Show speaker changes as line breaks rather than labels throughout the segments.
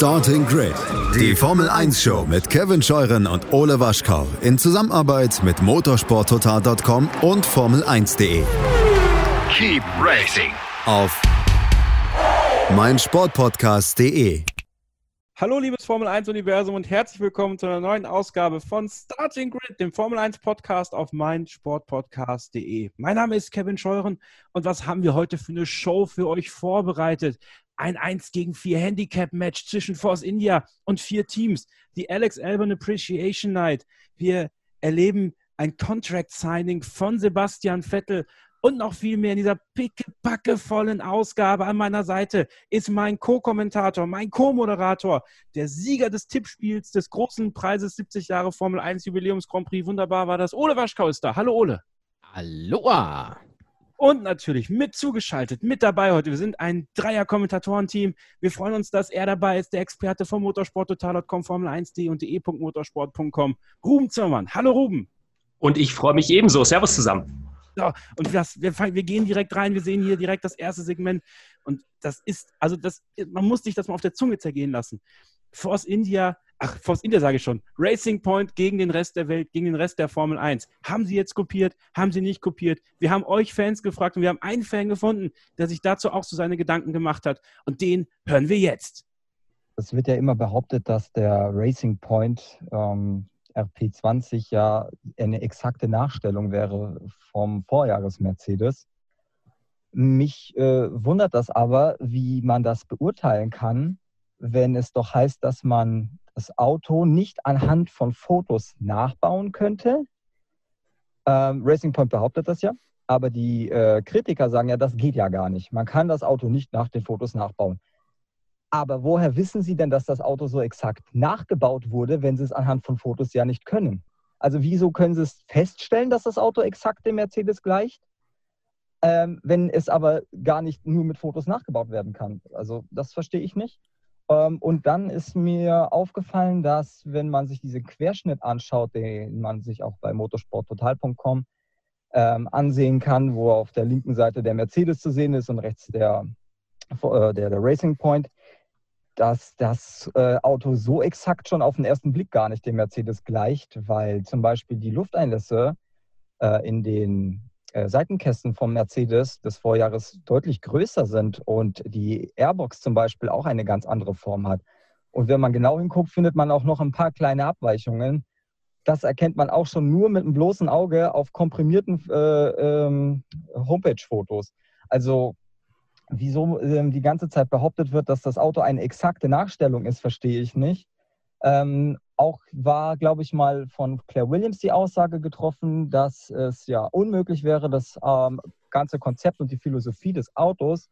Starting Grid, die Formel 1 Show mit Kevin Scheuren und Ole Waschkau in Zusammenarbeit mit motorsporttotal.com und Formel1.de.
Keep racing
auf meinsportpodcast.de.
Hallo liebes Formel 1 Universum und herzlich willkommen zu einer neuen Ausgabe von Starting Grid, dem Formel 1 Podcast auf meinsportpodcast.de. Mein Name ist Kevin Scheuren und was haben wir heute für eine Show für euch vorbereitet? Ein 1 gegen 4 Handicap-Match zwischen Force India und vier Teams. Die Alex Albon Appreciation Night. Wir erleben ein Contract-Signing von Sebastian Vettel und noch viel mehr in dieser pickepackevollen Ausgabe an meiner Seite ist mein Co-Kommentator, mein Co-Moderator, der Sieger des Tippspiels des großen Preises 70 Jahre Formel 1 Jubiläums Grand Prix. Wunderbar war das. Ole Waschkau ist da. Hallo Ole.
Aloha.
Und natürlich mit zugeschaltet, mit dabei heute. Wir sind ein Dreier-Kommentatorenteam. Wir freuen uns, dass er dabei ist, der Experte von motorsporttotal.com, Formel1.de und de.motorsport.com. Ruben Zimmermann. Hallo Ruben.
Und ich freue mich ebenso. Servus zusammen.
So, und das, wir, wir gehen direkt rein. Wir sehen hier direkt das erste Segment. Und das ist, also das, man muss sich das mal auf der Zunge zergehen lassen. Force India ach, Force India sage ich schon, Racing Point gegen den Rest der Welt, gegen den Rest der Formel 1. Haben sie jetzt kopiert? Haben sie nicht kopiert? Wir haben euch Fans gefragt und wir haben einen Fan gefunden, der sich dazu auch so seine Gedanken gemacht hat. Und den hören wir jetzt.
Es wird ja immer behauptet, dass der Racing Point ähm, RP20 ja eine exakte Nachstellung wäre vom Vorjahres-Mercedes. Mich äh, wundert das aber, wie man das beurteilen kann, wenn es doch heißt, dass man das Auto nicht anhand von Fotos nachbauen könnte. Ähm, Racing Point behauptet das ja, aber die äh, Kritiker sagen ja, das geht ja gar nicht. Man kann das Auto nicht nach den Fotos nachbauen. Aber woher wissen Sie denn, dass das Auto so exakt nachgebaut wurde, wenn Sie es anhand von Fotos ja nicht können? Also wieso können Sie es feststellen, dass das Auto exakt dem Mercedes gleicht, ähm, wenn es aber gar nicht nur mit Fotos nachgebaut werden kann? Also das verstehe ich nicht. Ähm, und dann ist mir aufgefallen, dass wenn man sich diesen Querschnitt anschaut, den man sich auch bei motorsporttotal.com ähm, ansehen kann, wo auf der linken Seite der Mercedes zu sehen ist und rechts der, äh, der, der Racing Point, dass das äh, Auto so exakt schon auf den ersten Blick gar nicht dem Mercedes gleicht, weil zum Beispiel die Lufteinlässe äh, in den Seitenkästen vom Mercedes des Vorjahres deutlich größer sind und die Airbox zum Beispiel auch eine ganz andere Form hat. Und wenn man genau hinguckt, findet man auch noch ein paar kleine Abweichungen. Das erkennt man auch schon nur mit einem bloßen Auge auf komprimierten äh, ähm, Homepage-Fotos. Also wieso ähm, die ganze Zeit behauptet wird, dass das Auto eine exakte Nachstellung ist, verstehe ich nicht. Ähm, auch war, glaube ich, mal von Claire Williams die Aussage getroffen, dass es ja unmöglich wäre, das ähm, ganze Konzept und die Philosophie des Autos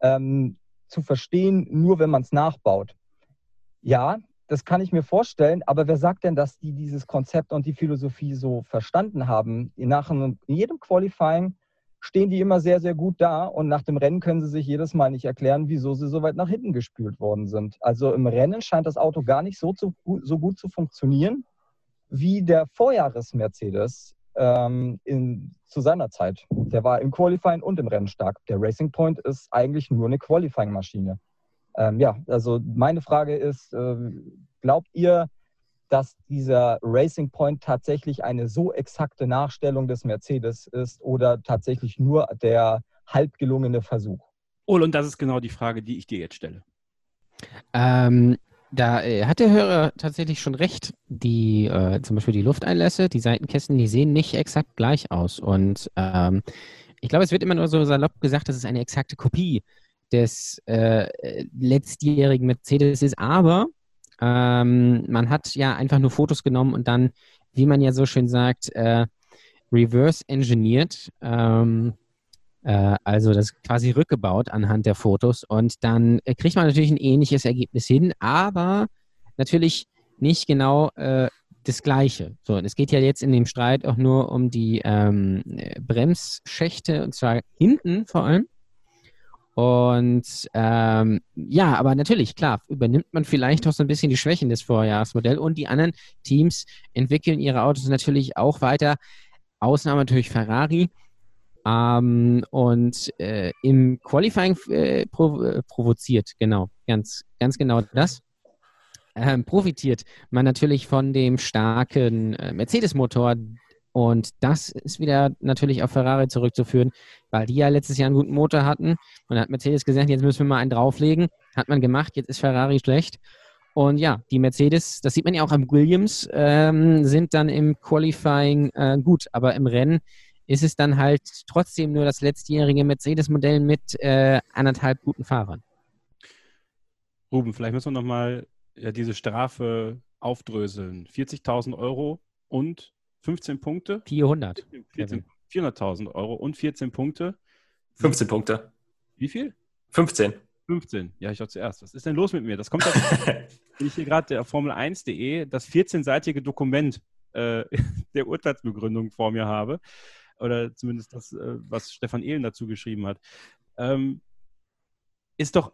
ähm, zu verstehen, nur wenn man es nachbaut. Ja, das kann ich mir vorstellen, aber wer sagt denn, dass die dieses Konzept und die Philosophie so verstanden haben? Nach jedem Qualifying stehen die immer sehr, sehr gut da und nach dem Rennen können sie sich jedes Mal nicht erklären, wieso sie so weit nach hinten gespült worden sind. Also im Rennen scheint das Auto gar nicht so, zu, so gut zu funktionieren wie der Vorjahres-Mercedes ähm, in, zu seiner Zeit. Der war im Qualifying und im Rennen stark. Der Racing Point ist eigentlich nur eine Qualifying-Maschine. Ähm, ja, also meine Frage ist, äh, glaubt ihr, dass dieser Racing Point tatsächlich eine so exakte Nachstellung des Mercedes ist oder tatsächlich nur der halb gelungene Versuch?
Oh, und das ist genau die Frage, die ich dir jetzt stelle.
Ähm, da äh, hat der Hörer tatsächlich schon recht. Die, äh, zum Beispiel die Lufteinlässe, die Seitenkästen, die sehen nicht exakt gleich aus. Und ähm, ich glaube, es wird immer nur so salopp gesagt, dass es eine exakte Kopie des äh, letztjährigen Mercedes ist. Aber ähm, man hat ja einfach nur Fotos genommen und dann, wie man ja so schön sagt, äh, reverse engineert. Ähm, äh, also das quasi rückgebaut anhand der Fotos und dann äh, kriegt man natürlich ein ähnliches Ergebnis hin, aber natürlich nicht genau äh, das Gleiche. So, und es geht ja jetzt in dem Streit auch nur um die ähm, Bremsschächte und zwar hinten vor allem. Und ähm, ja, aber natürlich, klar, übernimmt man vielleicht auch so ein bisschen die Schwächen des Vorjahresmodells und die anderen Teams entwickeln ihre Autos natürlich auch weiter. Ausnahme natürlich Ferrari. Ähm, und äh, im Qualifying äh, provo äh, provoziert, genau, ganz, ganz genau das. ähm, profitiert man natürlich von dem starken äh, Mercedes-Motor. Und das ist wieder natürlich auf Ferrari zurückzuführen, weil die ja letztes Jahr einen guten Motor hatten. Und hat Mercedes gesagt, jetzt müssen wir mal einen drauflegen. Hat man gemacht, jetzt ist Ferrari schlecht. Und ja, die Mercedes, das sieht man ja auch am Williams, ähm, sind dann im Qualifying äh, gut, aber im Rennen ist es dann halt trotzdem nur das letztjährige Mercedes-Modell mit äh, anderthalb guten Fahrern.
Ruben, vielleicht müssen wir nochmal ja, diese Strafe aufdröseln. 40.000 Euro und 15 Punkte?
400.
400.000 Euro und 14 Punkte.
15 Punkte.
Wie viel?
15.
15. Ja, ich auch zuerst. Was ist denn los mit mir? Das kommt bin ich hier gerade der Formel1.de, das 14-seitige Dokument äh, der Urteilsbegründung vor mir habe. Oder zumindest das, äh, was Stefan Ehlen dazu geschrieben hat. Ähm, ist doch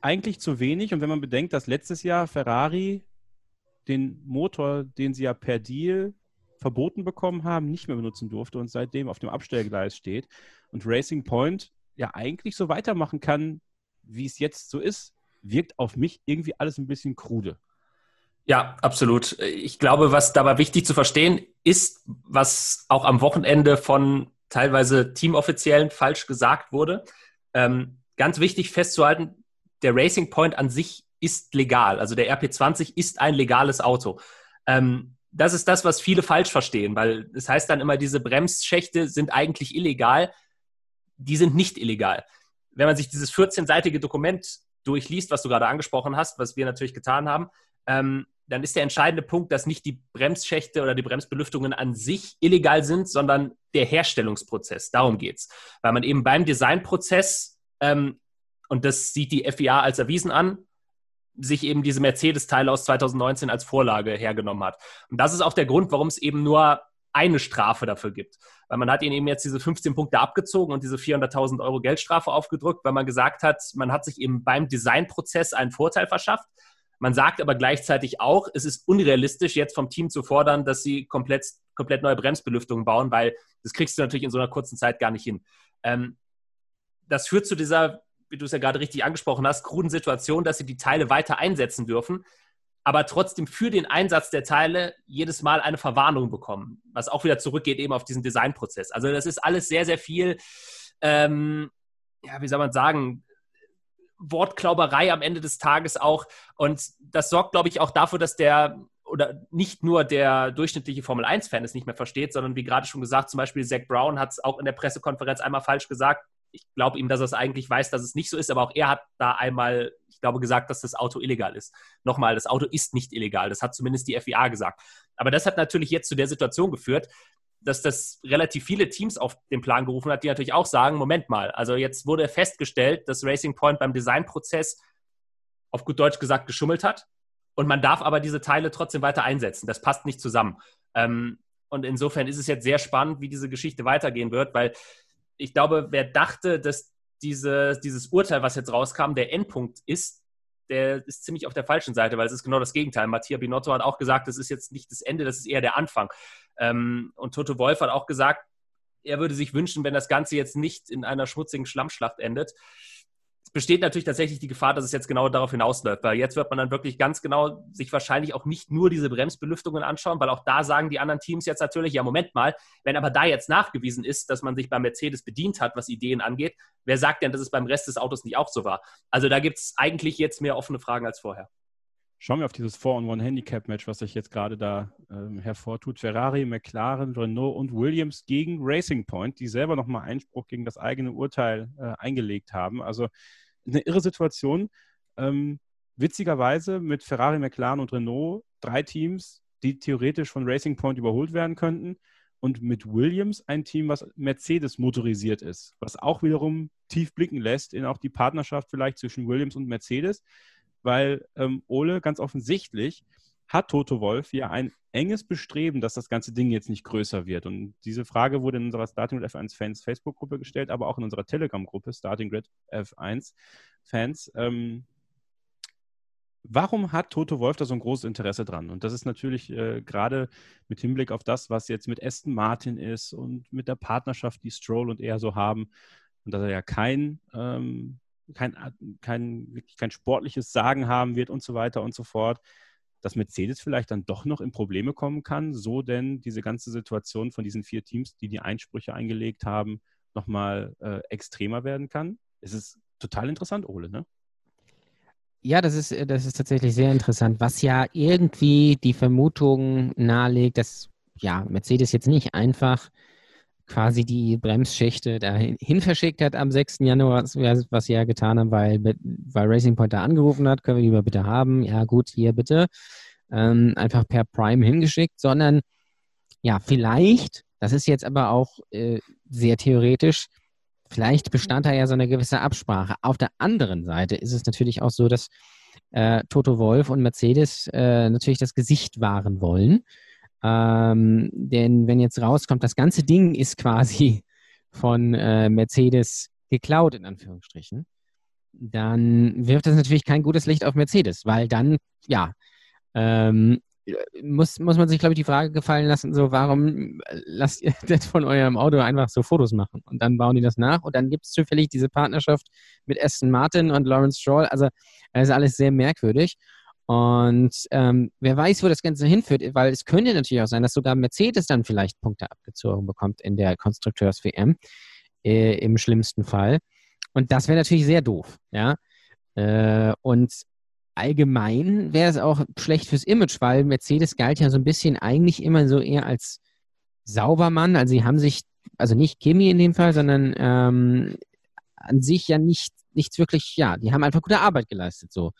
eigentlich zu wenig. Und wenn man bedenkt, dass letztes Jahr Ferrari den Motor, den sie ja per Deal verboten bekommen haben, nicht mehr benutzen durfte und seitdem auf dem Abstellgleis steht und Racing Point ja eigentlich so weitermachen kann, wie es jetzt so ist, wirkt auf mich irgendwie alles ein bisschen krude.
Ja, absolut. Ich glaube, was dabei wichtig zu verstehen ist, was auch am Wochenende von teilweise Teamoffiziellen falsch gesagt wurde. Ähm, ganz wichtig festzuhalten, der Racing Point an sich ist legal. Also der RP20 ist ein legales Auto. Ähm, das ist das, was viele falsch verstehen, weil es das heißt dann immer, diese Bremsschächte sind eigentlich illegal. Die sind nicht illegal. Wenn man sich dieses 14-seitige Dokument durchliest, was du gerade angesprochen hast, was wir natürlich getan haben, ähm, dann ist der entscheidende Punkt, dass nicht die Bremsschächte oder die Bremsbelüftungen an sich illegal sind, sondern der Herstellungsprozess. Darum geht es. Weil man eben beim Designprozess, ähm, und das sieht die FIA als erwiesen an, sich eben diese Mercedes-Teile aus 2019 als Vorlage hergenommen hat. Und das ist auch der Grund, warum es eben nur eine Strafe dafür gibt. Weil man hat ihnen eben jetzt diese 15 Punkte abgezogen und diese 400.000 Euro Geldstrafe aufgedrückt, weil man gesagt hat, man hat sich eben beim Designprozess einen Vorteil verschafft. Man sagt aber gleichzeitig auch, es ist unrealistisch, jetzt vom Team zu fordern, dass sie komplett, komplett neue Bremsbelüftungen bauen, weil das kriegst du natürlich in so einer kurzen Zeit gar nicht hin. Ähm, das führt zu dieser wie du es ja gerade richtig angesprochen hast, kruden Situation, dass sie die Teile weiter einsetzen dürfen, aber trotzdem für den Einsatz der Teile jedes Mal eine Verwarnung bekommen, was auch wieder zurückgeht eben auf diesen Designprozess. Also das ist alles sehr, sehr viel, ähm, ja, wie soll man sagen, Wortklauberei am Ende des Tages auch. Und das sorgt, glaube ich, auch dafür, dass der oder nicht nur der durchschnittliche Formel 1-Fan es nicht mehr versteht, sondern wie gerade schon gesagt, zum Beispiel Zach Brown hat es auch in der Pressekonferenz einmal falsch gesagt, ich glaube ihm, dass er es eigentlich weiß, dass es nicht so ist, aber auch er hat da einmal, ich glaube, gesagt, dass das Auto illegal ist. Nochmal, das Auto ist nicht illegal. Das hat zumindest die FIA gesagt. Aber das hat natürlich jetzt zu der Situation geführt, dass das relativ viele Teams auf den Plan gerufen hat, die natürlich auch sagen, Moment mal, also jetzt wurde festgestellt, dass Racing Point beim Designprozess auf gut Deutsch gesagt geschummelt hat und man darf aber diese Teile trotzdem weiter einsetzen. Das passt nicht zusammen. Ähm, und insofern ist es jetzt sehr spannend, wie diese Geschichte weitergehen wird, weil ich glaube, wer dachte, dass diese, dieses Urteil, was jetzt rauskam, der Endpunkt ist, der ist ziemlich auf der falschen Seite, weil es ist genau das Gegenteil. Mattia Binotto hat auch gesagt, das ist jetzt nicht das Ende, das ist eher der Anfang. Ähm, und Toto Wolf hat auch gesagt, er würde sich wünschen, wenn das Ganze jetzt nicht in einer schmutzigen Schlammschlacht endet besteht natürlich tatsächlich die Gefahr, dass es jetzt genau darauf hinausläuft, weil jetzt wird man dann wirklich ganz genau sich wahrscheinlich auch nicht nur diese Bremsbelüftungen anschauen, weil auch da sagen die anderen Teams jetzt natürlich, ja, Moment mal, wenn aber da jetzt nachgewiesen ist, dass man sich bei Mercedes bedient hat, was Ideen angeht, wer sagt denn, dass es beim Rest des Autos nicht auch so war? Also da gibt es eigentlich jetzt mehr offene Fragen als vorher.
Schauen wir auf dieses Four-on-One-Handicap-Match, was sich jetzt gerade da ähm, hervortut. Ferrari, McLaren, Renault und Williams gegen Racing Point, die selber nochmal Einspruch gegen das eigene Urteil äh, eingelegt haben. Also eine irre Situation. Ähm, witzigerweise mit Ferrari, McLaren und Renault drei Teams, die theoretisch von Racing Point überholt werden könnten. Und mit Williams ein Team, was Mercedes motorisiert ist, was auch wiederum tief blicken lässt in auch die Partnerschaft vielleicht zwischen Williams und Mercedes, weil ähm, Ole ganz offensichtlich hat Toto Wolf ja ein enges Bestreben, dass das ganze Ding jetzt nicht größer wird. Und diese Frage wurde in unserer Starting Grid F1 Fans Facebook-Gruppe gestellt, aber auch in unserer Telegram-Gruppe Starting Grid F1 Fans. Ähm, warum hat Toto Wolf da so ein großes Interesse dran? Und das ist natürlich äh, gerade mit Hinblick auf das, was jetzt mit Aston Martin ist und mit der Partnerschaft, die Stroll und er so haben, und dass er ja kein ähm, kein, kein, wirklich kein sportliches Sagen haben wird und so weiter und so fort, dass Mercedes vielleicht dann doch noch in Probleme kommen kann, so denn diese ganze Situation von diesen vier Teams, die die Einsprüche eingelegt haben, nochmal äh, extremer werden kann. Es ist total interessant, Ole, ne?
Ja, das ist, das ist tatsächlich sehr interessant, was ja irgendwie die Vermutung nahelegt, dass ja, Mercedes jetzt nicht einfach quasi die Bremsschächte dahin verschickt hat am 6. Januar, was sie ja getan haben, weil, weil Racing Point da angerufen hat, können wir die mal bitte haben? Ja, gut, hier bitte. Ähm, einfach per Prime hingeschickt, sondern ja, vielleicht, das ist jetzt aber auch äh, sehr theoretisch, vielleicht bestand da ja so eine gewisse Absprache. Auf der anderen Seite ist es natürlich auch so, dass äh, Toto Wolf und Mercedes äh, natürlich das Gesicht wahren wollen. Ähm, denn wenn jetzt rauskommt, das ganze Ding ist quasi von äh, Mercedes geklaut, in Anführungsstrichen, dann wirft das natürlich kein gutes Licht auf Mercedes, weil dann, ja, ähm, muss, muss man sich, glaube ich, die Frage gefallen lassen, so, warum lasst ihr das von eurem Auto einfach so Fotos machen? Und dann bauen die das nach und dann gibt es zufällig diese Partnerschaft mit Aston Martin und Lawrence Stroll. Also, das ist alles sehr merkwürdig. Und ähm, wer weiß, wo das Ganze hinführt, weil es könnte natürlich auch sein, dass sogar Mercedes dann vielleicht Punkte abgezogen bekommt in der Konstrukteurs-WM, äh, im schlimmsten Fall. Und das wäre natürlich sehr doof, ja. Äh, und allgemein wäre es auch schlecht fürs Image, weil Mercedes galt ja so ein bisschen eigentlich immer so eher als Saubermann. Also sie haben sich, also nicht Kimi in dem Fall, sondern ähm, an sich ja nicht, nichts wirklich, ja, die haben einfach gute Arbeit geleistet so.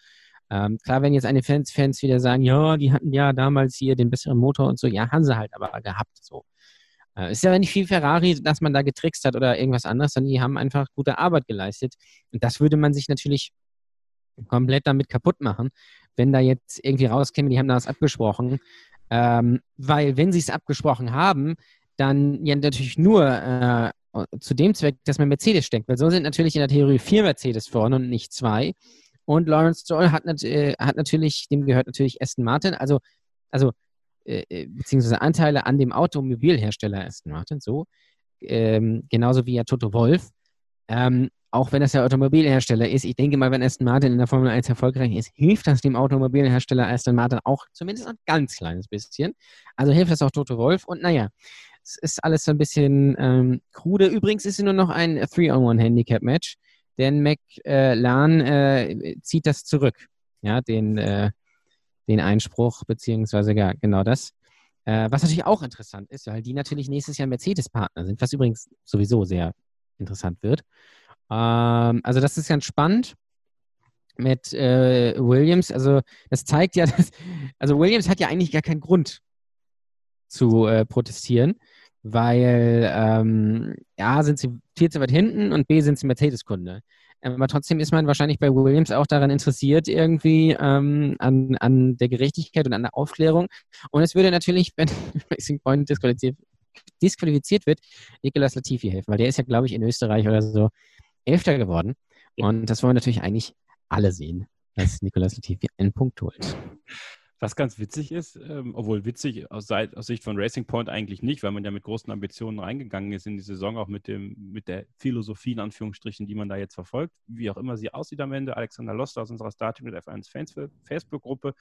Ähm, klar, wenn jetzt eine Fans, Fans wieder sagen, ja, die hatten ja damals hier den besseren Motor und so, ja, haben sie halt aber gehabt so. Äh, ist ja nicht viel Ferrari, dass man da getrickst hat oder irgendwas anderes, sondern die haben einfach gute Arbeit geleistet. Und das würde man sich natürlich komplett damit kaputt machen, wenn da jetzt irgendwie rauskäme, die haben da was abgesprochen. Ähm, weil, wenn sie es abgesprochen haben, dann ja natürlich nur äh, zu dem Zweck, dass man Mercedes steckt. Weil so sind natürlich in der Theorie vier Mercedes vorne und nicht zwei. Und Lawrence Stroll hat, äh, hat natürlich, dem gehört natürlich Aston Martin, also, also äh, äh, beziehungsweise Anteile an dem Automobilhersteller Aston Martin, so. Ähm, genauso wie ja Toto Wolf. Ähm, auch wenn das der Automobilhersteller ist, ich denke mal, wenn Aston Martin in der Formel 1 erfolgreich ist, hilft das dem Automobilhersteller Aston Martin auch zumindest ein ganz kleines bisschen. Also hilft das auch Toto Wolf. Und naja, es ist alles so ein bisschen ähm, krude. Übrigens ist es nur noch ein 3-on-1-Handicap-Match denn McLaren äh, zieht das zurück, ja, den, äh, den Einspruch, beziehungsweise ja, genau das. Äh, was natürlich auch interessant ist, weil die natürlich nächstes Jahr Mercedes-Partner sind, was übrigens sowieso sehr interessant wird. Ähm, also das ist ganz spannend mit äh, Williams. Also das zeigt ja, dass, also Williams hat ja eigentlich gar keinen Grund zu äh, protestieren weil ähm, A, sind sie viel zu weit hinten und B, sind sie Mercedes-Kunde. Aber trotzdem ist man wahrscheinlich bei Williams auch daran interessiert, irgendwie ähm, an, an der Gerechtigkeit und an der Aufklärung. Und es würde natürlich, wenn Racing Point disqualifiziert, disqualifiziert wird, Nicolas Latifi helfen, weil der ist ja, glaube ich, in Österreich oder so Elfter geworden. Und das wollen natürlich eigentlich alle sehen, dass Nicolas Latifi einen Punkt holt.
Was ganz witzig ist, ähm, obwohl witzig aus, aus, Sicht von Racing Point eigentlich nicht, weil man ja mit großen Ambitionen reingegangen ist in die Saison, auch mit, dem, mit der Philosophie in Anführungsstrichen, die man da jetzt verfolgt, wie auch immer sie aussieht am Ende. Alexander Loster aus unserer Starting mit F1 Fans Facebook-Gruppe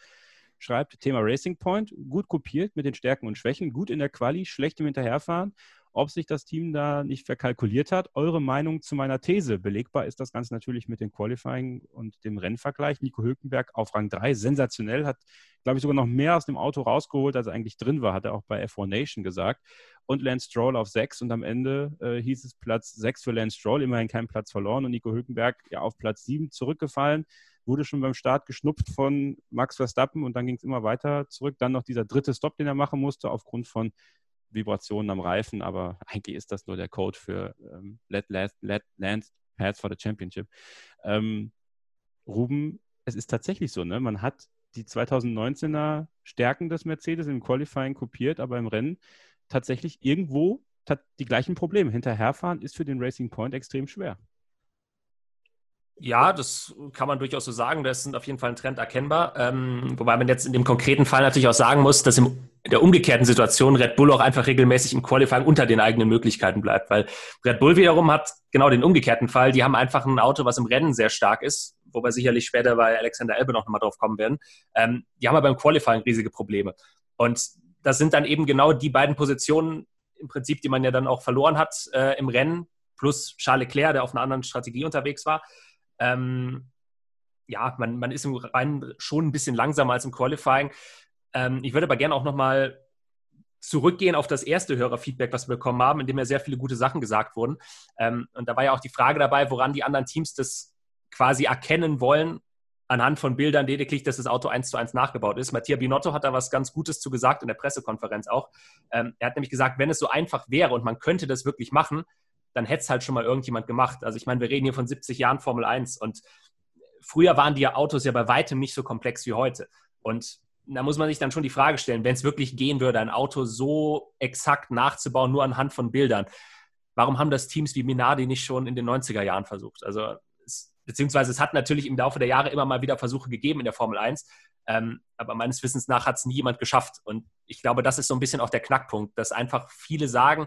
schreibt, Thema Racing Point, gut kopiert mit den Stärken und Schwächen, gut in der Quali, schlecht im Hinterherfahren ob sich das Team da nicht verkalkuliert hat. Eure Meinung zu meiner These. Belegbar ist das Ganze natürlich mit dem Qualifying und dem Rennvergleich. Nico Hülkenberg auf Rang 3, sensationell, hat, glaube ich, sogar noch mehr aus dem Auto rausgeholt, als er eigentlich drin war, hat er auch bei F1 Nation gesagt. Und Lance Stroll auf 6 und am Ende äh, hieß es Platz 6 für Lance Stroll, immerhin keinen Platz verloren und Nico Hülkenberg ja auf Platz 7 zurückgefallen wurde schon beim Start geschnupft von Max Verstappen und dann ging es immer weiter zurück. Dann noch dieser dritte Stop, den er machen musste, aufgrund von Vibrationen am Reifen, aber eigentlich ist das nur der Code für ähm, let, let, let Land Pads for the Championship. Ähm, Ruben, es ist tatsächlich so, ne? Man hat die 2019er Stärken des Mercedes im Qualifying kopiert, aber im Rennen tatsächlich irgendwo die gleichen Probleme. Hinterherfahren ist für den Racing Point extrem schwer.
Ja, das kann man durchaus so sagen. Das ist auf jeden Fall ein Trend erkennbar. Ähm, wobei man jetzt in dem konkreten Fall natürlich auch sagen muss, dass im, in der umgekehrten Situation Red Bull auch einfach regelmäßig im Qualifying unter den eigenen Möglichkeiten bleibt. Weil Red Bull wiederum hat genau den umgekehrten Fall. Die haben einfach ein Auto, was im Rennen sehr stark ist, wo wir sicherlich später bei Alexander Elbe noch mal drauf kommen werden. Ähm, die haben aber im Qualifying riesige Probleme. Und das sind dann eben genau die beiden Positionen im Prinzip, die man ja dann auch verloren hat äh, im Rennen, plus Charles Leclerc, der auf einer anderen Strategie unterwegs war. Ähm, ja, man, man ist im Rennen schon ein bisschen langsamer als im Qualifying. Ähm, ich würde aber gerne auch nochmal zurückgehen auf das erste Hörerfeedback, was wir bekommen haben, in dem ja sehr viele gute Sachen gesagt wurden. Ähm, und da war ja auch die Frage dabei, woran die anderen Teams das quasi erkennen wollen, anhand von Bildern lediglich, dass das Auto eins zu eins nachgebaut ist. Mattia Binotto hat da was ganz Gutes zu gesagt in der Pressekonferenz auch. Ähm, er hat nämlich gesagt, wenn es so einfach wäre und man könnte das wirklich machen, dann hätte es halt schon mal irgendjemand gemacht. Also ich meine, wir reden hier von 70 Jahren Formel 1 und früher waren die Autos ja bei weitem nicht so komplex wie heute. Und da muss man sich dann schon die Frage stellen, wenn es wirklich gehen würde, ein Auto so exakt nachzubauen, nur anhand von Bildern, warum haben das Teams wie Minardi nicht schon in den 90er Jahren versucht? Also es, beziehungsweise es hat natürlich im Laufe der Jahre immer mal wieder Versuche gegeben in der Formel 1, ähm, aber meines Wissens nach hat es nie jemand geschafft. Und ich glaube, das ist so ein bisschen auch der Knackpunkt, dass einfach viele sagen,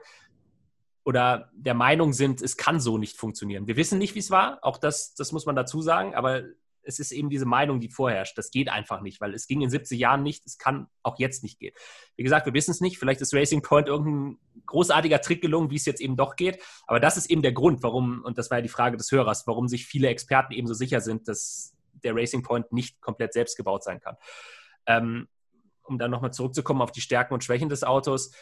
oder der Meinung sind, es kann so nicht funktionieren. Wir wissen nicht, wie es war, auch das, das muss man dazu sagen, aber es ist eben diese Meinung, die vorherrscht. Das geht einfach nicht, weil es ging in 70 Jahren nicht, es kann auch jetzt nicht gehen. Wie gesagt, wir wissen es nicht, vielleicht ist Racing Point irgendein großartiger Trick gelungen, wie es jetzt eben doch geht, aber das ist eben der Grund, warum, und das war ja die Frage des Hörers, warum sich viele Experten eben so sicher sind, dass der Racing Point nicht komplett selbst gebaut sein kann. Ähm, um dann nochmal zurückzukommen auf die Stärken und Schwächen des Autos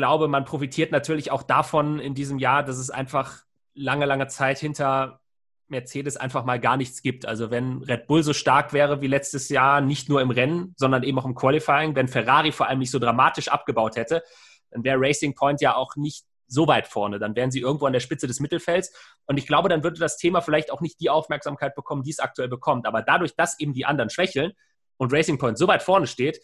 glaube, man profitiert natürlich auch davon in diesem Jahr, dass es einfach lange, lange Zeit hinter Mercedes einfach mal gar nichts gibt. Also wenn Red Bull so stark wäre wie letztes Jahr, nicht nur im Rennen, sondern eben auch im Qualifying, wenn Ferrari vor allem nicht so dramatisch abgebaut hätte, dann wäre Racing Point ja auch nicht so weit vorne. Dann wären sie irgendwo an der Spitze des Mittelfelds. Und ich glaube, dann würde das Thema vielleicht auch nicht die Aufmerksamkeit bekommen, die es aktuell bekommt. Aber dadurch, dass eben die anderen schwächeln und Racing Point so weit vorne steht,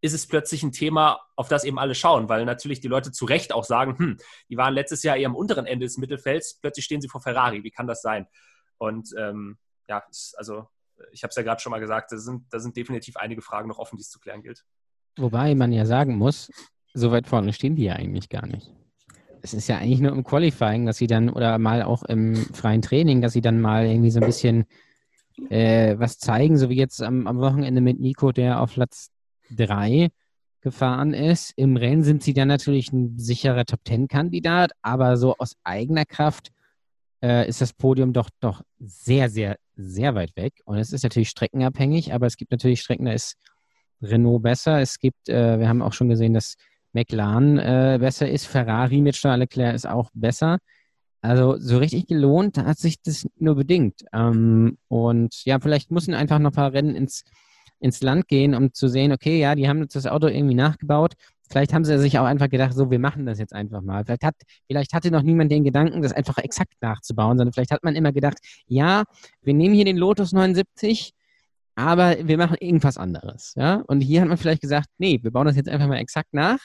ist es plötzlich ein Thema, auf das eben alle schauen, weil natürlich die Leute zu Recht auch sagen, hm, die waren letztes Jahr eher am unteren Ende des Mittelfelds, plötzlich stehen sie vor Ferrari, wie kann das sein? Und ähm, ja, also ich habe es ja gerade schon mal gesagt, da sind, da sind definitiv einige Fragen noch offen, die es zu klären gilt.
Wobei man ja sagen muss, so weit vorne stehen die ja eigentlich gar nicht. Es ist ja eigentlich nur im Qualifying, dass sie dann, oder mal auch im freien Training, dass sie dann mal irgendwie so ein bisschen äh, was zeigen, so wie jetzt am, am Wochenende mit Nico, der auf Platz 3 gefahren ist. Im Rennen sind sie dann natürlich ein sicherer Top-10-Kandidat, aber so aus eigener Kraft äh, ist das Podium doch, doch sehr, sehr, sehr weit weg. Und es ist natürlich streckenabhängig, aber es gibt natürlich Strecken, da ist Renault besser. Es gibt, äh, wir haben auch schon gesehen, dass McLaren äh, besser ist. Ferrari mit Charles Leclerc ist auch besser. Also so richtig gelohnt hat sich das nur bedingt. Ähm, und ja, vielleicht müssen einfach noch ein paar Rennen ins ins Land gehen, um zu sehen, okay, ja, die haben jetzt das Auto irgendwie nachgebaut. Vielleicht haben sie sich auch einfach gedacht, so, wir machen das jetzt einfach mal. Vielleicht, hat, vielleicht hatte noch niemand den Gedanken, das einfach exakt nachzubauen, sondern vielleicht hat man immer gedacht, ja, wir nehmen hier den Lotus 79, aber wir machen irgendwas anderes. Ja? Und hier hat man vielleicht gesagt, nee, wir bauen das jetzt einfach mal exakt nach.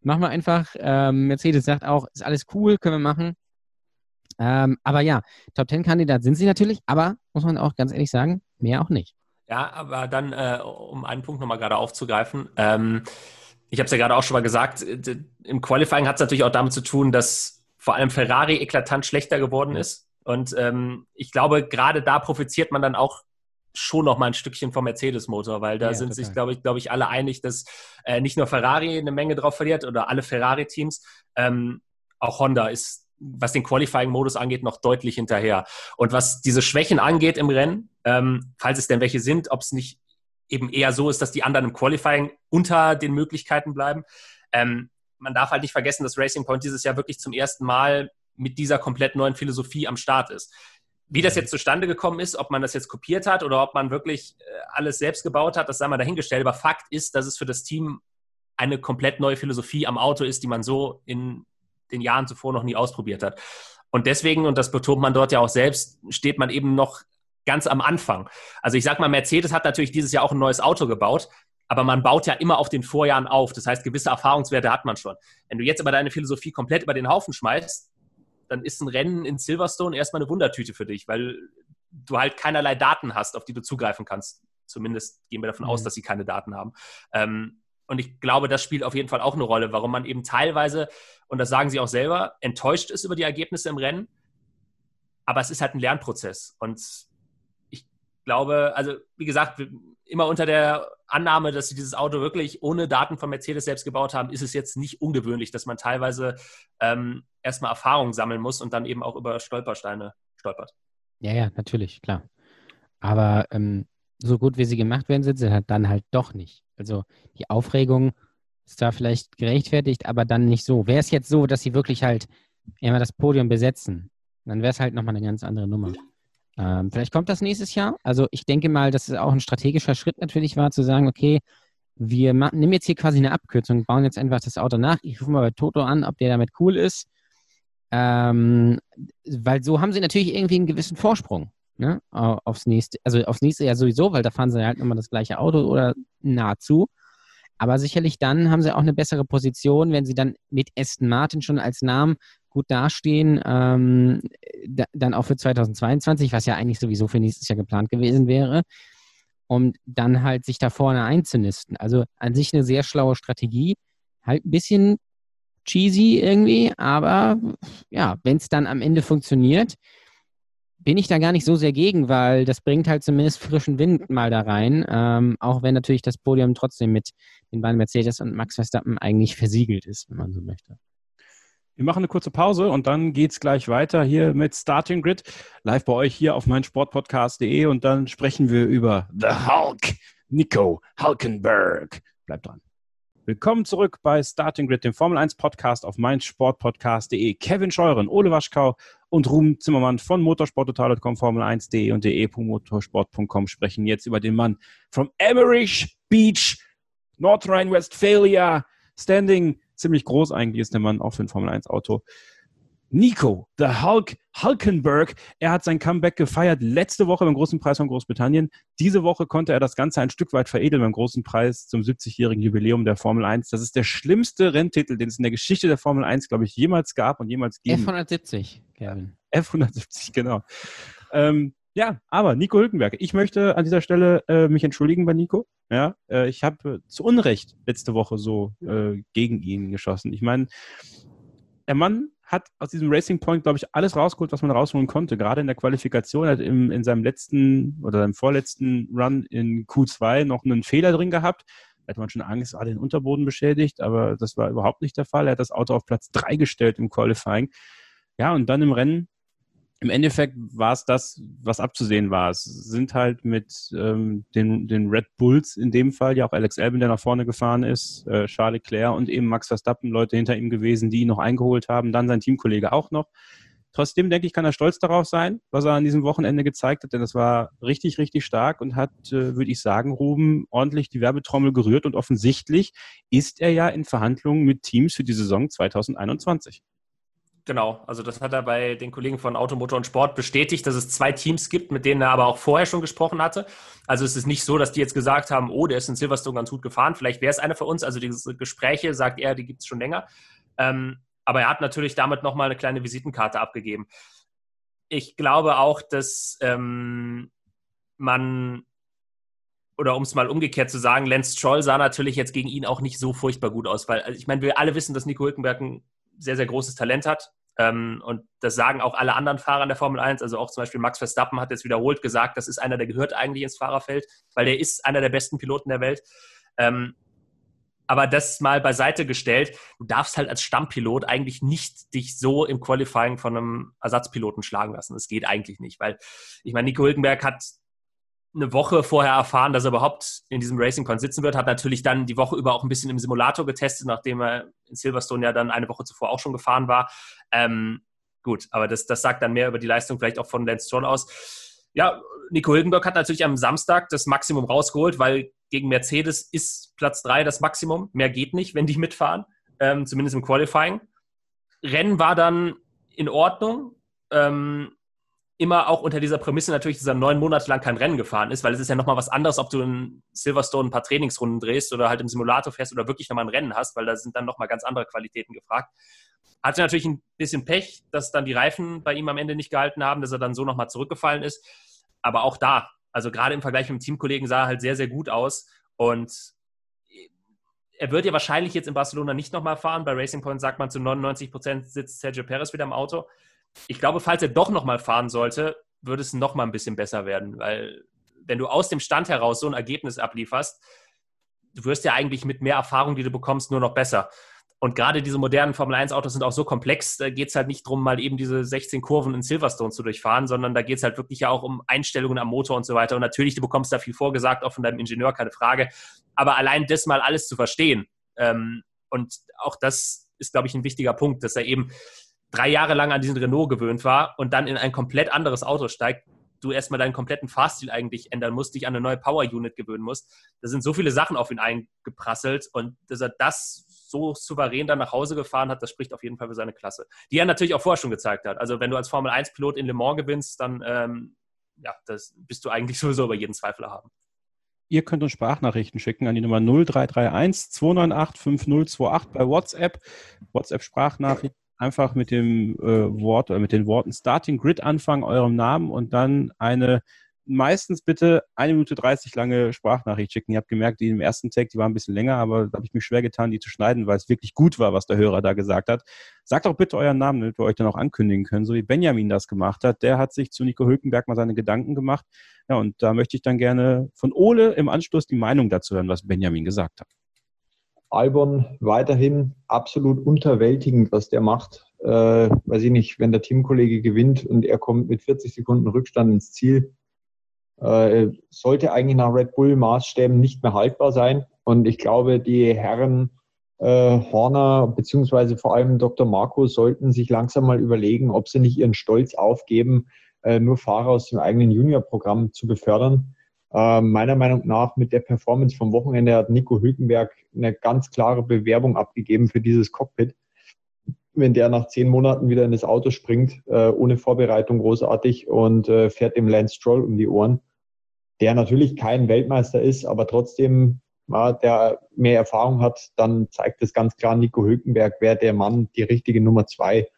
Machen wir einfach, ähm, Mercedes sagt auch, ist alles cool, können wir machen. Ähm, aber ja, Top 10 Kandidat sind sie natürlich, aber muss man auch ganz ehrlich sagen, mehr auch nicht.
Ja, aber dann, äh, um einen Punkt nochmal gerade aufzugreifen, ähm, ich habe es ja gerade auch schon mal gesagt, im Qualifying hat es natürlich auch damit zu tun, dass vor allem Ferrari eklatant schlechter geworden ist. Und ähm, ich glaube, gerade da profitiert man dann auch schon noch mal ein Stückchen vom Mercedes-Motor, weil da ja, sind total. sich, glaube ich, glaube ich, alle einig, dass äh, nicht nur Ferrari eine Menge drauf verliert oder alle Ferrari-Teams, ähm, auch Honda ist was den Qualifying-Modus angeht, noch deutlich hinterher. Und was diese Schwächen angeht im Rennen, ähm, falls es denn welche sind, ob es nicht eben eher so ist, dass die anderen im Qualifying unter den Möglichkeiten bleiben. Ähm, man darf halt nicht vergessen, dass Racing Point dieses Jahr wirklich zum ersten Mal mit dieser komplett neuen Philosophie am Start ist. Wie das jetzt zustande gekommen ist, ob man das jetzt kopiert hat oder ob man wirklich äh, alles selbst gebaut hat, das sei mal dahingestellt. Aber Fakt ist, dass es für das Team eine komplett neue Philosophie am Auto ist, die man so in den Jahren zuvor noch nie ausprobiert hat. Und deswegen, und das betont man dort ja auch selbst, steht man eben noch ganz am Anfang. Also ich sag mal, Mercedes hat natürlich dieses Jahr auch ein neues Auto gebaut, aber man baut ja immer auf den Vorjahren auf. Das heißt, gewisse Erfahrungswerte hat man schon. Wenn du jetzt aber deine Philosophie komplett über den Haufen schmeißt, dann ist ein Rennen in Silverstone erstmal eine Wundertüte für dich, weil du halt keinerlei Daten hast, auf die du zugreifen kannst. Zumindest gehen wir davon mhm. aus, dass sie keine Daten haben. Ähm, und ich glaube, das spielt auf jeden Fall auch eine Rolle, warum man eben teilweise, und das sagen sie auch selber, enttäuscht ist über die Ergebnisse im Rennen. Aber es ist halt ein Lernprozess. Und glaube, also wie gesagt, immer unter der Annahme, dass sie dieses Auto wirklich ohne Daten von Mercedes selbst gebaut haben, ist es jetzt nicht ungewöhnlich, dass man teilweise ähm, erstmal Erfahrung sammeln muss und dann eben auch über Stolpersteine stolpert.
Ja, ja, natürlich, klar. Aber ähm, so gut wie sie gemacht werden, sind sie halt dann halt doch nicht. Also die Aufregung ist da vielleicht gerechtfertigt, aber dann nicht so. Wäre es jetzt so, dass sie wirklich halt immer das Podium besetzen, dann wäre es halt nochmal eine ganz andere Nummer. Ähm, vielleicht kommt das nächstes Jahr. Also ich denke mal, dass es auch ein strategischer Schritt natürlich war, zu sagen, okay, wir nehmen jetzt hier quasi eine Abkürzung, bauen jetzt einfach das Auto nach. Ich rufe mal bei Toto an, ob der damit cool ist. Ähm, weil so haben sie natürlich irgendwie einen gewissen Vorsprung ne? aufs nächste, also aufs nächste Jahr sowieso, weil da fahren sie halt immer das gleiche Auto oder nahezu. Aber sicherlich dann haben sie auch eine bessere Position, wenn sie dann mit Aston Martin schon als Namen gut dastehen, ähm, da, dann auch für 2022, was ja eigentlich sowieso für nächstes Jahr geplant gewesen wäre, um dann halt sich da vorne einzunisten. Also an sich eine sehr schlaue Strategie, halt ein bisschen cheesy irgendwie, aber ja, wenn es dann am Ende funktioniert, bin ich da gar nicht so sehr gegen, weil das bringt halt zumindest frischen Wind mal da rein, ähm, auch wenn natürlich das Podium trotzdem mit den beiden Mercedes und Max Verstappen eigentlich versiegelt ist, wenn man so möchte.
Wir machen eine kurze Pause und dann geht es gleich weiter hier mit Starting Grid, live bei euch hier auf meinsportpodcast.de und dann sprechen wir über The Hulk, Nico Hulkenberg. Bleibt dran. Willkommen zurück bei Starting Grid, dem Formel 1 Podcast auf meinsportpodcast.de. Kevin Scheuren, Ole Waschkau und Ruben Zimmermann von motorsporttotal.com, Formel1.de und de.motorsport.com sprechen jetzt über den Mann from Emmerich Beach, North Rhine-Westphalia, Standing ziemlich groß eigentlich ist der Mann auch für ein Formel-1-Auto. Nico, the Hulk, Hulkenberg, er hat sein Comeback gefeiert letzte Woche beim Großen Preis von Großbritannien. Diese Woche konnte er das Ganze ein Stück weit veredeln beim Großen Preis zum 70-jährigen Jubiläum der Formel 1. Das ist der schlimmste Renntitel, den es in der Geschichte der Formel 1, glaube ich, jemals gab und jemals
geben. F170, Kevin.
F170, genau. Ähm, ja, aber Nico Hülkenberg, ich möchte an dieser Stelle äh, mich entschuldigen bei Nico. Ja, äh, ich habe äh, zu Unrecht letzte Woche so äh, gegen ihn geschossen. Ich meine, der Mann hat aus diesem Racing Point, glaube ich, alles rausgeholt, was man rausholen konnte. Gerade in der Qualifikation hat im, in seinem letzten oder seinem vorletzten Run in Q2 noch einen Fehler drin gehabt. Da hätte man schon Angst, ah, den Unterboden beschädigt, aber das war überhaupt nicht der Fall. Er hat das Auto auf Platz 3 gestellt im Qualifying. Ja, und dann im Rennen im Endeffekt war es das, was abzusehen war. Es sind halt mit ähm, den, den Red Bulls in dem Fall, ja auch Alex Albin, der nach vorne gefahren ist, äh, Charles Leclerc und eben Max Verstappen, Leute hinter ihm gewesen, die ihn noch eingeholt haben, dann sein Teamkollege auch noch. Trotzdem denke ich, kann er stolz darauf sein, was er an diesem Wochenende gezeigt hat, denn es war richtig, richtig stark und hat, äh, würde ich sagen, Ruben ordentlich die Werbetrommel gerührt und offensichtlich ist er ja in Verhandlungen mit Teams für die Saison 2021.
Genau, also das hat er bei den Kollegen von Automotor und Sport bestätigt, dass es zwei Teams gibt, mit denen er aber auch vorher schon gesprochen hatte. Also es ist nicht so, dass die jetzt gesagt haben, oh, der ist in Silverstone ganz gut gefahren, vielleicht wäre es einer für uns. Also diese Gespräche, sagt er, die gibt es schon länger. Ähm, aber er hat natürlich damit nochmal eine kleine Visitenkarte abgegeben. Ich glaube auch, dass ähm, man, oder um es mal umgekehrt zu sagen, Lance Stroll sah natürlich jetzt gegen ihn auch nicht so furchtbar gut aus, weil also ich meine, wir alle wissen, dass Nico Hülkenberg ein sehr, sehr großes Talent hat. Ähm, und das sagen auch alle anderen Fahrer in der Formel 1. Also auch zum Beispiel Max Verstappen hat jetzt wiederholt gesagt, das ist einer, der gehört eigentlich ins Fahrerfeld, weil der ist einer der besten Piloten der Welt. Ähm, aber das mal beiseite gestellt, du darfst halt als Stammpilot eigentlich nicht dich so im Qualifying von einem Ersatzpiloten schlagen lassen. Das geht eigentlich nicht, weil ich meine, Nico Hülkenberg hat eine Woche vorher erfahren, dass er überhaupt in diesem Racing Point sitzen wird, hat natürlich dann die Woche über auch ein bisschen im Simulator getestet, nachdem er in Silverstone ja dann eine Woche zuvor auch schon gefahren war. Ähm, gut, aber das, das sagt dann mehr über die Leistung vielleicht auch von Lance Stroll aus. Ja, Nico Hülkenberg hat natürlich am Samstag das Maximum rausgeholt, weil gegen Mercedes ist Platz 3 das Maximum. Mehr geht nicht, wenn die mitfahren, ähm, zumindest im Qualifying. Rennen war dann in Ordnung. Ähm, immer auch unter dieser Prämisse natürlich, dass er neun Monate lang kein Rennen gefahren ist, weil es ist ja nochmal was anderes, ob du in Silverstone ein paar Trainingsrunden drehst oder halt im Simulator fährst oder wirklich nochmal ein Rennen hast, weil da sind dann nochmal ganz andere Qualitäten gefragt. Hatte natürlich ein bisschen Pech, dass dann die Reifen bei ihm am Ende nicht gehalten haben, dass er dann so nochmal zurückgefallen ist. Aber auch da, also gerade im Vergleich mit dem Teamkollegen sah er halt sehr, sehr gut aus. Und er wird ja wahrscheinlich jetzt in Barcelona nicht nochmal fahren. Bei Racing Point sagt man, zu 99 Prozent sitzt Sergio Perez wieder im Auto ich glaube, falls er doch nochmal fahren sollte, würde es nochmal ein bisschen besser werden, weil wenn du aus dem Stand heraus so ein Ergebnis ablieferst, du wirst ja eigentlich mit mehr Erfahrung, die du bekommst, nur noch besser. Und gerade diese modernen Formel-1-Autos sind auch so komplex, da geht es halt nicht darum, mal eben diese 16 Kurven in Silverstone zu durchfahren, sondern da geht es halt wirklich ja auch um Einstellungen am Motor und so weiter. Und natürlich, du bekommst da viel vorgesagt, auch von deinem Ingenieur, keine Frage. Aber allein das mal alles zu verstehen, ähm, und auch das ist, glaube ich, ein wichtiger Punkt, dass er eben drei Jahre lang an diesen Renault gewöhnt war und dann in ein komplett anderes Auto steigt, du erstmal deinen kompletten Fahrstil eigentlich ändern musst, dich an eine neue Power Unit gewöhnen musst. Da sind so viele Sachen auf ihn eingeprasselt und dass er das so souverän dann nach Hause gefahren hat, das spricht auf jeden Fall für seine Klasse. Die er natürlich auch vorher schon gezeigt hat. Also wenn du als Formel 1-Pilot in Le Mans gewinnst, dann ähm, ja, das bist du eigentlich sowieso über jeden Zweifel haben.
Ihr könnt uns Sprachnachrichten schicken an die Nummer 0331 298 5028 bei WhatsApp. WhatsApp Sprachnachrichten einfach mit dem äh, Wort oder mit den Worten Starting Grid anfangen, eurem Namen und dann eine meistens bitte eine Minute 30 lange Sprachnachricht schicken. Ihr habt gemerkt, die im ersten Tag, die war ein bisschen länger, aber da habe ich mich schwer getan, die zu schneiden, weil es wirklich gut war, was der Hörer da gesagt hat. Sagt doch bitte euren Namen, damit wir euch dann auch ankündigen können, so wie Benjamin das gemacht hat. Der hat sich zu Nico Hülkenberg mal seine Gedanken gemacht. Ja, und da möchte ich dann gerne von Ole im Anschluss die Meinung dazu hören, was Benjamin gesagt hat.
Albon weiterhin absolut unterwältigend, was der macht. Äh, weiß ich nicht, wenn der Teamkollege gewinnt und er kommt mit 40 Sekunden Rückstand ins Ziel, äh, sollte eigentlich nach Red Bull Maßstäben nicht mehr haltbar sein. Und ich glaube, die Herren äh, Horner beziehungsweise vor allem Dr. Marco sollten sich langsam mal überlegen, ob sie nicht ihren Stolz aufgeben, äh, nur Fahrer aus dem eigenen Juniorprogramm zu befördern äh, meiner Meinung nach mit der Performance vom Wochenende hat Nico Hülkenberg eine ganz klare Bewerbung abgegeben für dieses Cockpit. Wenn der nach zehn Monaten wieder in das Auto springt, äh, ohne Vorbereitung großartig und äh, fährt dem Lance Stroll um die Ohren, der natürlich kein Weltmeister ist, aber trotzdem der mehr Erfahrung hat, dann zeigt es ganz klar, Nico Hülkenberg wäre der Mann, die richtige Nummer zwei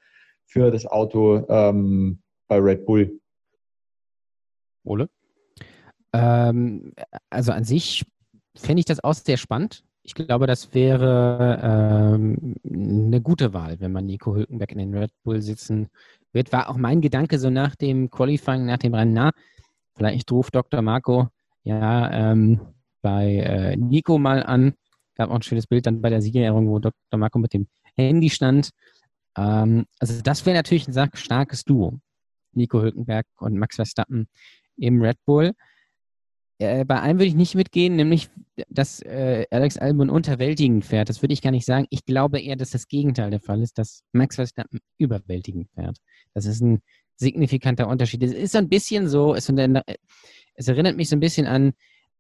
für das Auto ähm, bei Red Bull.
Ole? Ähm, also an sich fände ich das auch sehr spannend. Ich glaube, das wäre ähm, eine gute Wahl, wenn man Nico Hülkenberg in den Red Bull sitzen wird. War auch mein Gedanke so nach dem Qualifying, nach dem Rennen, na, vielleicht ruft Dr. Marco ja ähm, bei äh, Nico mal an. Gab auch ein schönes Bild dann bei der Siegerehrung, wo Dr. Marco mit dem Handy stand. Ähm, also das wäre natürlich ein starkes Duo. Nico Hülkenberg und Max Verstappen im Red Bull. Äh, bei einem würde ich nicht mitgehen, nämlich, dass äh, Alex Albon unterwältigend fährt. Das würde ich gar nicht sagen. Ich glaube eher, dass das Gegenteil der Fall ist, dass Max Verstappen überwältigend fährt. Das ist ein signifikanter Unterschied. Es ist so ein bisschen so, es, es erinnert mich so ein bisschen an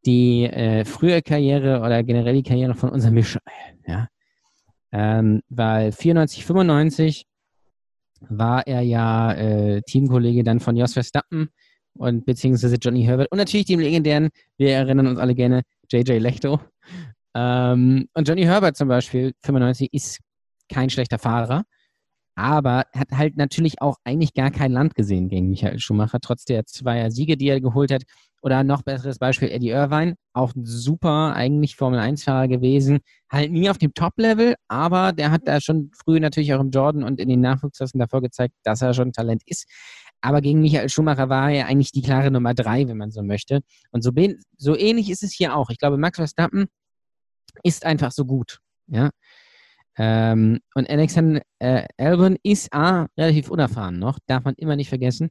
die äh, frühe Karriere oder generell die Karriere von unserem Michael. Ja? Ähm, weil 94, 95 war er ja äh, Teamkollege dann von Jos Verstappen und beziehungsweise Johnny Herbert und natürlich dem legendären, wir erinnern uns alle gerne, JJ Lechto. Ähm, und Johnny Herbert zum Beispiel, 95, ist kein schlechter Fahrer, aber hat halt natürlich auch eigentlich gar kein Land gesehen gegen Michael Schumacher, trotz der zweier Siege, die er geholt hat. Oder noch besseres Beispiel, Eddie Irvine, auch ein super eigentlich Formel-1-Fahrer gewesen. Halt nie auf dem Top-Level, aber der hat da schon früh natürlich auch im Jordan und in den Nachwuchsklassen davor gezeigt, dass er schon Talent ist. Aber gegen Michael Schumacher war er eigentlich die klare Nummer drei, wenn man so möchte. Und so, so ähnlich ist es hier auch. Ich glaube, Max Verstappen ist einfach so gut. Ja. Ähm, und Alexander äh, Albon ist A, relativ unerfahren noch, darf man immer nicht vergessen.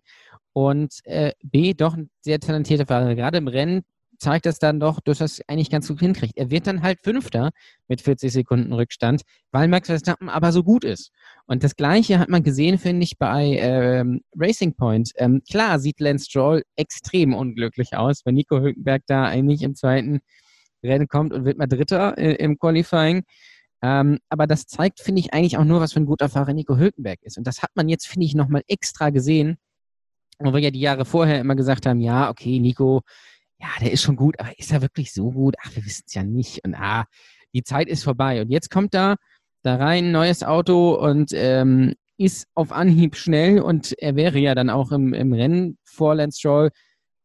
Und äh, B, doch ein sehr talentierter Fahrer. Gerade im Rennen zeigt das dann doch, dass er es eigentlich ganz gut hinkriegt. Er wird dann halt Fünfter mit 40 Sekunden Rückstand, weil Max Verstappen aber so gut ist. Und das Gleiche hat man gesehen, finde ich, bei ähm, Racing Point. Ähm, klar sieht Lance Stroll extrem unglücklich aus, wenn Nico Hülkenberg da eigentlich im zweiten Rennen kommt und wird mal Dritter äh, im Qualifying. Ähm, aber das zeigt, finde ich, eigentlich auch nur, was für ein guter Fahrer Nico Hülkenberg ist. Und das hat man jetzt, finde ich, nochmal extra gesehen wo wir ja die Jahre vorher immer gesagt haben, ja, okay, Nico, ja, der ist schon gut, aber ist er wirklich so gut? Ach, wir wissen es ja nicht. Und ah, die Zeit ist vorbei. Und jetzt kommt da, da rein, neues Auto und ähm, ist auf Anhieb schnell und er wäre ja dann auch im, im Rennen vor Lance Stroll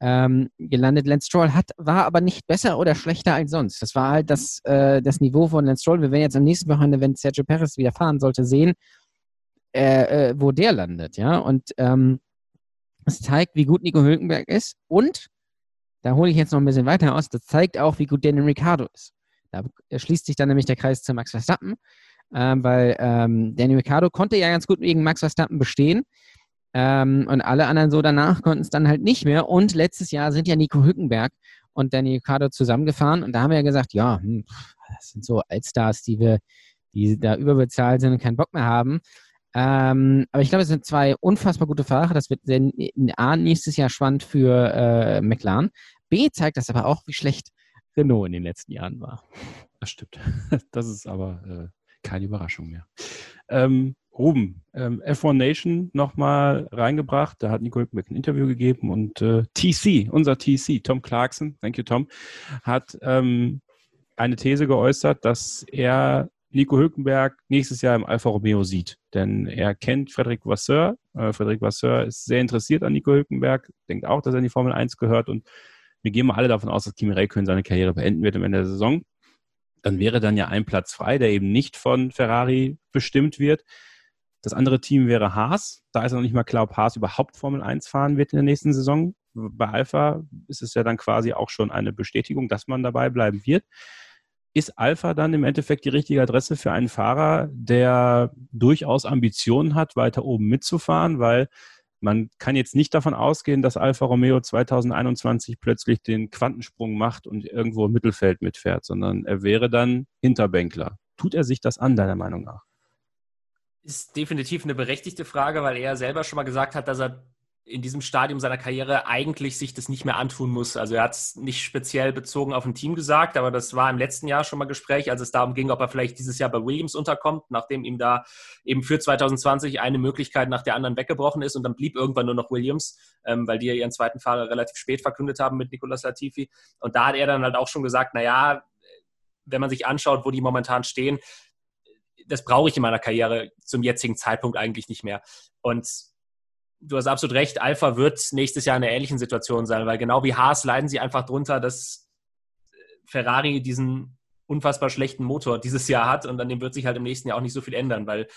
ähm, gelandet. Lance Stroll hat, war aber nicht besser oder schlechter als sonst. Das war halt das, äh, das Niveau von Lance Stroll. Wir werden jetzt am nächsten Wochenende, wenn Sergio Perez wieder fahren sollte, sehen, äh, äh, wo der landet. Ja, und ähm, es zeigt, wie gut Nico Hülkenberg ist und da hole ich jetzt noch ein bisschen weiter aus. Das zeigt auch, wie gut Daniel Ricciardo ist. Da schließt sich dann nämlich der Kreis zu Max Verstappen, äh, weil ähm, Daniel Ricciardo konnte ja ganz gut gegen Max Verstappen bestehen. Ähm, und alle anderen so danach konnten es dann halt nicht mehr. Und letztes Jahr sind ja Nico Hückenberg und Daniel Ricciardo zusammengefahren. Und da haben wir ja gesagt, ja, hm, das sind so Altstars, die wir, die da überbezahlt sind und keinen Bock mehr haben. Ähm, aber ich glaube, es sind zwei unfassbar gute Fahrer. Das wird A, nächstes Jahr spannend für äh, McLaren. B zeigt das aber auch, wie schlecht Renault in den letzten Jahren war.
Das stimmt. Das ist aber äh, keine Überraschung mehr. Ähm, Ruben, ähm, F1 Nation nochmal reingebracht. Da hat Nico Hülkenberg ein Interview gegeben und äh, TC, unser TC, Tom Clarkson, thank you Tom, hat ähm, eine These geäußert, dass er Nico Hülkenberg nächstes Jahr im Alfa Romeo sieht. Denn er kennt Frederik Vasseur. Äh, Frederik Vasseur ist sehr interessiert an Nico Hülkenberg, denkt auch, dass er in die Formel 1 gehört und wir gehen mal alle davon aus, dass Kimi Räikkönen seine Karriere beenden wird am Ende der Saison. Dann wäre dann ja ein Platz frei, der eben nicht von Ferrari bestimmt wird. Das andere Team wäre Haas. Da ist noch nicht mal klar, ob Haas überhaupt Formel 1 fahren wird in der nächsten Saison. Bei Alpha ist es ja dann quasi auch schon eine Bestätigung, dass man dabei bleiben wird. Ist Alpha dann im Endeffekt die richtige Adresse für einen Fahrer, der durchaus Ambitionen hat, weiter oben mitzufahren? Weil man kann jetzt nicht davon ausgehen, dass Alfa Romeo 2021 plötzlich den Quantensprung macht und irgendwo im Mittelfeld mitfährt, sondern er wäre dann Hinterbänkler. Tut er sich das an, deiner Meinung nach?
Ist definitiv eine berechtigte Frage, weil er selber schon mal gesagt hat, dass er in diesem Stadium seiner Karriere eigentlich sich das nicht mehr antun muss. Also er hat es nicht speziell bezogen auf ein Team gesagt, aber das war im letzten Jahr schon mal Gespräch, als es darum ging, ob er vielleicht dieses Jahr bei Williams unterkommt, nachdem ihm da eben für 2020 eine Möglichkeit nach der anderen weggebrochen ist und dann blieb irgendwann nur noch Williams, ähm, weil die ja ihren zweiten Fahrer relativ spät verkündet haben mit Nicolas Latifi. Und da hat er dann halt auch schon gesagt, naja, wenn man sich anschaut, wo die momentan stehen, das brauche ich in meiner Karriere zum jetzigen Zeitpunkt eigentlich nicht mehr. Und du hast absolut recht, Alpha wird nächstes Jahr in einer ähnlichen Situation sein, weil genau wie Haas leiden sie einfach drunter, dass Ferrari diesen unfassbar schlechten Motor dieses Jahr hat und an dem wird sich halt im nächsten Jahr auch nicht so viel ändern, weil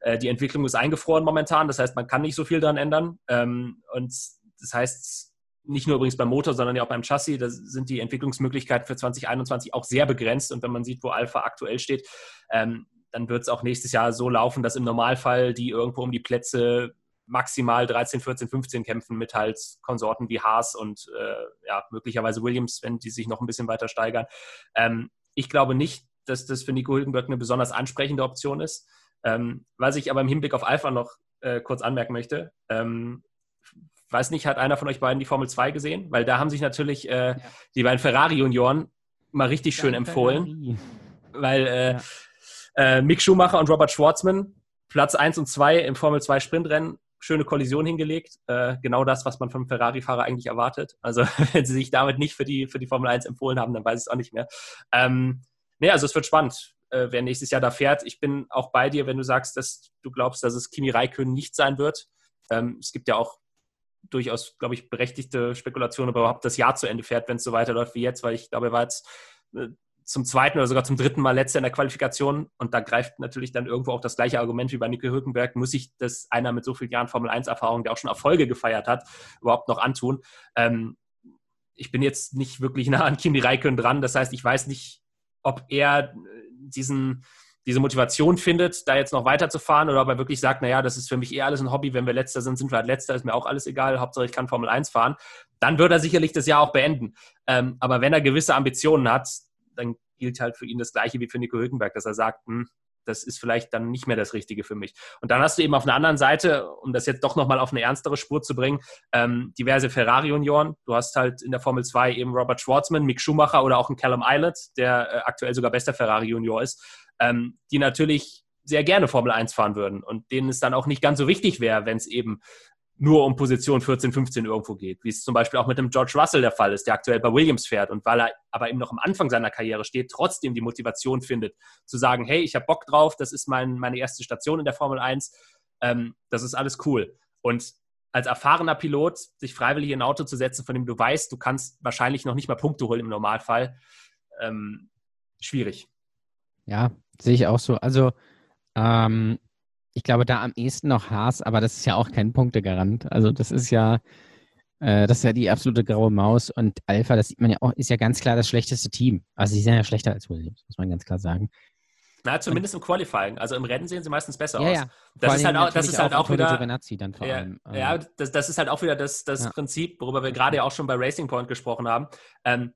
äh, die Entwicklung ist eingefroren momentan, das heißt, man kann nicht so viel daran ändern. Ähm, und das heißt, nicht nur übrigens beim Motor, sondern ja auch beim Chassis, da sind die Entwicklungsmöglichkeiten für 2021 auch sehr begrenzt. Und wenn man sieht, wo Alpha aktuell steht, ähm, dann wird es auch nächstes Jahr so laufen, dass im Normalfall die irgendwo um die Plätze maximal 13, 14, 15 kämpfen mit halt Konsorten wie Haas und äh, ja, möglicherweise Williams, wenn die sich noch ein bisschen weiter steigern. Ähm, ich glaube nicht, dass das für Nico Hülkenberg eine besonders ansprechende Option ist. Ähm, was ich aber im Hinblick auf Alpha noch äh, kurz anmerken möchte, ähm, weiß nicht, hat einer von euch beiden die Formel 2 gesehen? Weil da haben sich natürlich äh, ja. die beiden Ferrari-Junioren mal richtig schön ja, empfohlen. Ferrari. Weil äh, ja. Äh, Mick Schumacher und Robert Schwartzman Platz 1 und 2 im Formel 2 Sprintrennen schöne Kollision hingelegt. Äh, genau das, was man vom Ferrari-Fahrer eigentlich erwartet. Also wenn sie sich damit nicht für die, für die Formel 1 empfohlen haben, dann weiß ich es auch nicht mehr. Ähm, nee, also es wird spannend, äh, wer nächstes Jahr da fährt. Ich bin auch bei dir, wenn du sagst, dass du glaubst, dass es Kimi Räikkönen nicht sein wird. Ähm, es gibt ja auch durchaus, glaube ich, berechtigte Spekulationen, ob er überhaupt das Jahr zu Ende fährt, wenn es so weiterläuft wie jetzt, weil ich glaube, er war jetzt äh, zum zweiten oder sogar zum dritten Mal letzter in der Qualifikation. Und da greift natürlich dann irgendwo auch das gleiche Argument wie bei Nico Hülkenberg. Muss sich das einer mit so vielen Jahren Formel 1-Erfahrung, der auch schon Erfolge gefeiert hat, überhaupt noch antun? Ähm, ich bin jetzt nicht wirklich nah an Kimi Räikkönen dran. Das heißt, ich weiß nicht, ob er diesen, diese Motivation findet, da jetzt noch weiterzufahren oder ob er wirklich sagt, naja, das ist für mich eher alles ein Hobby. Wenn wir Letzter sind, sind wir halt Letzter. Ist mir auch alles egal. Hauptsache, ich kann Formel 1 fahren. Dann wird er sicherlich das Jahr auch beenden. Ähm, aber wenn er gewisse Ambitionen hat, dann gilt halt für ihn das Gleiche wie für Nico Hülkenberg, dass er sagt, hm, das ist vielleicht dann nicht mehr das Richtige für mich. Und dann hast du eben auf einer anderen Seite, um das jetzt doch nochmal auf eine ernstere Spur zu bringen, ähm, diverse Ferrari-Junioren. Du hast halt in der Formel 2 eben Robert Schwartzman, Mick Schumacher oder auch einen Callum Islet, der äh, aktuell sogar bester Ferrari-Junior ist, ähm, die natürlich sehr gerne Formel 1 fahren würden und denen es dann auch nicht ganz so wichtig wäre, wenn es eben nur um Position 14, 15 irgendwo geht, wie es zum Beispiel auch mit dem George Russell der Fall ist, der aktuell bei Williams fährt und weil er aber eben noch am Anfang seiner Karriere steht, trotzdem die Motivation findet, zu sagen, hey, ich habe Bock drauf, das ist mein, meine erste Station in der Formel 1, ähm, das ist alles cool. Und als erfahrener Pilot sich freiwillig in ein Auto zu setzen, von dem du weißt, du kannst wahrscheinlich noch nicht mal Punkte holen im Normalfall, ähm, schwierig.
Ja, sehe ich auch so. Also ähm, ich glaube, da am ehesten noch Haas, aber das ist ja auch kein Punktegarant. Also das ist ja, äh, das ist ja die absolute graue Maus und Alpha, das sieht man ja auch, ist ja ganz klar das schlechteste Team. Also sie sind ja schlechter als Williams, muss man ganz klar sagen.
Na, zumindest im Qualifying. Also im Rennen sehen sie meistens besser
ja,
aus.
Ja.
Das ist halt auch, das ist halt auch wieder. Ja, ja das, das, ist halt auch wieder das, das ja. Prinzip, worüber wir gerade ja auch schon bei Racing Point gesprochen haben. Ähm,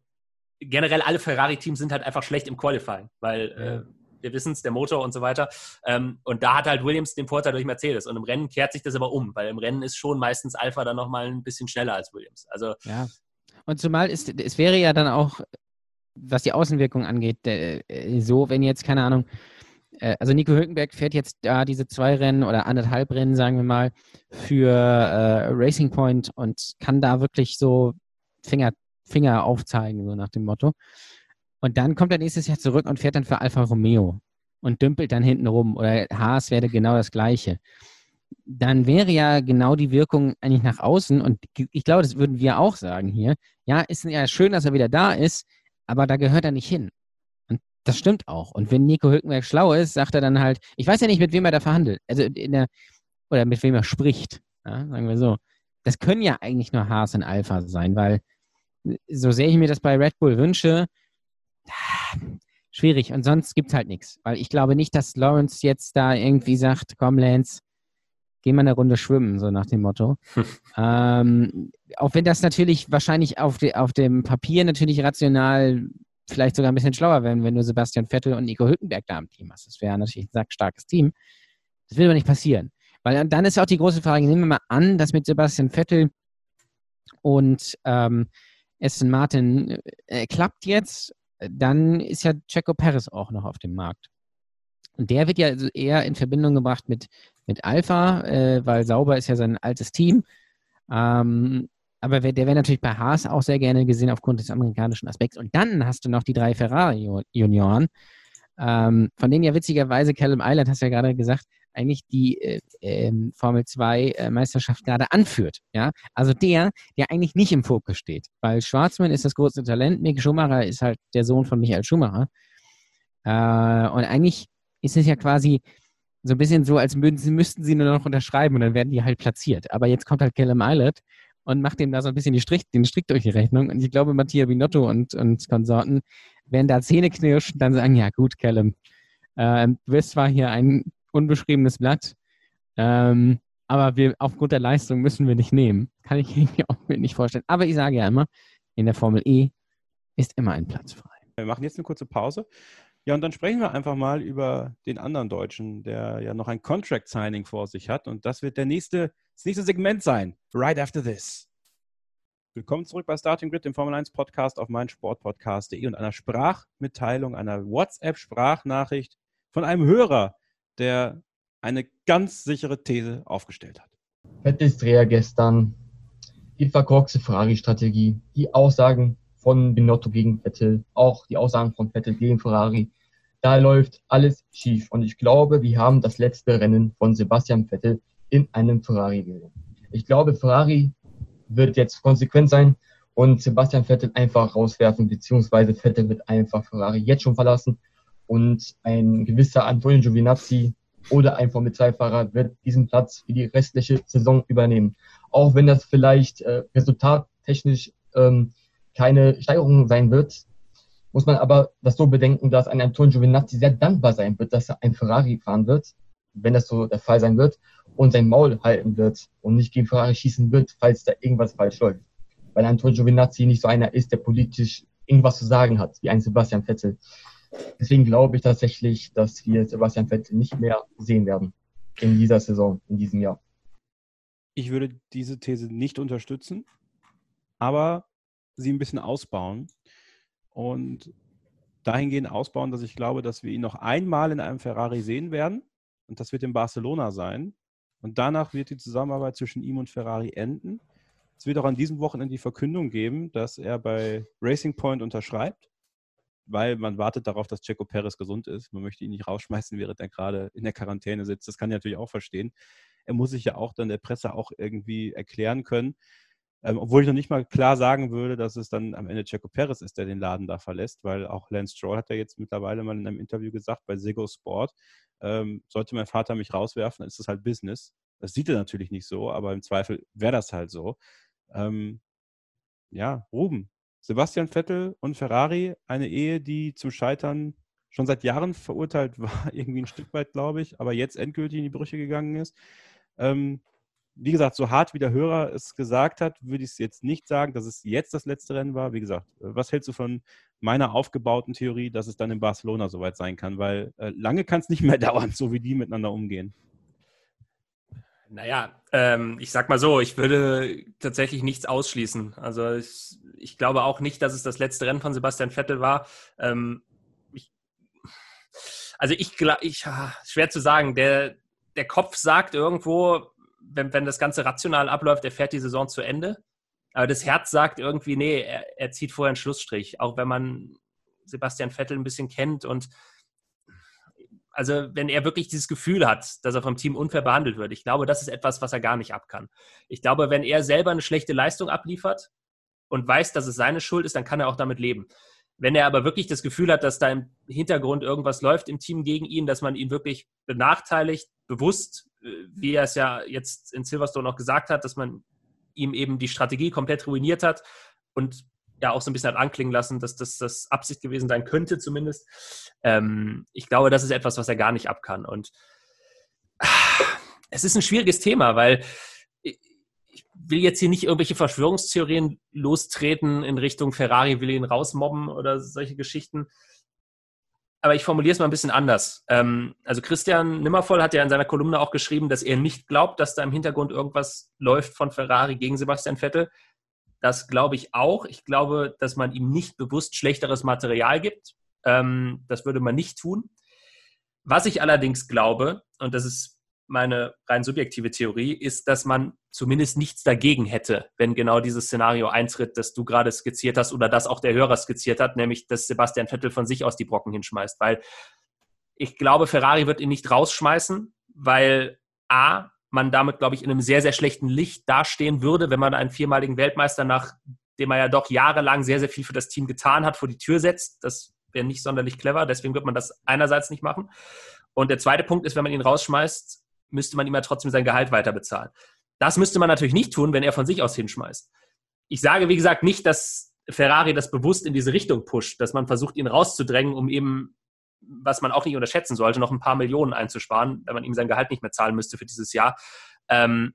generell alle Ferrari-Teams sind halt einfach schlecht im Qualifying, weil äh, wir wissen es, der Motor und so weiter. Ähm, und da hat halt Williams den Vorteil durch Mercedes. Und im Rennen kehrt sich das aber um, weil im Rennen ist schon meistens Alpha dann nochmal ein bisschen schneller als Williams. Also,
ja. Und zumal ist, es wäre ja dann auch, was die Außenwirkung angeht, äh, so, wenn jetzt, keine Ahnung, äh, also Nico Hülkenberg fährt jetzt da diese zwei Rennen oder anderthalb Rennen, sagen wir mal, für äh, Racing Point und kann da wirklich so Finger, Finger aufzeigen, so nach dem Motto. Und dann kommt er nächstes Jahr zurück und fährt dann für Alfa Romeo und dümpelt dann hinten rum. Oder Haas wäre genau das Gleiche. Dann wäre ja genau die Wirkung eigentlich nach außen. Und ich glaube, das würden wir auch sagen hier. Ja, ist ja schön, dass er wieder da ist, aber da gehört er nicht hin. Und das stimmt auch. Und wenn Nico Hülkenberg schlau ist, sagt er dann halt, ich weiß ja nicht, mit wem er da verhandelt. Also in der, oder mit wem er spricht. Ja, sagen wir so. Das können ja eigentlich nur Haas und Alpha sein, weil so sehr ich mir das bei Red Bull wünsche, schwierig. Und sonst gibt es halt nichts. Weil ich glaube nicht, dass Lawrence jetzt da irgendwie sagt, komm, Lance, geh mal eine Runde schwimmen, so nach dem Motto. ähm, auch wenn das natürlich wahrscheinlich auf, de, auf dem Papier natürlich rational vielleicht sogar ein bisschen schlauer wäre, wenn du Sebastian Vettel und Nico Hülkenberg da im Team hast. Das wäre natürlich ein sackstarkes Team. Das will aber nicht passieren. Weil dann ist auch die große Frage, nehmen wir mal an, dass mit Sebastian Vettel und ähm, Aston Martin äh, klappt jetzt dann ist ja Checo Perez auch noch auf dem Markt. Und der wird ja also eher in Verbindung gebracht mit, mit Alpha, äh, weil Sauber ist ja sein altes Team. Ähm, aber der wäre natürlich bei Haas auch sehr gerne gesehen aufgrund des amerikanischen Aspekts. Und dann hast du noch die drei Ferrari-Junioren, ähm, von denen ja witzigerweise Callum Island, hast du ja gerade gesagt, eigentlich die äh, äh, Formel 2 äh, Meisterschaft gerade anführt. Ja? Also der, der eigentlich nicht im Fokus steht. Weil Schwarzmann ist das große Talent, Mick Schumacher ist halt der Sohn von Michael Schumacher. Äh, und eigentlich ist es ja quasi so ein bisschen so, als müssten, müssten sie nur noch unterschreiben und dann werden die halt platziert. Aber jetzt kommt halt Callum Eilert und macht dem da so ein bisschen Strich, den Strick durch die Rechnung. Und ich glaube, Mattia Binotto und, und Konsorten werden da Zähne knirschen und dann sagen, ja gut, Callum, äh, du bist zwar hier ein unbeschriebenes Blatt. Ähm, aber wir, aufgrund der Leistung müssen wir nicht nehmen. Kann ich irgendwie auch mir nicht vorstellen. Aber ich sage ja immer, in der Formel E ist immer ein Platz frei.
Wir machen jetzt eine kurze Pause. Ja, und dann sprechen wir einfach mal über den anderen Deutschen, der ja noch ein Contract Signing vor sich hat. Und das wird der nächste, das nächste Segment sein. Right after this. Willkommen zurück bei Starting Grid, dem Formel 1 Podcast auf meinsportpodcast.de und einer Sprachmitteilung, einer WhatsApp-Sprachnachricht von einem Hörer, der eine ganz sichere These aufgestellt hat.
Dreher gestern, die verkorkste Ferrari-Strategie, die Aussagen von Binotto gegen Vettel, auch die Aussagen von Vettel gegen Ferrari. Da läuft alles schief. Und ich glaube, wir haben das letzte Rennen von Sebastian Vettel in einem Ferrari gesehen. Ich glaube, Ferrari wird jetzt konsequent sein und Sebastian Vettel einfach rauswerfen, beziehungsweise Vettel wird einfach Ferrari jetzt schon verlassen und ein gewisser Antonio Giovinazzi oder ein Formel-2-Fahrer wird diesen Platz für die restliche Saison übernehmen. Auch wenn das vielleicht äh, resultattechnisch ähm, keine Steigerung sein wird, muss man aber das so bedenken, dass ein Antonio Giovinazzi sehr dankbar sein wird, dass er ein Ferrari fahren wird, wenn das so der Fall sein wird, und sein Maul halten wird und nicht gegen Ferrari schießen wird, falls da irgendwas falsch läuft. Weil Antonio Giovinazzi nicht so einer ist, der politisch irgendwas zu sagen hat, wie ein Sebastian Vettel. Deswegen glaube ich tatsächlich, dass wir Sebastian Vettel nicht mehr sehen werden in dieser Saison, in diesem Jahr.
Ich würde diese These nicht unterstützen, aber sie ein bisschen ausbauen und dahingehend ausbauen, dass ich glaube, dass wir ihn noch einmal in einem Ferrari sehen werden und das wird in Barcelona sein. und danach wird die Zusammenarbeit zwischen ihm und Ferrari enden. Es wird auch an diesem Wochenende die Verkündung geben, dass er bei Racing Point unterschreibt, weil man wartet darauf, dass Checo Perez gesund ist. Man möchte ihn nicht rausschmeißen, während er gerade in der Quarantäne sitzt. Das kann ich natürlich auch verstehen. Er muss sich ja auch dann der Presse auch irgendwie erklären können. Ähm, obwohl ich noch nicht mal klar sagen würde, dass es dann am Ende Checo Perez ist, der den Laden da verlässt, weil auch Lance Stroll hat ja jetzt mittlerweile mal in einem Interview gesagt, bei Sego Sport, ähm, sollte mein Vater mich rauswerfen, dann ist das halt Business. Das sieht er natürlich nicht so, aber im Zweifel wäre das halt so. Ähm, ja, Ruben. Sebastian Vettel und Ferrari, eine Ehe, die zum Scheitern schon seit Jahren verurteilt war, irgendwie ein Stück weit, glaube ich, aber jetzt endgültig in die Brüche gegangen ist. Ähm, wie gesagt, so hart wie der Hörer es gesagt hat, würde ich es jetzt nicht sagen, dass es jetzt das letzte Rennen war. Wie gesagt, was hältst du von meiner aufgebauten Theorie, dass es dann in Barcelona soweit sein kann? Weil äh, lange kann es nicht mehr dauern, so wie die miteinander umgehen.
Naja, ähm, ich sag mal so, ich würde tatsächlich nichts ausschließen. Also ich, ich, glaube auch nicht, dass es das letzte Rennen von Sebastian Vettel war. Ähm, ich, also ich glaube, ich, schwer zu sagen, der, der Kopf sagt irgendwo, wenn, wenn das Ganze rational abläuft, er fährt die Saison zu Ende. Aber das Herz sagt irgendwie, nee, er, er zieht vorher einen Schlussstrich. Auch wenn man Sebastian Vettel ein bisschen kennt und also wenn er wirklich dieses Gefühl hat, dass er vom Team unfair behandelt wird, ich glaube, das ist etwas, was er gar nicht ab kann. Ich glaube, wenn er selber eine schlechte Leistung abliefert und weiß, dass es seine Schuld ist, dann kann er auch damit leben. Wenn er aber wirklich das Gefühl hat, dass da im Hintergrund irgendwas läuft im Team gegen ihn, dass man ihn wirklich benachteiligt, bewusst, äh, wie er es ja jetzt in Silverstone auch gesagt hat, dass man ihm eben die Strategie komplett ruiniert hat und ja auch so ein bisschen hat anklingen lassen, dass das, das Absicht gewesen sein könnte zumindest. Ähm, ich glaube, das ist etwas, was er gar nicht ab kann. Und ah, es ist ein schwieriges Thema, weil ich will jetzt hier nicht irgendwelche Verschwörungstheorien lostreten in Richtung Ferrari will ihn rausmobben oder solche Geschichten. Aber ich formuliere es mal ein bisschen anders. Ähm, also Christian Nimmervoll hat ja in seiner Kolumne auch geschrieben, dass er nicht glaubt, dass da im Hintergrund irgendwas läuft von Ferrari gegen Sebastian Vettel. Das glaube ich auch. Ich glaube, dass man ihm nicht bewusst schlechteres Material gibt. Ähm, das würde man nicht tun. Was ich allerdings glaube, und das ist meine rein subjektive Theorie, ist, dass man zumindest nichts dagegen hätte, wenn genau dieses Szenario eintritt, das du gerade skizziert hast oder das auch der Hörer skizziert hat, nämlich dass Sebastian Vettel von sich aus die Brocken hinschmeißt. Weil ich glaube, Ferrari wird ihn nicht rausschmeißen, weil A, man damit, glaube ich, in einem sehr, sehr schlechten Licht dastehen würde, wenn man einen viermaligen Weltmeister, nachdem er ja doch jahrelang sehr, sehr viel für das Team getan hat, vor die Tür setzt. Das wäre nicht sonderlich clever, deswegen wird man das einerseits nicht machen. Und der zweite Punkt ist, wenn man ihn rausschmeißt, müsste man ihm ja trotzdem sein Gehalt weiter bezahlen. Das müsste man natürlich nicht tun, wenn er von sich aus hinschmeißt. Ich sage, wie gesagt, nicht, dass Ferrari das bewusst in diese Richtung pusht, dass man versucht, ihn rauszudrängen, um eben was man auch nicht unterschätzen sollte, noch ein paar Millionen einzusparen, wenn man ihm sein Gehalt nicht mehr zahlen müsste für dieses Jahr. Ähm,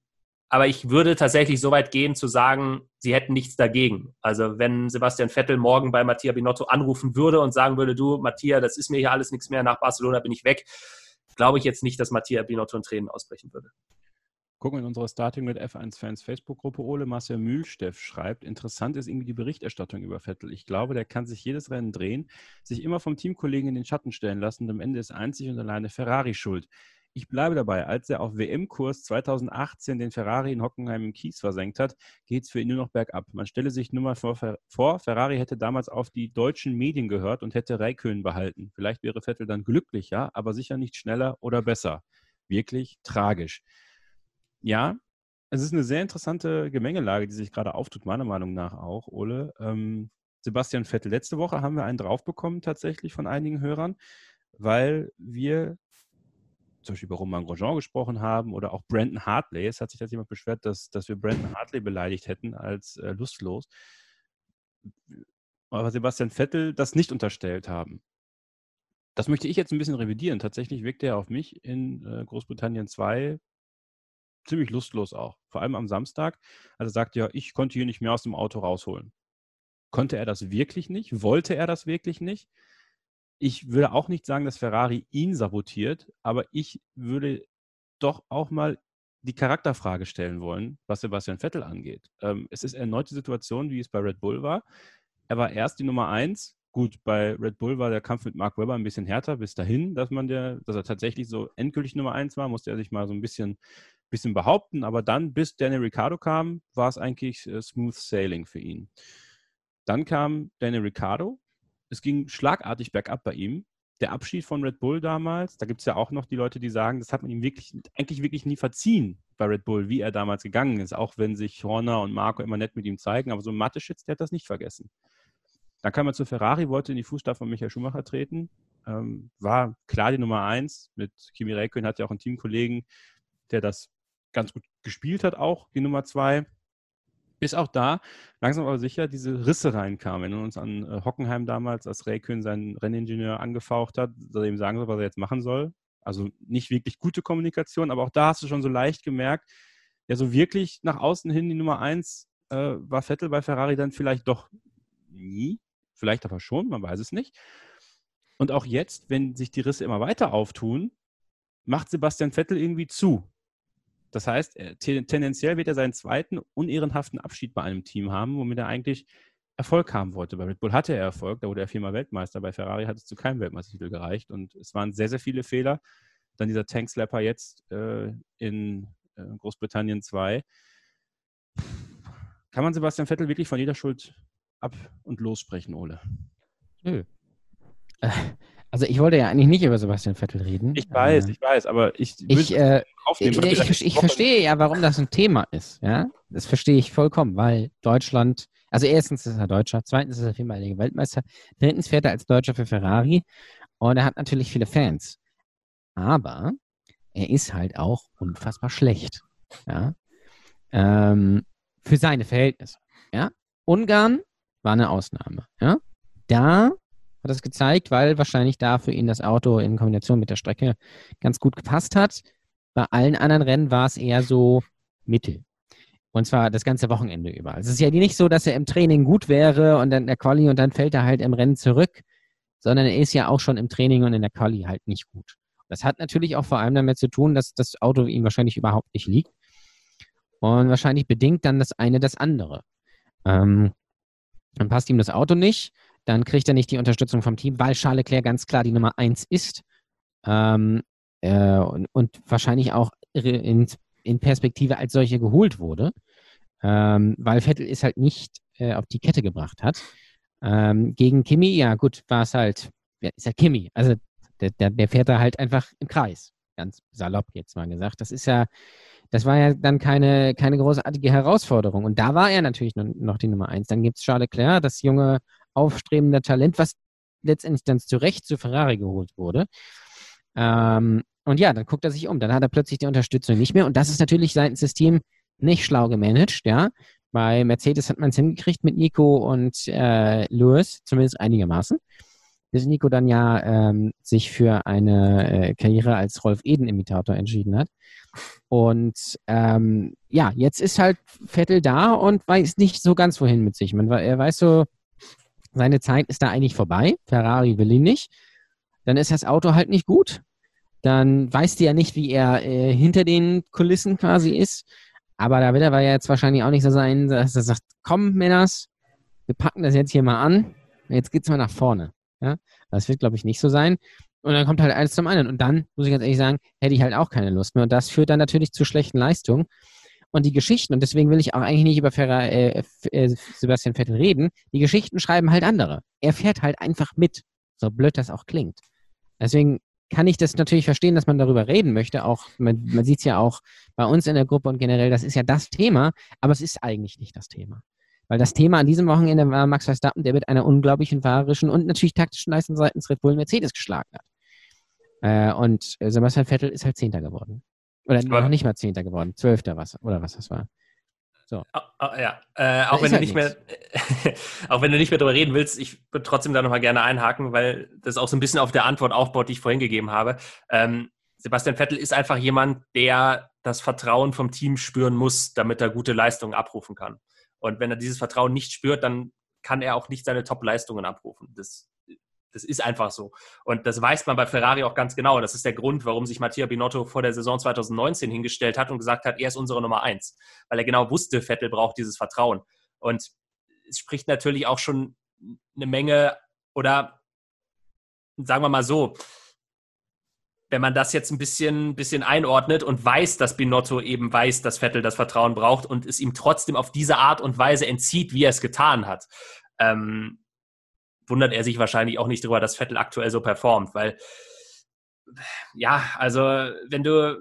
aber ich würde tatsächlich so weit gehen zu sagen, sie hätten nichts dagegen. Also wenn Sebastian Vettel morgen bei Mattia Binotto anrufen würde und sagen würde, du, Mattia, das ist mir hier alles nichts mehr, nach Barcelona bin ich weg, glaube ich jetzt nicht, dass Mattia Binotto in Tränen ausbrechen würde.
Gucken in unsere Starting mit F1-Fans Facebook-Gruppe. Ole Marcel Mühlsteff schreibt, interessant ist irgendwie die Berichterstattung über Vettel. Ich glaube, der kann sich jedes Rennen drehen, sich immer vom Teamkollegen in den Schatten stellen lassen und am Ende ist einzig und alleine Ferrari schuld. Ich bleibe dabei, als er auf WM-Kurs 2018 den Ferrari in Hockenheim im Kies versenkt hat, geht es für ihn nur noch bergab. Man stelle sich nur mal vor, Ferrari hätte damals auf die deutschen Medien gehört und hätte Raikön behalten. Vielleicht wäre Vettel dann glücklicher, aber sicher nicht schneller oder besser. Wirklich tragisch ja, es ist eine sehr interessante Gemengelage, die sich gerade auftut, meiner Meinung nach auch, Ole. Ähm, Sebastian Vettel, letzte Woche haben wir einen draufbekommen tatsächlich von einigen Hörern, weil wir zum Beispiel über Roman Grosjean gesprochen haben oder auch Brandon Hartley. Es hat sich jetzt jemand beschwert, dass, dass wir Brandon Hartley beleidigt hätten als äh, lustlos. Aber Sebastian Vettel das nicht unterstellt haben. Das möchte ich jetzt ein bisschen revidieren. Tatsächlich wirkt er auf mich in äh, Großbritannien 2 ziemlich lustlos auch. Vor allem am Samstag. Also er sagt ja, ich konnte hier nicht mehr aus dem Auto rausholen. Konnte er das wirklich nicht? Wollte er das wirklich nicht? Ich würde auch nicht sagen, dass Ferrari ihn sabotiert, aber ich würde doch auch mal die Charakterfrage stellen wollen, was Sebastian Vettel angeht. Ähm, es ist erneut die Situation, wie es bei Red Bull war. Er war erst die Nummer eins. Gut, bei Red Bull war der Kampf mit Mark Webber ein bisschen härter bis dahin, dass man der, dass er tatsächlich so endgültig Nummer eins war, musste er sich mal so ein bisschen bisschen behaupten, aber dann, bis Daniel Ricciardo kam, war es eigentlich äh, smooth sailing für ihn. Dann kam Daniel Ricciardo. Es ging schlagartig bergab bei ihm. Der Abschied von Red Bull damals, da gibt es ja auch noch die Leute, die sagen, das hat man ihm wirklich, eigentlich wirklich nie verziehen bei Red Bull, wie er damals gegangen ist, auch wenn sich Horner und Marco immer nett mit ihm zeigen. Aber so ein Mateschitz, der hat das nicht vergessen. Dann kam er zu Ferrari, wollte in die Fußstapfen von Michael Schumacher treten, ähm, war klar die Nummer eins. Mit Kimi Räikkönen hat ja auch einen Teamkollegen, der das ganz gut gespielt hat, auch die Nummer zwei. Bis auch da langsam aber sicher diese Risse reinkamen. Wenn wir uns an äh, Hockenheim damals, als Räikkönen seinen Renningenieur angefaucht hat, ihm sagen soll, was er jetzt machen soll. Also nicht wirklich gute Kommunikation, aber auch da hast du schon so leicht gemerkt, ja, so wirklich nach außen hin die Nummer eins äh, war Vettel bei Ferrari dann vielleicht doch nie. Vielleicht aber schon, man weiß es nicht. Und auch jetzt, wenn sich die Risse immer weiter auftun, macht Sebastian Vettel irgendwie zu. Das heißt, tendenziell wird er seinen zweiten unehrenhaften Abschied bei einem Team haben, womit er eigentlich Erfolg haben wollte. Bei Red Bull hatte er Erfolg, da wurde er viermal Weltmeister. Bei Ferrari hat es zu keinem Weltmeistertitel gereicht und es waren sehr, sehr viele Fehler. Dann dieser Tankslapper jetzt äh, in äh, Großbritannien 2. Kann man Sebastian Vettel wirklich von jeder Schuld ab und lossprechen, Ole?
Nö. Äh, also ich wollte ja eigentlich nicht über Sebastian Vettel reden.
Ich weiß, äh, ich weiß, aber ich
ich, äh, ich, ich, ich verstehe ja, warum das ein Thema ist. Ja, das verstehe ich vollkommen, weil Deutschland, also erstens ist er Deutscher, zweitens ist er viermaliger Weltmeister, drittens fährt er als Deutscher für Ferrari und er hat natürlich viele Fans. Aber er ist halt auch unfassbar schlecht. Ja, ähm, für seine Verhältnisse. Ja, Ungarn war eine Ausnahme. Ja, da hat es gezeigt, weil wahrscheinlich da für ihn das Auto in Kombination mit der Strecke ganz gut gepasst hat. Bei allen anderen Rennen war es eher so mittel. Und zwar das ganze Wochenende über. Also es ist ja nicht so, dass er im Training gut wäre und dann der Quali und dann fällt er halt im Rennen zurück, sondern er ist ja auch schon im Training und in der Quali halt nicht gut. Das hat natürlich auch vor allem damit zu tun, dass das Auto ihm wahrscheinlich überhaupt nicht liegt. Und wahrscheinlich bedingt dann das eine das andere. Ähm, dann passt ihm das Auto nicht dann kriegt er nicht die Unterstützung vom Team, weil Charles Leclerc ganz klar die Nummer 1 ist. Ähm, äh, und, und, wahrscheinlich auch in, in, Perspektive als solche geholt wurde, ähm, weil Vettel es halt nicht äh, auf die Kette gebracht hat. Ähm, gegen Kimi, ja gut, war es halt, ist ja Kimi. Also der, der, der fährt da halt einfach im Kreis. Ganz salopp jetzt mal gesagt. Das ist ja, das war ja dann keine, keine großartige Herausforderung. Und da war er natürlich noch, die Nummer eins. Dann gibt es Charles Leclerc, das junge aufstrebender Talent, was letztendlich dann zu Recht zu Ferrari geholt wurde. Ähm, und ja, dann guckt er sich um. Dann hat er plötzlich die Unterstützung nicht mehr. Und das ist natürlich seitens des Teams nicht schlau gemanagt, ja. Bei Mercedes hat man es hingekriegt mit Nico und äh, Lewis, zumindest einigermaßen. Bis Nico dann ja ähm, sich für eine äh, Karriere als Rolf Eden-Imitator entschieden hat. Und ähm, ja, jetzt ist halt Vettel da und weiß nicht so ganz wohin mit sich. Man, er weiß so, seine Zeit ist da eigentlich vorbei. Ferrari will ihn nicht. Dann ist das Auto halt nicht gut. Dann weißt du ja nicht, wie er äh, hinter den Kulissen quasi ist. Aber da wird er ja jetzt wahrscheinlich auch nicht so sein, dass er sagt, komm, Männers, wir packen das jetzt hier mal an. Jetzt geht's mal nach vorne. Ja? Das wird, glaube ich, nicht so sein. Und dann kommt halt eins zum anderen. Und dann, muss ich ganz ehrlich sagen, hätte ich halt auch keine Lust mehr. Und das führt dann natürlich zu schlechten Leistungen und die Geschichten, und deswegen will ich auch eigentlich nicht über Ferra, äh, äh, Sebastian Vettel reden, die Geschichten schreiben halt andere. Er fährt halt einfach mit, so blöd das auch klingt. Deswegen kann ich das natürlich verstehen, dass man darüber reden möchte. Auch man, man sieht es ja auch bei uns in der Gruppe und generell, das ist ja das Thema, aber es ist eigentlich nicht das Thema. Weil das Thema an diesem Wochenende war Max Verstappen, der mit einer unglaublichen fahrerischen und natürlich taktischen Leistung seitens Red Bull Mercedes geschlagen hat. Äh, und Sebastian Vettel ist halt Zehnter geworden. Oder aber, noch nicht mal Zehnter geworden, Zwölfter was, oder was das war.
So. ja, äh, auch wenn du halt nicht mehr, auch wenn du nicht mehr darüber reden willst, ich würde trotzdem da nochmal gerne einhaken, weil das auch so ein bisschen auf der Antwort aufbaut, die ich vorhin gegeben habe. Ähm, Sebastian Vettel ist einfach jemand, der das Vertrauen vom Team spüren muss, damit er gute Leistungen abrufen kann. Und wenn er dieses Vertrauen nicht spürt, dann kann er auch nicht seine Top-Leistungen abrufen. Das das ist einfach so. Und das weiß man bei Ferrari auch ganz genau. Das ist der Grund, warum sich Mattia Binotto vor der Saison 2019 hingestellt hat und gesagt hat, er ist unsere Nummer eins. Weil er genau wusste, Vettel braucht dieses Vertrauen. Und es spricht natürlich auch schon eine Menge oder sagen wir mal so, wenn man das jetzt ein bisschen, bisschen einordnet und weiß, dass Binotto eben weiß, dass Vettel das Vertrauen braucht und es ihm trotzdem auf diese Art und Weise entzieht, wie er es getan hat, ähm, wundert er sich wahrscheinlich auch nicht darüber, dass Vettel aktuell so performt, weil ja, also wenn du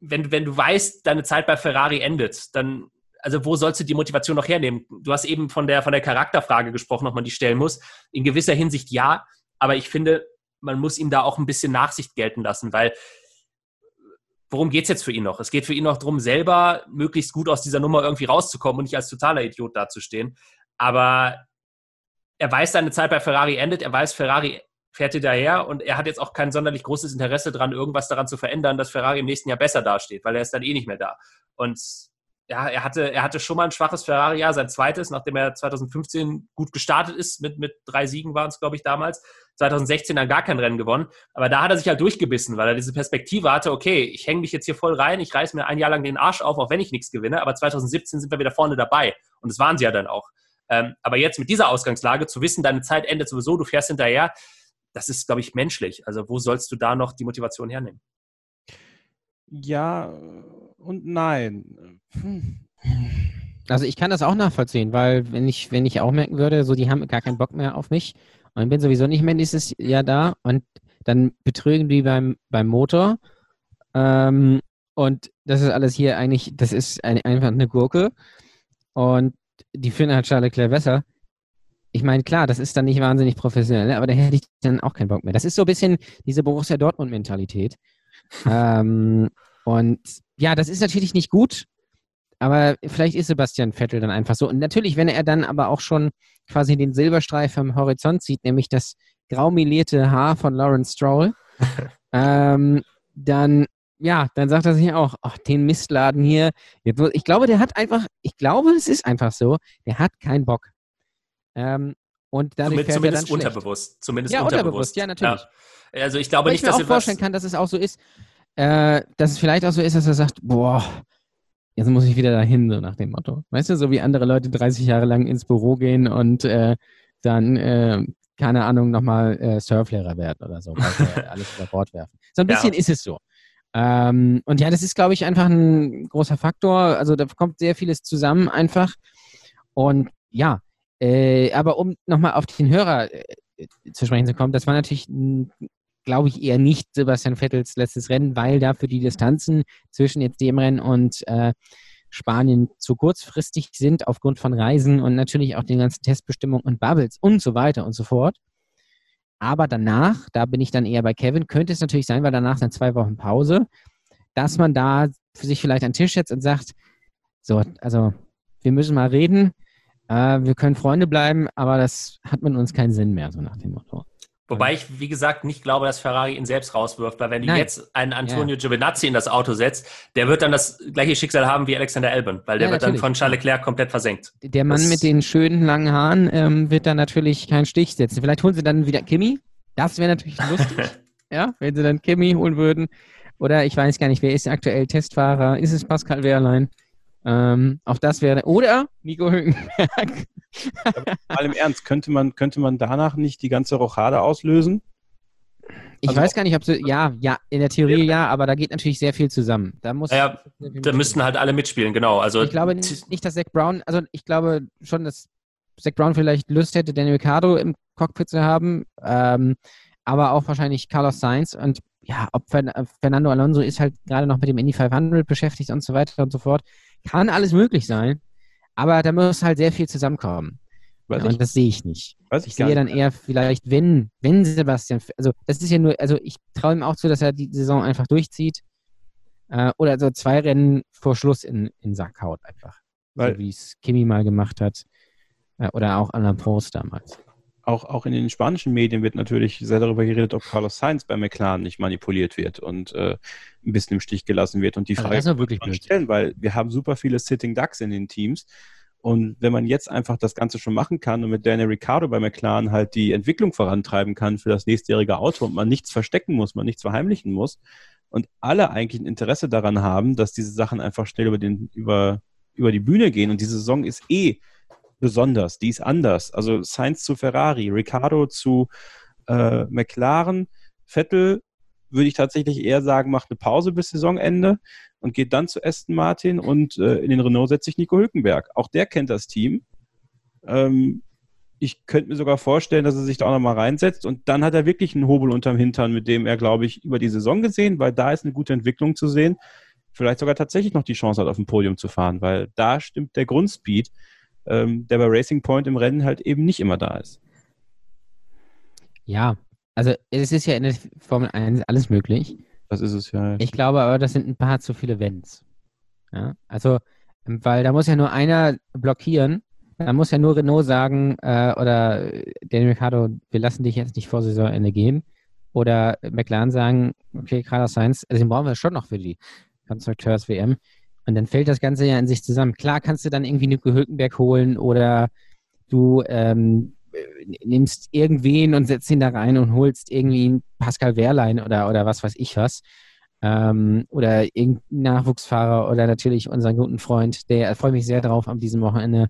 wenn, wenn du weißt, deine Zeit bei Ferrari endet, dann also wo sollst du die Motivation noch hernehmen? Du hast eben von der, von der Charakterfrage gesprochen, ob man die stellen muss. In gewisser Hinsicht ja, aber ich finde, man muss ihm da auch ein bisschen Nachsicht gelten lassen, weil worum geht es jetzt für ihn noch? Es geht für ihn noch darum, selber möglichst gut aus dieser Nummer irgendwie rauszukommen und nicht als totaler Idiot dazustehen. Aber er weiß, seine Zeit bei Ferrari endet, er weiß, Ferrari fährt hinterher und er hat jetzt auch kein sonderlich großes Interesse daran, irgendwas daran zu verändern, dass Ferrari im nächsten Jahr besser dasteht, weil er ist dann eh nicht mehr da. Und ja, er hatte, er hatte schon mal ein schwaches Ferrari-Jahr, sein zweites, nachdem er 2015 gut gestartet ist, mit, mit drei Siegen waren es, glaube ich, damals. 2016 dann gar kein Rennen gewonnen. Aber da hat er sich halt durchgebissen, weil er diese Perspektive hatte, okay, ich hänge mich jetzt hier voll rein, ich reiße mir ein Jahr lang den Arsch auf, auch wenn ich nichts gewinne, aber 2017 sind wir wieder vorne dabei. Und das waren sie ja dann auch. Ähm, aber jetzt mit dieser Ausgangslage zu wissen, deine Zeit endet sowieso, du fährst hinterher, das ist, glaube ich, menschlich. Also wo sollst du da noch die Motivation hernehmen?
Ja und nein. Hm.
Also ich kann das auch nachvollziehen, weil wenn ich, wenn ich auch merken würde, so die haben gar keinen Bock mehr auf mich und bin sowieso nicht mehr nächstes Jahr da und dann betrügen die beim, beim Motor ähm, und das ist alles hier eigentlich, das ist ein, einfach eine Gurke und die finden halt Charles Leclerc besser. Ich meine, klar, das ist dann nicht wahnsinnig professionell, aber da hätte ich dann auch keinen Bock mehr. Das ist so ein bisschen diese Borussia Dortmund-Mentalität. ähm, und ja, das ist natürlich nicht gut, aber vielleicht ist Sebastian Vettel dann einfach so. Und natürlich, wenn er dann aber auch schon quasi den Silberstreif am Horizont sieht, nämlich das graumelierte Haar von Lawrence Stroll, ähm, dann ja, dann sagt er sich auch, ach, den Mistladen hier. Ich glaube, der hat einfach, ich glaube, es ist einfach so, der hat keinen Bock. Ähm, und dadurch
zumindest, zumindest unterbewusst. Zumindest
ja,
unterbewusst.
Ja, natürlich.
Ja. Also ich glaube
Weil
nicht,
ich mir
dass
auch vorstellen kann, dass es auch so ist, äh, dass es vielleicht auch so ist, dass er sagt, boah, jetzt muss ich wieder dahin, so nach dem Motto. Weißt du, so wie andere Leute 30 Jahre lang ins Büro gehen und äh, dann, äh, keine Ahnung, nochmal äh, Surflehrer werden oder so, weil alles über Bord werfen. So ein bisschen ja. ist es so. Ähm, und ja, das ist, glaube ich, einfach ein großer Faktor. Also da kommt sehr vieles zusammen einfach. Und ja, äh, aber um nochmal auf den Hörer äh, zu sprechen zu kommen, das war natürlich, glaube ich, eher nicht Sebastian Vettels letztes Rennen, weil dafür die Distanzen zwischen jetzt dem Rennen und äh, Spanien zu kurzfristig sind aufgrund von Reisen und natürlich auch den ganzen Testbestimmungen und Bubbles und so weiter und so fort. Aber danach, da bin ich dann eher bei Kevin, könnte es natürlich sein, weil danach sind zwei Wochen Pause, dass man da für sich vielleicht an den Tisch setzt und sagt, so, also wir müssen mal reden, äh, wir können Freunde bleiben, aber das hat mit uns keinen Sinn mehr, so nach dem Motto.
Wobei ich, wie gesagt, nicht glaube, dass Ferrari ihn selbst rauswirft, weil wenn du
Nein.
jetzt einen Antonio
Ja.
Giovinazzi in das Auto setzt, der wird dann das gleiche Schicksal haben wie Alexander Albon, weil der
Ja,
wird dann
natürlich.
von Charles Leclerc komplett versenkt.
Der Mann
Das-
mit den schönen langen Haaren ähm, wird da natürlich keinen Stich setzen. Vielleicht holen sie dann wieder Kimi. Das wäre natürlich lustig, ja, wenn sie dann Kimi holen würden. Oder ich weiß gar nicht, wer ist aktuell Testfahrer? Ist es Pascal Wehrlein? Ähm, auch das wäre. Oder Nico Hülkenberg.
Mal im Ernst, könnte man, könnte man danach nicht die ganze Rochade auslösen?
Ich
Also-
weiß gar nicht, ob sie. Ja, ja, in der Theorie ja, aber da geht natürlich sehr viel zusammen. Da muss.
Ja, Da müssten halt alle mitspielen, genau. Also
Ich glaube nicht, nicht, dass Zach Brown, also ich glaube schon, dass Zach Brown vielleicht Lust hätte, Daniel Ricciardo im Cockpit zu haben, ähm, aber auch wahrscheinlich Carlos Sainz und ja, ob Fern Fernando Alonso ist halt gerade noch mit dem Indy 500 beschäftigt und so weiter und so fort. Kann alles möglich sein, aber da muss halt sehr viel zusammenkommen. Ja,
ich,
und das sehe ich nicht.
weiß
Ich
gar
sehe dann
nicht.
eher vielleicht, wenn, wenn Sebastian, also das ist ja nur, also ich traue ihm auch zu, dass er die Saison einfach durchzieht äh, oder so zwei Rennen vor Schluss in, in den Sack haut einfach.
Weil-
so wie es Kimi mal gemacht hat äh, oder auch Alain Prost damals.
Auch, auch in den spanischen Medien wird natürlich sehr darüber geredet, ob Carlos Sainz bei McLaren nicht manipuliert wird und äh, ein bisschen im Stich gelassen wird. Und die
Also
Frage
doch wirklich
man stellen, weil wir haben super viele Sitting Ducks in den Teams. Und wenn man jetzt einfach das Ganze schon machen kann und mit Daniel Ricciardo bei McLaren halt die Entwicklung vorantreiben kann für das nächstjährige Auto und man nichts verstecken muss, man nichts verheimlichen muss und alle eigentlich ein Interesse daran haben, dass diese Sachen einfach schnell über, den, über, über die Bühne gehen. Und diese Saison ist eh besonders, die ist anders. Also Sainz zu Ferrari, Ricciardo zu äh, McLaren, Vettel würde ich tatsächlich eher sagen, macht eine Pause bis Saisonende und geht dann zu Aston Martin und äh, in den Renault setzt sich Nico Hülkenberg. Auch der kennt das Team. Ähm, ich könnte mir sogar vorstellen, dass er sich da auch nochmal reinsetzt und dann hat er wirklich einen Hobel unterm Hintern, mit dem er, glaube ich, über die Saison gesehen, weil da ist eine gute Entwicklung zu sehen, vielleicht sogar tatsächlich noch die Chance hat, auf dem Podium zu fahren, weil da stimmt der Grundspeed, ähm, der bei Racing Point im Rennen halt eben nicht immer da ist.
Ja, also es ist ja in der Formel 1 alles möglich.
Das ist es ja.
Ich glaube aber, das sind ein paar zu viele Wenns. Ja, also, weil da muss ja nur einer blockieren da muss ja nur Renault sagen, äh, oder Daniel Ricciardo, wir lassen dich jetzt nicht vor Saisonende gehen. Oder McLaren sagen, okay, Carlos Sainz, also den brauchen wir schon noch für die Konstrukteurs-WM. Und dann fällt das Ganze ja in sich zusammen. Klar kannst du dann irgendwie Nico Hülkenberg holen oder du ähm, nimmst irgendwen und setzt ihn da rein und holst irgendwie Pascal Wehrlein oder, oder was weiß ich was. Ähm, oder irgendeinen Nachwuchsfahrer oder natürlich unseren guten Freund, der freue mich sehr drauf, am diesem Wochenende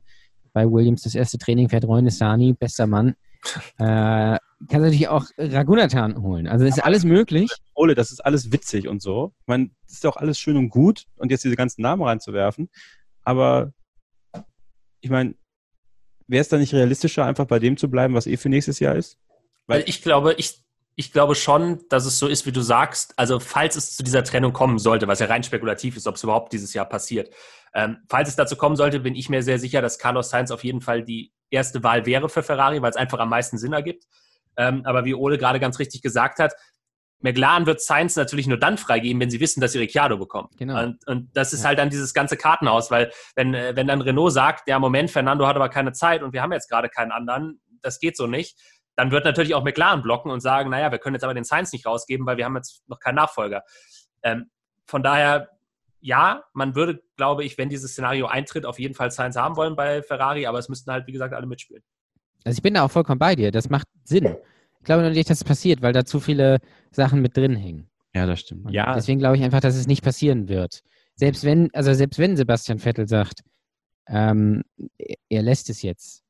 bei Williams das erste Training fährt Sani, bester Mann. Äh, kannst natürlich auch Ragunatan holen. Also ist alles möglich.
Ole, das ist alles witzig und so. Ich meine, das ist doch alles schön und gut und jetzt diese ganzen Namen reinzuwerfen. Aber ich meine, wäre es da nicht realistischer, einfach bei dem zu bleiben, was eh für nächstes Jahr ist?
Weil also ich glaube, ich, ich glaube schon, dass es so ist, wie du sagst. Also, falls es zu dieser Trennung kommen sollte, was ja rein spekulativ ist, ob es überhaupt dieses Jahr passiert. Ähm, falls es dazu kommen sollte, bin ich mir sehr sicher, dass Carlos Sainz auf jeden Fall die erste Wahl wäre für Ferrari, weil es einfach am meisten Sinn ergibt. Ähm, aber wie Ole gerade ganz richtig gesagt hat, McLaren wird Sainz natürlich nur dann freigeben, wenn sie wissen, dass sie Ricciardo bekommen. Genau. Und, und das ist ja. halt dann dieses ganze Kartenhaus, weil wenn, äh, wenn dann Renault sagt, ja Moment, Fernando hat aber keine Zeit und wir haben jetzt gerade keinen anderen, das geht so nicht, dann wird natürlich auch McLaren blocken und sagen, naja, wir können jetzt aber den Sainz nicht rausgeben, weil wir haben jetzt noch keinen Nachfolger. Ähm, von daher, ja, man würde, glaube ich, wenn dieses Szenario eintritt, auf jeden Fall Sainz haben wollen bei Ferrari, aber es müssten halt, wie gesagt, alle mitspielen.
Also ich bin da auch vollkommen bei dir. Das macht Sinn. Ich glaube nur nicht, dass es passiert, weil da zu viele Sachen mit drin hängen.
Ja, das stimmt.
Und ja. Deswegen glaube ich einfach, dass es nicht passieren wird. Selbst wenn, also selbst wenn Sebastian Vettel sagt, ähm, er lässt es jetzt,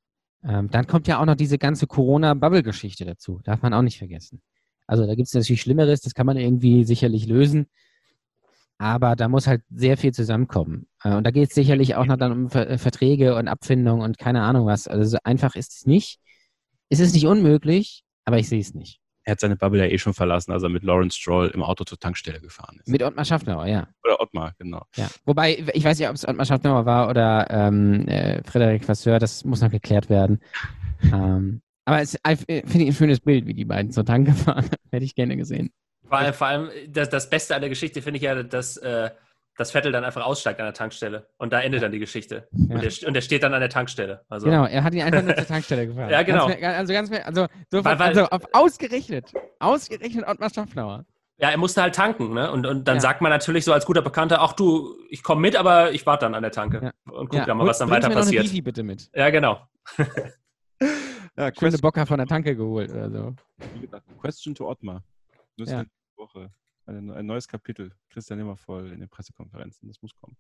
ähm, dann kommt ja auch noch diese ganze Corona-Bubble-Geschichte dazu. Darf man auch nicht vergessen. Also da gibt es natürlich Schlimmeres, das kann man irgendwie sicherlich lösen. Aber da muss halt sehr viel zusammenkommen. Äh, und da geht es sicherlich auch noch dann um Ver Verträge und Abfindungen und keine Ahnung was. Also so einfach ist es nicht. Es ist nicht unmöglich, aber ich sehe es nicht.
Er hat seine Bubble ja eh schon verlassen, als er mit Lawrence Stroll im Auto zur Tankstelle gefahren ist.
Mit Ottmar Schaffner, ja.
Oder Ottmar, genau.
Ja. Wobei, ich weiß nicht, ob es Ottmar Schaffner war oder ähm, äh, Frederik Vasseur, das muss noch geklärt werden. ähm, aber es äh, finde ich ein schönes Bild, wie die beiden zur Tanke fahren. Hätte ich gerne gesehen.
Vor allem, vor allem das, das Beste an der Geschichte finde ich ja, dass äh, dass Vettel dann einfach aussteigt an der Tankstelle. Und da endet dann die Geschichte. Ja. Und, der, und, der, steht dann an der Tankstelle.
Also. Genau, er hat ihn einfach nur zur Tankstelle gefahren.
ja, genau.
Ganz, also ganz also, so weil, weil, also auf ausgerechnet, ausgerechnet Ottmar Stofflauer.
Ja, er musste halt tanken, ne? Und, und dann ja. sagt man natürlich so als guter Bekannter, ach du, ich komme mit, aber ich warte dann an der Tanke ja. und guck ja. mal, was dann weiter mir passiert. Noch
eine bitte mit.
Ja, genau.
ja, Schöne Bocker von der Tanke geholt oder so.
Question to Ottmar. Ja. Woche ein, ein neues Kapitel. Christian immer voll in den Pressekonferenzen. Das muss kommen.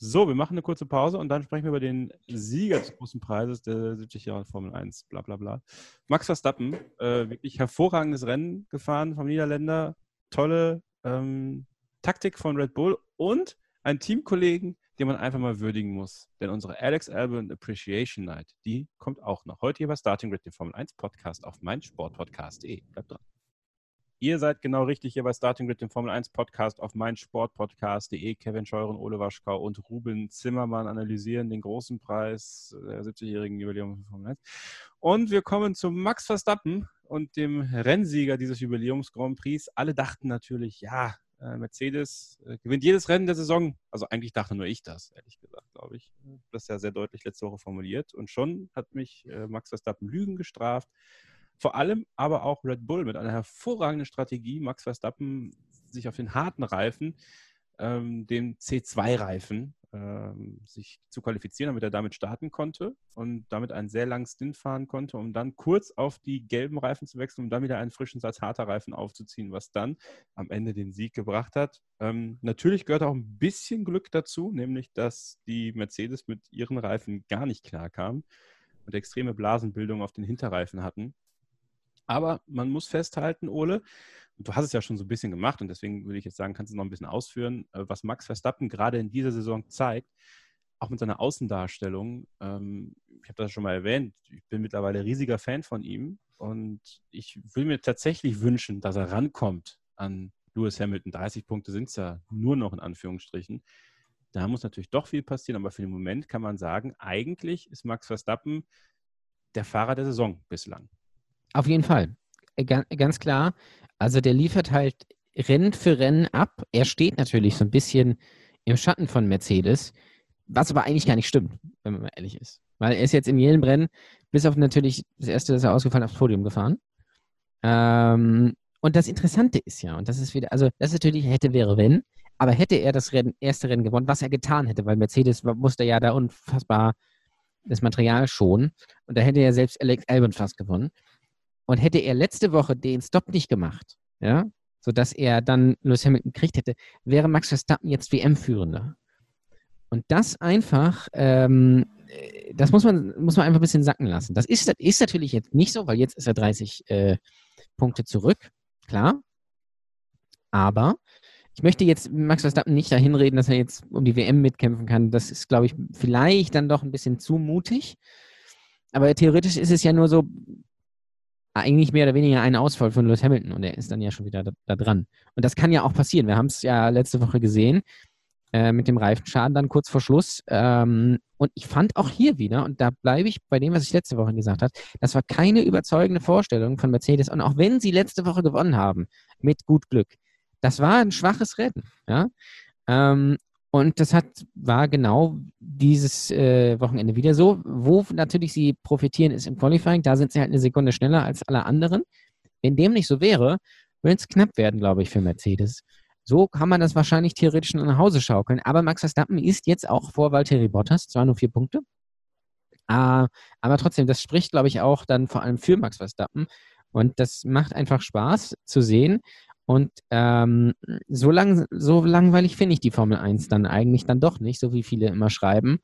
So, wir machen eine kurze Pause und dann sprechen wir über den Sieger des großen Preises der 70 Jahre Formel 1, bla bla bla. Max Verstappen, äh, wirklich hervorragendes Rennen gefahren vom Niederländer, tolle ähm, Taktik von Red Bull und ein Teamkollegen, den man einfach mal würdigen muss. Denn unsere Alex Albon Appreciation Night, die kommt auch noch. Heute hier bei Starting Grid, dem Formel 1 Podcast auf meinsportpodcast.de. Bleibt dran. Ihr seid genau richtig hier bei Starting Grid, dem Formel 1 Podcast auf meinsportpodcast.de. Kevin Scheuren, Ole Waschkau und Ruben Zimmermann analysieren den großen Preis der 70-jährigen Jubiläum von Formel 1. Und wir kommen zu Max Verstappen und dem Rennsieger dieses Jubiläums Grand Prix. Alle dachten natürlich, ja, äh, Mercedes äh, gewinnt jedes Rennen der Saison. Also eigentlich dachte nur ich das, ehrlich gesagt, glaube ich. Das ist ja sehr deutlich letzte Woche formuliert. Und schon hat mich äh, Max Verstappen Lügen gestraft. Vor allem aber auch Red Bull mit einer hervorragenden Strategie, Max Verstappen sich auf den harten Reifen, ähm, dem C2-Reifen, ähm, sich zu qualifizieren, damit er damit starten konnte und damit einen sehr langen Stint fahren konnte, um dann kurz auf die gelben Reifen zu wechseln, um dann wieder einen frischen Satz harter Reifen aufzuziehen, was dann am Ende den Sieg gebracht hat. Ähm, natürlich gehört auch ein bisschen Glück dazu, nämlich dass die Mercedes mit ihren Reifen gar nicht klar kam und extreme Blasenbildung auf den Hinterreifen hatten Aber man muss festhalten, Ole, du hast es ja schon so ein bisschen gemacht und deswegen würde ich jetzt sagen, kannst du noch ein bisschen ausführen, äh, was Max Verstappen gerade in dieser Saison zeigt, auch mit seiner Außendarstellung. Ähm, ich habe das schon mal erwähnt, ich bin mittlerweile riesiger Fan von ihm und ich will mir tatsächlich wünschen, dass er rankommt an Lewis Hamilton. 30 Punkte sind es ja nur noch in Anführungsstrichen. Da muss natürlich doch viel passieren, aber für den Moment kann man sagen, eigentlich ist Max Verstappen der Fahrer der Saison bislang.
Auf jeden Fall. Äh, ganz klar. Also der liefert halt Rennen für Rennen ab. Er steht natürlich so ein bisschen im Schatten von Mercedes, was aber eigentlich gar nicht stimmt, wenn man mal ehrlich ist. Weil er ist jetzt in jedem Rennen, bis auf natürlich das erste, das er ausgefallen aufs Podium gefahren. Ähm, und das Interessante ist ja, und das ist wieder, also das natürlich hätte, wäre, wenn, aber hätte er das Rennen, erste Rennen gewonnen, was er getan hätte, weil Mercedes musste ja da unfassbar das Material schonen und da hätte er selbst Alex Albon fast gewonnen. Und hätte er letzte Woche den Stop nicht gemacht, ja, sodass er dann Lewis Hamilton gekriegt hätte, wäre Max Verstappen jetzt WM-Führender. Und das einfach, ähm, das muss man, muss man einfach ein bisschen sacken lassen. Das ist, ist natürlich jetzt nicht so, weil jetzt ist er 30 äh, Punkte zurück, klar. Aber ich möchte jetzt Max Verstappen nicht dahin reden, dass er jetzt um die WM mitkämpfen kann. Das ist, glaube ich, vielleicht dann doch ein bisschen zu mutig. Aber theoretisch ist es ja nur so, eigentlich mehr oder weniger ein Ausfall von Lewis Hamilton und er ist dann ja schon wieder da, da dran. Und das kann ja auch passieren. Wir haben es ja letzte Woche gesehen äh, mit dem Reifenschaden dann kurz vor Schluss. Ähm, und ich fand auch hier wieder, und da bleibe ich bei dem, was ich letzte Woche gesagt habe, das war keine überzeugende Vorstellung von Mercedes. Und auch wenn sie letzte Woche gewonnen haben, mit gut Glück, das war ein schwaches Rennen. Ja? Ähm, und das hat, war genau dieses äh, Wochenende wieder so. Wo natürlich sie profitieren, ist im Qualifying. Da sind sie halt eine Sekunde schneller als alle anderen. Wenn dem nicht so wäre, würde es knapp werden, glaube ich, für Mercedes. So kann man das wahrscheinlich theoretisch nach Hause schaukeln. Aber Max Verstappen ist jetzt auch vor Valtteri Bottas, zwar nur vier Punkte. Äh, aber trotzdem, das spricht, glaube ich, auch dann vor allem für Max Verstappen. Und das macht einfach Spaß zu sehen. Und ähm, so, lang, so langweilig finde ich die Formel 1 dann eigentlich dann doch nicht, so wie viele immer schreiben.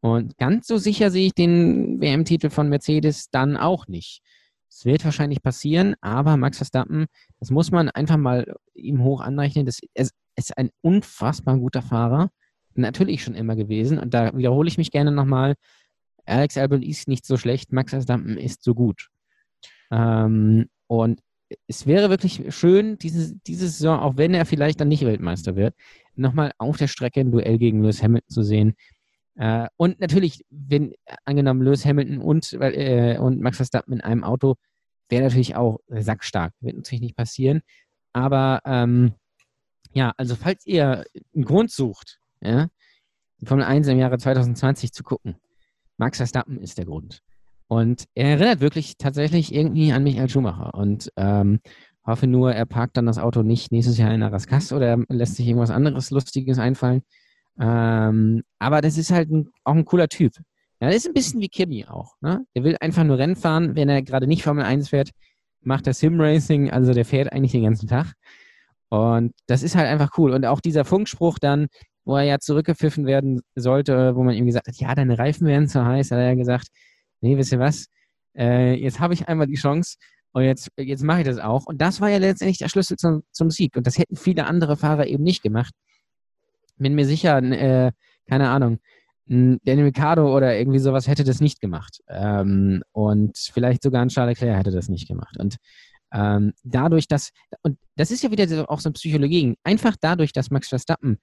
Und ganz so sicher sehe ich den WM-Titel von Mercedes dann auch nicht. Es wird wahrscheinlich passieren, aber Max Verstappen, das muss man einfach mal ihm hoch anrechnen. Das ist, ist ein unfassbar guter Fahrer. Natürlich schon immer gewesen. Und da wiederhole ich mich gerne nochmal. Alex Albon ist nicht so schlecht, Max Verstappen ist so gut. Ähm, und es wäre wirklich schön, diese, diese Saison, auch wenn er vielleicht dann nicht Weltmeister wird, nochmal auf der Strecke ein Duell gegen Lewis Hamilton zu sehen. Äh, und natürlich, wenn angenommen Lewis Hamilton und, äh, und Max Verstappen in einem Auto, wäre natürlich auch sackstark. Wird natürlich nicht passieren. Aber ähm, ja, also falls ihr einen Grund sucht, ja, die Formel 1 im Jahre 2020 zu gucken, Max Verstappen ist der Grund. Und er erinnert wirklich tatsächlich irgendwie an Michael Schumacher. Und ähm, hoffe nur, er parkt dann das Auto nicht nächstes Jahr in Araskas oder er lässt sich irgendwas anderes Lustiges einfallen. Ähm, aber das ist halt ein, auch ein cooler Typ. Ja, das ist ein bisschen wie Kimi auch. Ne? Der will einfach nur Rennen fahren. Wenn er gerade nicht Formel 1 fährt, macht er Sim-Racing. Also der fährt eigentlich den ganzen Tag. Und das ist halt einfach cool. Und auch dieser Funkspruch dann, wo er ja zurückgepfiffen werden sollte, wo man ihm gesagt hat, ja, deine Reifen werden zu heiß, hat er ja gesagt, nee, wisst ihr was, äh, jetzt habe ich einmal die Chance und jetzt, jetzt mache ich das auch. Und das war ja letztendlich der Schlüssel zum, zum Sieg. Und das hätten viele andere Fahrer eben nicht gemacht. Bin mir sicher, äh, keine Ahnung, Daniel Ricciardo oder irgendwie sowas hätte das nicht gemacht. Ähm, und vielleicht sogar ein Charles Leclerc hätte das nicht gemacht. Und ähm, dadurch, dass, und das ist ja wieder auch so eine Psychologie, einfach dadurch, dass Max Verstappen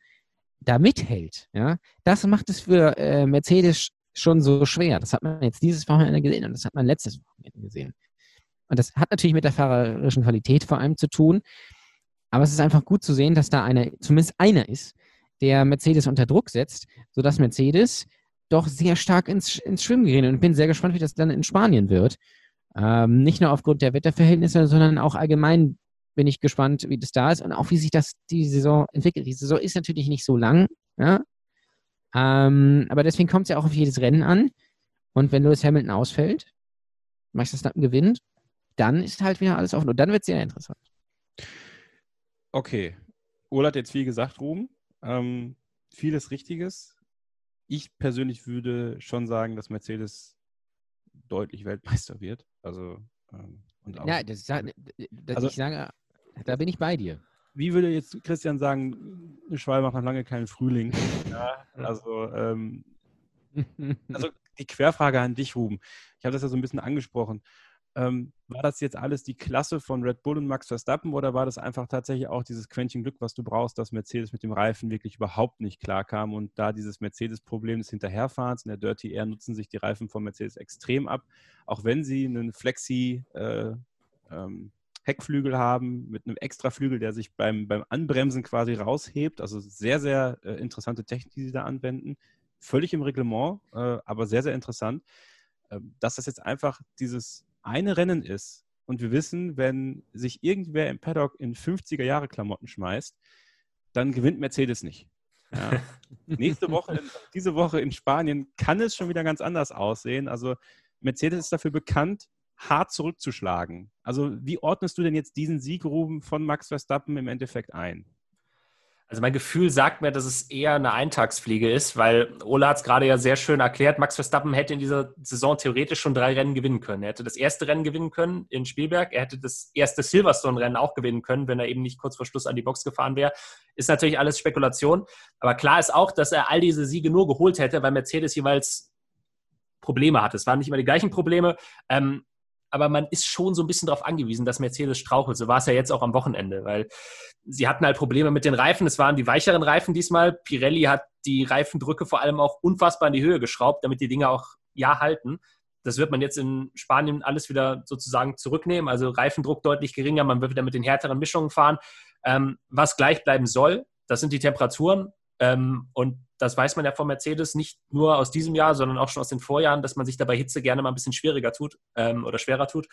da mithält, ja, das macht es für äh, Mercedes schon so schwer. Das hat man jetzt dieses Wochenende gesehen und das hat man letztes Wochenende gesehen. Und das hat natürlich mit der fahrerischen Qualität vor allem zu tun. Aber es ist einfach gut zu sehen, dass da einer, zumindest einer ist, der Mercedes unter Druck setzt, sodass Mercedes doch sehr stark ins, ins Schwimmen gerät. Und ich bin sehr gespannt, wie das dann in Spanien wird. Ähm, nicht nur aufgrund der Wetterverhältnisse, sondern auch allgemein bin ich gespannt, wie das da ist und auch wie sich das die Saison entwickelt. Die Saison ist natürlich nicht so lang, ja, ähm, aber deswegen kommt es ja auch auf jedes Rennen an. Und wenn Lewis Hamilton ausfällt, Max Verstappen gewinnt, dann ist halt wieder alles offen. Und dann wird es sehr interessant.
Okay. Ola hat jetzt viel gesagt, Ruben. Ähm, vieles Richtiges. Ich persönlich würde schon sagen, dass Mercedes deutlich Weltmeister wird. Also ähm, Und auch,
Ja, das, ist ja- das,
Also-
ich sage, da bin ich bei dir.
Wie würde jetzt Christian sagen, eine Schwalbe macht noch lange keinen Frühling. Ja, also, ähm, also die Querfrage an dich, Ruben. Ich habe das ja so ein bisschen angesprochen. Ähm, war das jetzt alles die Klasse von Red Bull und Max Verstappen oder war das einfach tatsächlich auch dieses Quäntchen Glück, was du brauchst, dass Mercedes mit dem Reifen wirklich überhaupt nicht klarkam und da dieses Mercedes-Problem des Hinterherfahrens in der Dirty Air nutzen sich die Reifen von Mercedes extrem ab, auch wenn sie einen Flexi äh, ähm, Heckflügel haben mit einem Extraflügel, der sich beim, beim Anbremsen quasi raushebt. Also sehr, sehr äh, interessante Technik, die sie da anwenden. Völlig im Reglement, äh, aber sehr, sehr interessant. Ähm, dass das jetzt einfach dieses eine Rennen ist und wir wissen, wenn sich irgendwer im Paddock in 50er-Jahre-Klamotten schmeißt, dann gewinnt Mercedes nicht. Ja. Nächste Woche, diese Woche in Spanien kann es schon wieder ganz anders aussehen. Also Mercedes ist dafür bekannt, hart zurückzuschlagen. Also wie ordnest du denn jetzt diesen Sieg, Ruben, von Max Verstappen im Endeffekt ein?
Also mein Gefühl sagt mir, dass es eher eine Eintagsfliege ist, weil Ola hat es gerade ja sehr schön erklärt. Max Verstappen hätte in dieser Saison theoretisch schon drei Rennen gewinnen können. Er hätte das erste Rennen gewinnen können in Spielberg. Er hätte das erste Silverstone-Rennen auch gewinnen können, wenn er eben nicht kurz vor Schluss an die Box gefahren wäre. Ist natürlich alles Spekulation. Aber klar ist auch, dass er all diese Siege nur geholt hätte, weil Mercedes jeweils Probleme hatte. Es waren nicht immer die gleichen Probleme. Ähm, aber man ist schon so ein bisschen darauf angewiesen, dass Mercedes strauchelt. So war es ja jetzt auch am Wochenende, weil sie hatten halt Probleme mit den Reifen. Es waren die weicheren Reifen diesmal. Pirelli hat die Reifendrücke vor allem auch unfassbar in die Höhe geschraubt, damit die Dinger auch ja halten. Das wird man jetzt in Spanien alles wieder sozusagen zurücknehmen. Also Reifendruck deutlich geringer. Man wird wieder mit den härteren Mischungen fahren. Ähm, was gleich bleiben soll, das sind die Temperaturen. Ähm, und das weiß man ja von Mercedes nicht nur aus diesem Jahr, sondern auch schon aus den Vorjahren, dass man sich dabei Hitze gerne mal ein bisschen schwieriger tut ähm, oder schwerer tut.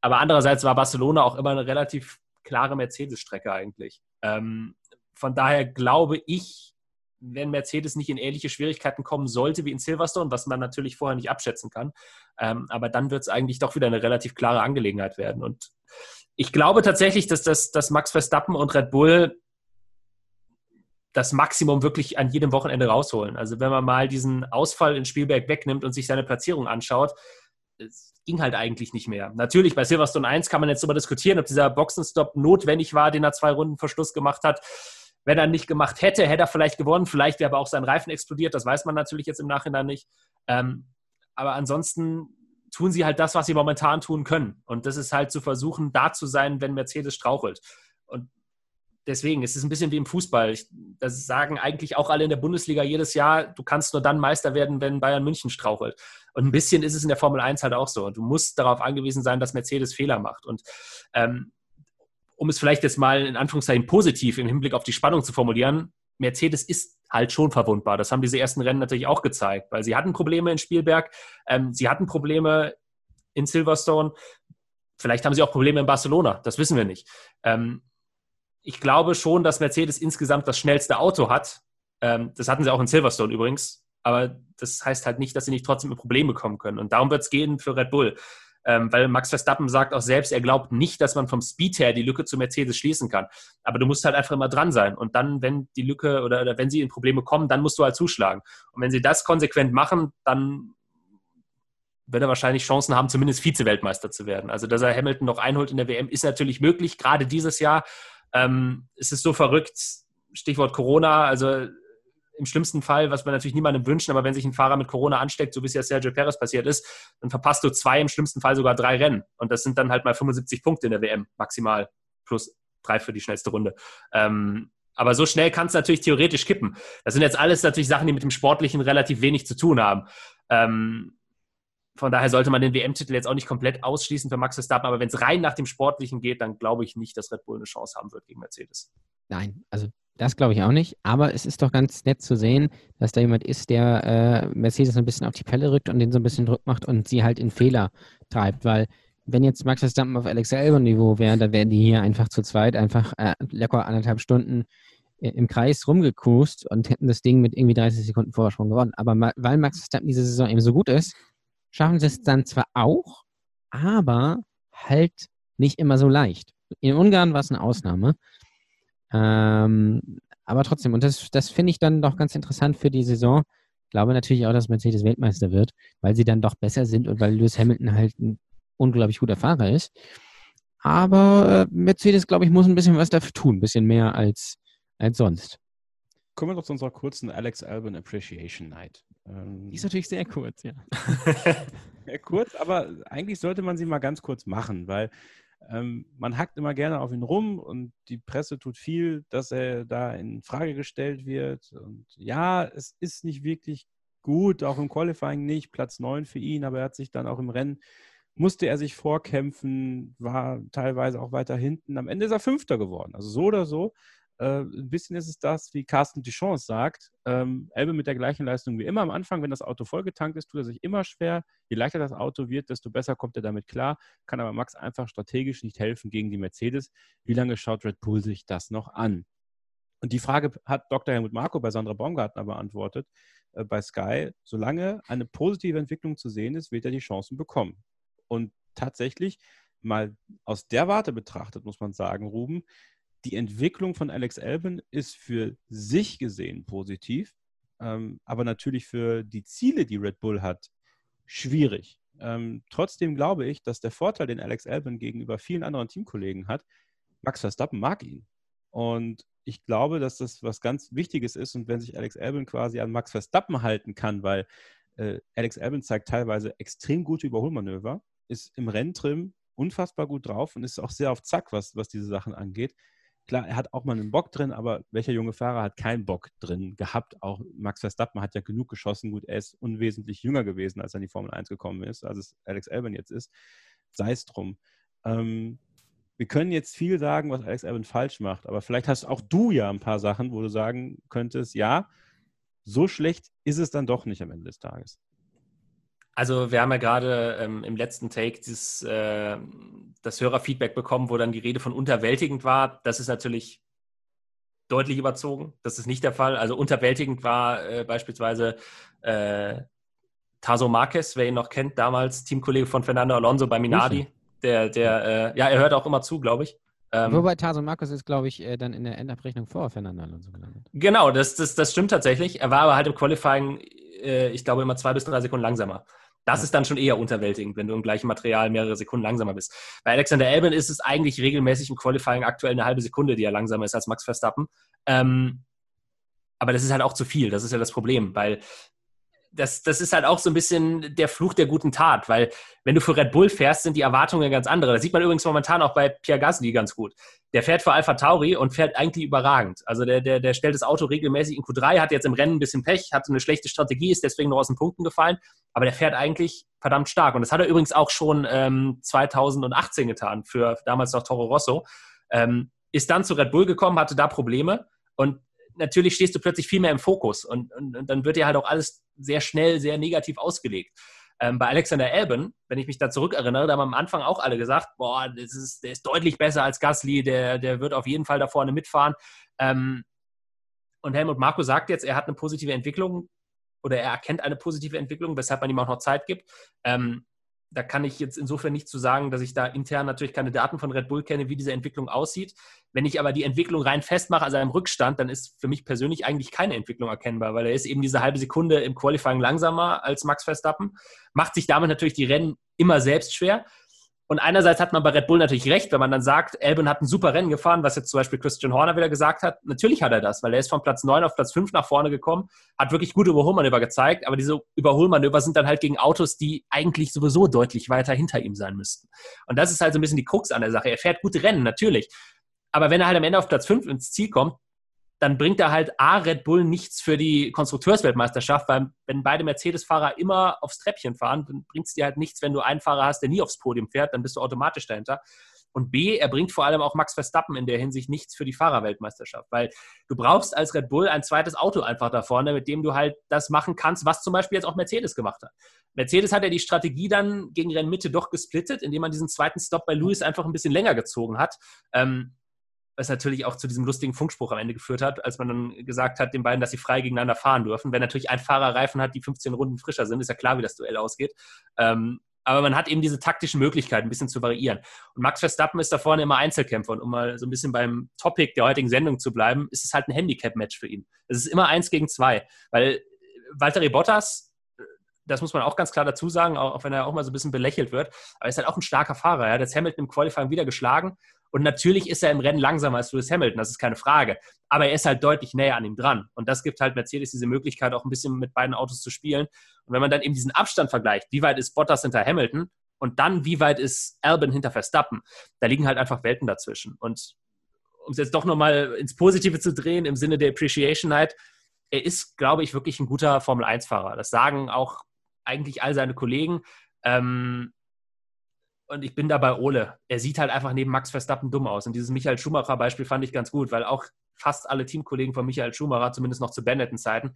Aber andererseits war Barcelona auch immer eine relativ klare Mercedes-Strecke eigentlich. Ähm, von daher glaube ich, wenn Mercedes nicht in ähnliche Schwierigkeiten kommen sollte wie in Silverstone, was man natürlich vorher nicht abschätzen kann, ähm, aber dann wird es eigentlich doch wieder eine relativ klare Angelegenheit werden. Und ich glaube tatsächlich, dass, das, dass Max Verstappen und Red Bull das Maximum wirklich an jedem Wochenende rausholen. Also wenn man mal diesen Ausfall in Spielberg wegnimmt und sich seine Platzierung anschaut, es ging halt eigentlich nicht mehr. Natürlich, bei Silverstone 1 kann man jetzt darüber diskutieren, ob dieser Boxenstopp notwendig war, den er zwei Runden vor Schluss gemacht hat. Wenn er nicht gemacht hätte, hätte er vielleicht gewonnen. Vielleicht wäre aber auch sein Reifen explodiert. Das weiß man natürlich jetzt im Nachhinein nicht. Ähm, aber ansonsten tun sie halt das, was sie momentan tun können. Und das ist halt zu versuchen, da zu sein, wenn Mercedes strauchelt. Und deswegen, es ist ein bisschen wie im Fußball. Ich, das sagen eigentlich auch alle in der Bundesliga jedes Jahr, du kannst nur dann Meister werden, wenn Bayern München strauchelt. Und ein bisschen ist es in der Formel 1 halt auch so. Du musst darauf angewiesen sein, dass Mercedes Fehler macht. Und ähm, um es vielleicht jetzt mal in Anführungszeichen positiv im Hinblick auf die Spannung zu formulieren, Mercedes ist halt schon verwundbar. Das haben diese ersten Rennen natürlich auch gezeigt, weil sie hatten Probleme in Spielberg, ähm, sie hatten Probleme in Silverstone, vielleicht haben sie auch Probleme in Barcelona, das wissen wir nicht. Ähm, ich glaube schon, dass Mercedes insgesamt das schnellste Auto hat. Ähm, das hatten sie auch in Silverstone übrigens. Aber das heißt halt nicht, dass sie nicht trotzdem in Probleme kommen können. Und darum wird es gehen für Red Bull. Ähm, weil Max Verstappen sagt auch selbst, er glaubt nicht, dass man vom Speed her die Lücke zu Mercedes schließen kann. Aber du musst halt einfach immer dran sein. Und dann, wenn die Lücke oder, oder wenn sie in Probleme kommen, dann musst du halt zuschlagen. Und wenn sie das konsequent machen, dann wird er wahrscheinlich Chancen haben, zumindest Vize-Weltmeister zu werden. Also, dass er Hamilton noch einholt in der WM, ist natürlich möglich, gerade dieses Jahr. Ähm, es ist so verrückt, Stichwort Corona, also im schlimmsten Fall, was wir natürlich niemandem wünschen, aber wenn sich ein Fahrer mit Corona ansteckt, so wie es ja Sergio Perez passiert ist, dann verpasst du zwei, im schlimmsten Fall sogar drei Rennen. Und das sind dann halt mal 75 Punkte in der WM maximal, plus drei für die schnellste Runde. Ähm, aber so schnell kann es natürlich theoretisch kippen. Das sind jetzt alles natürlich Sachen, die mit dem Sportlichen relativ wenig zu tun haben. Ähm, von daher sollte man den WM-Titel jetzt auch nicht komplett ausschließen für Max Verstappen. Aber wenn es rein nach dem Sportlichen geht, dann glaube ich nicht, dass Red Bull eine Chance haben wird gegen Mercedes.
Nein, also das glaube ich auch nicht. Aber es ist doch ganz nett zu sehen, dass da jemand ist, der äh, Mercedes ein bisschen auf die Pelle rückt und den so ein bisschen Druck macht und sie halt in Fehler treibt. Weil wenn jetzt Max Verstappen auf Alex Albon-Niveau wäre, dann wären die hier einfach zu zweit einfach äh, locker anderthalb Stunden im Kreis rumgekust und hätten das Ding mit irgendwie 30 Sekunden Vorsprung gewonnen. Aber weil Max Verstappen diese Saison eben so gut ist, schaffen sie es dann zwar auch, aber halt nicht immer so leicht. In Ungarn war es eine Ausnahme. Ähm, aber trotzdem, und das, das finde ich dann doch ganz interessant für die Saison. Ich glaube natürlich auch, dass Mercedes Weltmeister wird, weil sie dann doch besser sind und weil Lewis Hamilton halt ein unglaublich guter Fahrer ist. Aber äh, Mercedes, glaube ich, muss ein bisschen was dafür tun, ein bisschen mehr als, als sonst.
Kommen wir doch zu unserer kurzen Alex Albon Appreciation Night.
Ähm, die ist natürlich sehr kurz, ja.
sehr kurz, aber eigentlich sollte man sie mal ganz kurz machen, weil ähm, man hackt immer gerne auf ihn rum und die Presse tut viel, dass er da in Frage gestellt wird. Und ja, es ist nicht wirklich gut, auch im Qualifying nicht, Platz 9 für ihn, aber er hat sich dann auch im Rennen, musste er sich vorkämpfen, war teilweise auch weiter hinten. Am Ende ist er Fünfter geworden. Also so oder so äh, ein bisschen ist es das, wie Carsten Duchamp sagt, ähm, Elbe mit der gleichen Leistung wie immer. Am Anfang, wenn das Auto vollgetankt ist, tut er sich immer schwer. Je leichter das Auto wird, desto besser kommt er damit klar. Kann aber Max einfach strategisch nicht helfen gegen die Mercedes. Wie lange schaut Red Bull sich das noch an? Und die Frage hat Dr. Helmut Marko bei Sandra Baumgartner beantwortet äh, bei Sky. Solange eine positive Entwicklung zu sehen ist, wird er die Chancen bekommen. Und tatsächlich, mal aus der Warte betrachtet, muss man sagen, Ruben, die Entwicklung von Alex Albon ist für sich gesehen positiv, ähm, aber natürlich für die Ziele, die Red Bull hat, schwierig. Ähm, trotzdem glaube ich, dass der Vorteil, den Alex Albon gegenüber vielen anderen Teamkollegen hat, Max Verstappen mag ihn. Und ich glaube, dass das was ganz Wichtiges ist. Und wenn sich Alex Albon quasi an Max Verstappen halten kann, weil äh, Alex Albon zeigt teilweise extrem gute Überholmanöver, ist im Renntrim unfassbar gut drauf und ist auch sehr auf Zack, was, was diese Sachen angeht. Klar, er hat auch mal einen Bock drin, aber welcher junge Fahrer hat keinen Bock drin gehabt? Auch Max Verstappen hat ja genug geschossen. Gut, er ist unwesentlich jünger gewesen, als er in die Formel 1 gekommen ist, als es Alex Albon jetzt ist. Sei es drum. Ähm, wir können jetzt viel sagen, was Alex Albon falsch macht, aber vielleicht hast auch du ja ein paar Sachen, wo du sagen könntest, ja, so schlecht ist es dann doch nicht am Ende des Tages.
Also wir haben ja gerade ähm, im letzten Take dieses, äh, das Hörerfeedback bekommen, wo dann die Rede von unterwältigend war. Das ist natürlich deutlich überzogen. Das ist nicht der Fall. Also unterwältigend war äh, beispielsweise äh, Taso Marquez, wer ihn noch kennt, damals Teamkollege von Fernando Alonso bei Minardi. Der, der, äh, ja, er hört auch immer zu, glaube ich.
Ähm, Wobei Taso Marcus ist, glaube ich, äh, dann in der Endabrechnung vor Fernando Alonso gelandet.
Genau, das, das, das stimmt tatsächlich. Er war aber halt im Qualifying, äh, ich glaube, immer zwei bis drei Sekunden langsamer. Das ist dann schon eher unterwältigend, wenn du im gleichen Material mehrere Sekunden langsamer bist. Bei Alexander Albon ist es eigentlich regelmäßig im Qualifying aktuell eine halbe Sekunde, die er langsamer ist als Max Verstappen. Ähm, aber das ist halt auch zu viel. Das ist ja das Problem, weil das, das ist halt auch so ein bisschen der Fluch der guten Tat, weil wenn du für Red Bull fährst, sind die Erwartungen ganz andere. Das sieht man übrigens momentan auch bei Pierre Gasly ganz gut. Der fährt für Alpha Tauri und fährt eigentlich überragend. Also der, der, der stellt das Auto regelmäßig in Q3, hat jetzt im Rennen ein bisschen Pech, hatte eine schlechte Strategie, ist deswegen noch aus den Punkten gefallen, aber der fährt eigentlich verdammt stark. Und das hat er übrigens auch schon ähm, 2018 getan, für damals noch Toro Rosso. Ähm, ist dann zu Red Bull gekommen, hatte da Probleme und natürlich stehst du plötzlich viel mehr im Fokus und, und, und dann wird dir halt auch alles sehr schnell, sehr negativ ausgelegt. Ähm, bei Alexander Albon, wenn ich mich da zurückerinnere, da haben am Anfang auch alle gesagt, boah, das ist, der ist deutlich besser als Gasly, der, der wird auf jeden Fall da vorne mitfahren. Ähm, und Helmut Marko sagt jetzt, er hat eine positive Entwicklung oder er erkennt eine positive Entwicklung, weshalb man ihm auch noch Zeit gibt. Ähm, da kann ich jetzt insofern nicht zu sagen, dass ich da intern natürlich keine Daten von Red Bull kenne, wie diese Entwicklung aussieht. Wenn ich aber die Entwicklung rein festmache, also einem Rückstand, dann ist für mich persönlich eigentlich keine Entwicklung erkennbar, weil er ist eben diese halbe Sekunde im Qualifying langsamer als Max Verstappen, macht sich damit natürlich die Rennen immer selbst schwer. Und einerseits hat man bei Red Bull natürlich recht, wenn man dann sagt, Albon hat ein super Rennen gefahren, was jetzt zum Beispiel Christian Horner wieder gesagt hat. Natürlich hat er das, weil er ist von Platz 9 auf Platz 5 nach vorne gekommen, hat wirklich gute Überholmanöver gezeigt, aber diese Überholmanöver sind dann halt gegen Autos, die eigentlich sowieso deutlich weiter hinter ihm sein müssten. Und das ist halt so ein bisschen die Krux an der Sache. Er fährt gute Rennen, natürlich. Aber wenn er halt am Ende auf Platz 5 ins Ziel kommt, dann bringt er halt A, Red Bull nichts für die Konstrukteursweltmeisterschaft, weil wenn beide Mercedes-Fahrer immer aufs Treppchen fahren, dann bringt es dir halt nichts, wenn du einen Fahrer hast, der nie aufs Podium fährt, dann bist du automatisch dahinter. Und B, er bringt vor allem auch Max Verstappen in der Hinsicht nichts für die Fahrerweltmeisterschaft, weil du brauchst als Red Bull ein zweites Auto einfach da vorne, mit dem du halt das machen kannst, was zum Beispiel jetzt auch Mercedes gemacht hat. Mercedes hat ja die Strategie dann gegen Rennmitte doch gesplittet, indem man diesen zweiten Stop bei Lewis einfach ein bisschen länger gezogen hat. Ähm, was natürlich auch zu diesem lustigen Funkspruch am Ende geführt hat, als man dann gesagt hat, den beiden, dass sie frei gegeneinander fahren dürfen. Wenn natürlich ein Fahrer Reifen hat, die 15 Runden frischer sind, ist ja klar, wie das Duell ausgeht. Ähm, aber man hat eben diese taktischen Möglichkeiten, ein bisschen zu variieren. Und Max Verstappen ist da vorne immer Einzelkämpfer. Und um mal so ein bisschen beim Topic der heutigen Sendung zu bleiben, ist es halt ein Handicap-Match für ihn. Es ist immer eins gegen zwei. Weil Valtteri Bottas das muss man auch ganz klar dazu sagen, auch, auch wenn er auch mal so ein bisschen belächelt wird. Aber er ist halt auch ein starker Fahrer. Er hat jetzt Hamilton im Qualifying wieder geschlagen. Und natürlich ist er im Rennen langsamer als Lewis Hamilton, das ist keine Frage. Aber er ist halt deutlich näher an ihm dran. Und das gibt halt Mercedes diese Möglichkeit, auch ein bisschen mit beiden Autos zu spielen. Und wenn man dann eben diesen Abstand vergleicht, wie weit ist Bottas hinter Hamilton und dann wie weit ist Albon hinter Verstappen, da liegen halt einfach Welten dazwischen. Und um es jetzt doch nochmal ins Positive zu drehen, im Sinne der Appreciation Night, er ist, glaube ich, wirklich ein guter Formel-1-Fahrer. Das sagen auch eigentlich all seine Kollegen. Ähm, und ich bin da bei Ole. Er sieht halt einfach neben Max Verstappen dumm aus. Und dieses Michael Schumacher-Beispiel fand ich ganz gut, weil auch fast alle Teamkollegen von Michael Schumacher, zumindest noch zu Benetton-Zeiten,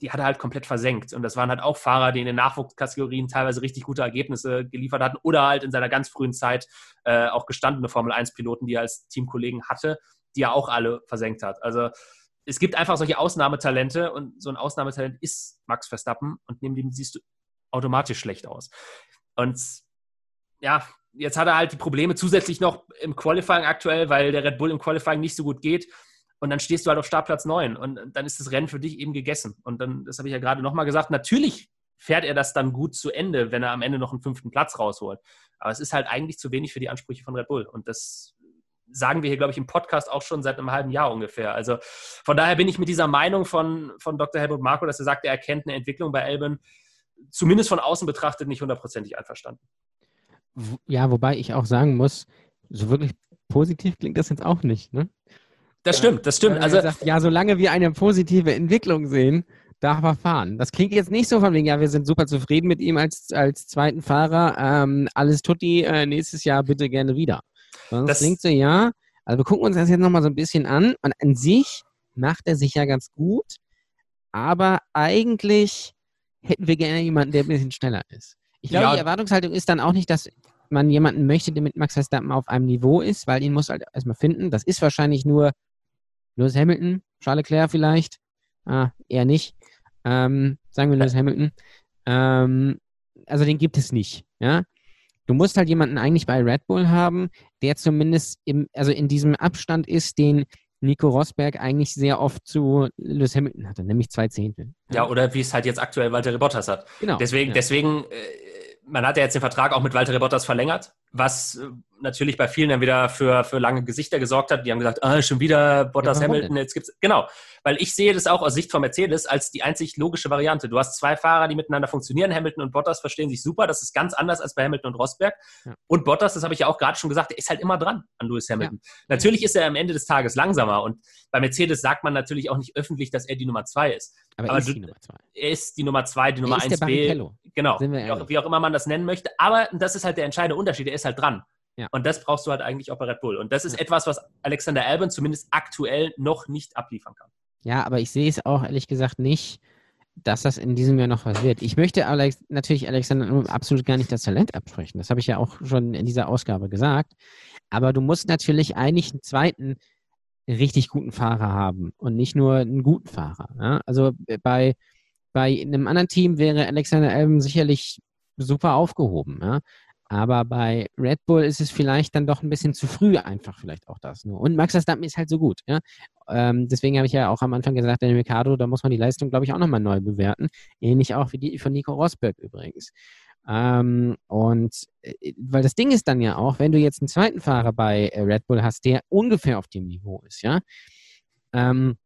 die hat er halt komplett versenkt. Und das waren halt auch Fahrer, die in den Nachwuchskategorien teilweise richtig gute Ergebnisse geliefert hatten oder halt in seiner ganz frühen Zeit äh, auch gestandene Formel-1-Piloten, die er als Teamkollegen hatte, die er auch alle versenkt hat. Also es gibt einfach solche Ausnahmetalente und so ein Ausnahmetalent ist Max Verstappen und neben dem siehst du automatisch schlecht aus. Und ja, jetzt hat er halt die Probleme zusätzlich noch im Qualifying aktuell, weil der Red Bull im Qualifying nicht so gut geht. Und dann stehst du halt auf Startplatz 9 und dann ist das Rennen für dich eben gegessen. Und dann, das habe ich ja gerade nochmal gesagt, natürlich fährt er das dann gut zu Ende, wenn er am Ende noch einen fünften Platz rausholt. Aber es ist halt eigentlich zu wenig für die Ansprüche von Red Bull. Und das sagen wir hier, glaube ich, im Podcast auch schon seit einem halben Jahr ungefähr. Also von daher bin ich mit dieser Meinung von, von Dr. Helmut Marko, dass er sagt, er erkennt eine Entwicklung bei Elben, zumindest von außen betrachtet, nicht hundertprozentig einverstanden.
Ja, wobei ich auch sagen muss, so wirklich positiv klingt das jetzt auch nicht. Ne?
Das stimmt, das stimmt.
Also, sagt, ja, solange wir eine positive Entwicklung sehen, darf er fahren. Das klingt jetzt nicht so von wegen, ja, wir sind super zufrieden mit ihm als, als zweiten Fahrer. Ähm, alles tutti, äh, nächstes Jahr bitte gerne wieder. Sonst das klingt so, ja. Also wir gucken uns das jetzt nochmal so ein bisschen an. Und an sich macht er sich ja ganz gut. Aber eigentlich hätten wir gerne jemanden, der ein bisschen schneller ist. Ich glaube, ja. die Erwartungshaltung ist dann auch nicht, dass man jemanden möchte, der mit Max Verstappen auf einem Niveau ist, weil ihn muss halt erstmal finden. Das ist wahrscheinlich nur Lewis Hamilton, Charles Leclerc vielleicht. Ah, eher nicht. Ähm, sagen wir Lewis Hamilton. Ähm, also den gibt es nicht. Ja? Du musst halt jemanden eigentlich bei Red Bull haben, der zumindest im, also in diesem Abstand ist, den Nico Rosberg eigentlich sehr oft zu Lewis Hamilton hatte, nämlich zwei Zehntel.
Ja, oder wie es halt jetzt aktuell Walter Bottas hat. Genau. Deswegen, ja. deswegen äh, man hat ja jetzt den Vertrag auch mit Walter Bottas verlängert, was äh, natürlich bei vielen dann wieder für, für lange Gesichter gesorgt hat. Die haben gesagt, ah, schon wieder Bottas ja, Hamilton, jetzt gibt's genau, weil ich sehe das auch aus Sicht von Mercedes als die einzig logische Variante. Du hast zwei Fahrer, die miteinander funktionieren. Hamilton und Bottas verstehen sich super. Das ist ganz anders als bei Hamilton und Rosberg. Ja. Und Bottas, das habe ich ja auch gerade schon gesagt, der ist halt immer dran an Lewis Hamilton. Ja. Natürlich ist er am Ende des Tages langsamer und bei Mercedes sagt man natürlich auch nicht öffentlich, dass er die Nummer zwei ist.
Aber, Aber er ist die Nummer zwei.
Er ist die Nummer zwei, die Nummer eins B. Genau, wie auch, wie auch immer man das nennen möchte. Aber das ist halt der entscheidende Unterschied. Ist halt dran. Ja. Und das brauchst du halt eigentlich auch bei Red Bull. Und das ist ja. etwas, was Alexander Albon zumindest aktuell noch nicht abliefern kann.
Ja, aber ich sehe es auch ehrlich gesagt nicht, dass das in diesem Jahr noch was wird. Ich möchte Alex, natürlich Alexander absolut gar nicht das Talent absprechen. Das habe ich ja auch schon in dieser Ausgabe gesagt. Aber du musst natürlich eigentlich einen zweiten richtig guten Fahrer haben und nicht nur einen guten Fahrer. Ja? Also bei, bei einem anderen Team wäre Alexander Albon sicherlich super aufgehoben. Ja? Aber bei Red Bull ist es vielleicht dann doch ein bisschen zu früh einfach vielleicht auch das nur. Und Max Verstappen ist halt so gut. Ja? Ähm, deswegen habe ich ja auch am Anfang gesagt, in Ricardo, da muss man die Leistung, glaube ich, auch nochmal neu bewerten. Ähnlich auch wie die von Nico Rosberg übrigens. Ähm, und äh, weil das Ding ist dann ja auch, wenn du jetzt einen zweiten Fahrer bei äh, Red Bull hast, der ungefähr auf dem Niveau ist, ja, ähm,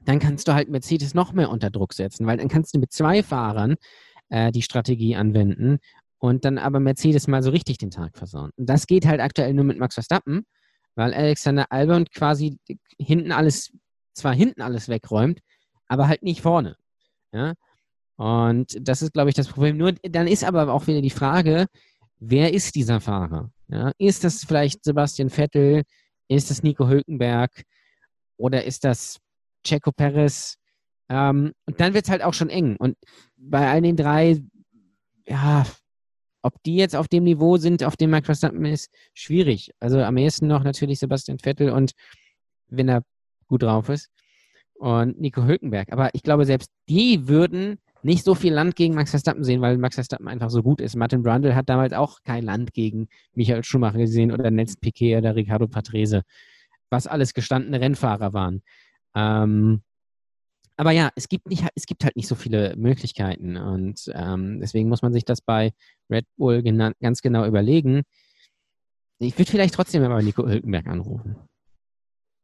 dann kannst du halt Mercedes noch mehr unter Druck setzen, weil dann kannst du mit zwei Fahrern äh, die Strategie anwenden und dann aber Mercedes mal so richtig den Tag versauen. Und das geht halt aktuell nur mit Max Verstappen, weil Alexander Albon quasi hinten alles, zwar hinten alles wegräumt, aber halt nicht vorne. Ja? Und das ist, glaube ich, das Problem. Nur dann ist aber auch wieder die Frage, wer ist dieser Fahrer? Ja? Ist das vielleicht Sebastian Vettel? Ist das Nico Hülkenberg? Oder ist das Checo Perez? Ähm, und dann wird es halt auch schon eng. Und bei all den drei, ja, ob die jetzt auf dem Niveau sind, auf dem Max Verstappen ist, schwierig. Also am ehesten noch natürlich Sebastian Vettel und wenn er gut drauf ist und Nico Hülkenberg. Aber ich glaube, selbst die würden nicht so viel Land gegen Max Verstappen sehen, weil Max Verstappen einfach so gut ist. Martin Brundle hat damals auch kein Land gegen Michael Schumacher gesehen oder Nels Piquet oder Ricardo Patrese, was alles gestandene Rennfahrer waren. Ähm, aber ja, es gibt, nicht, es gibt halt nicht so viele Möglichkeiten und ähm, deswegen muss man sich das bei Red Bull ganz genau überlegen. Ich würde vielleicht trotzdem mal Nico Hülkenberg anrufen.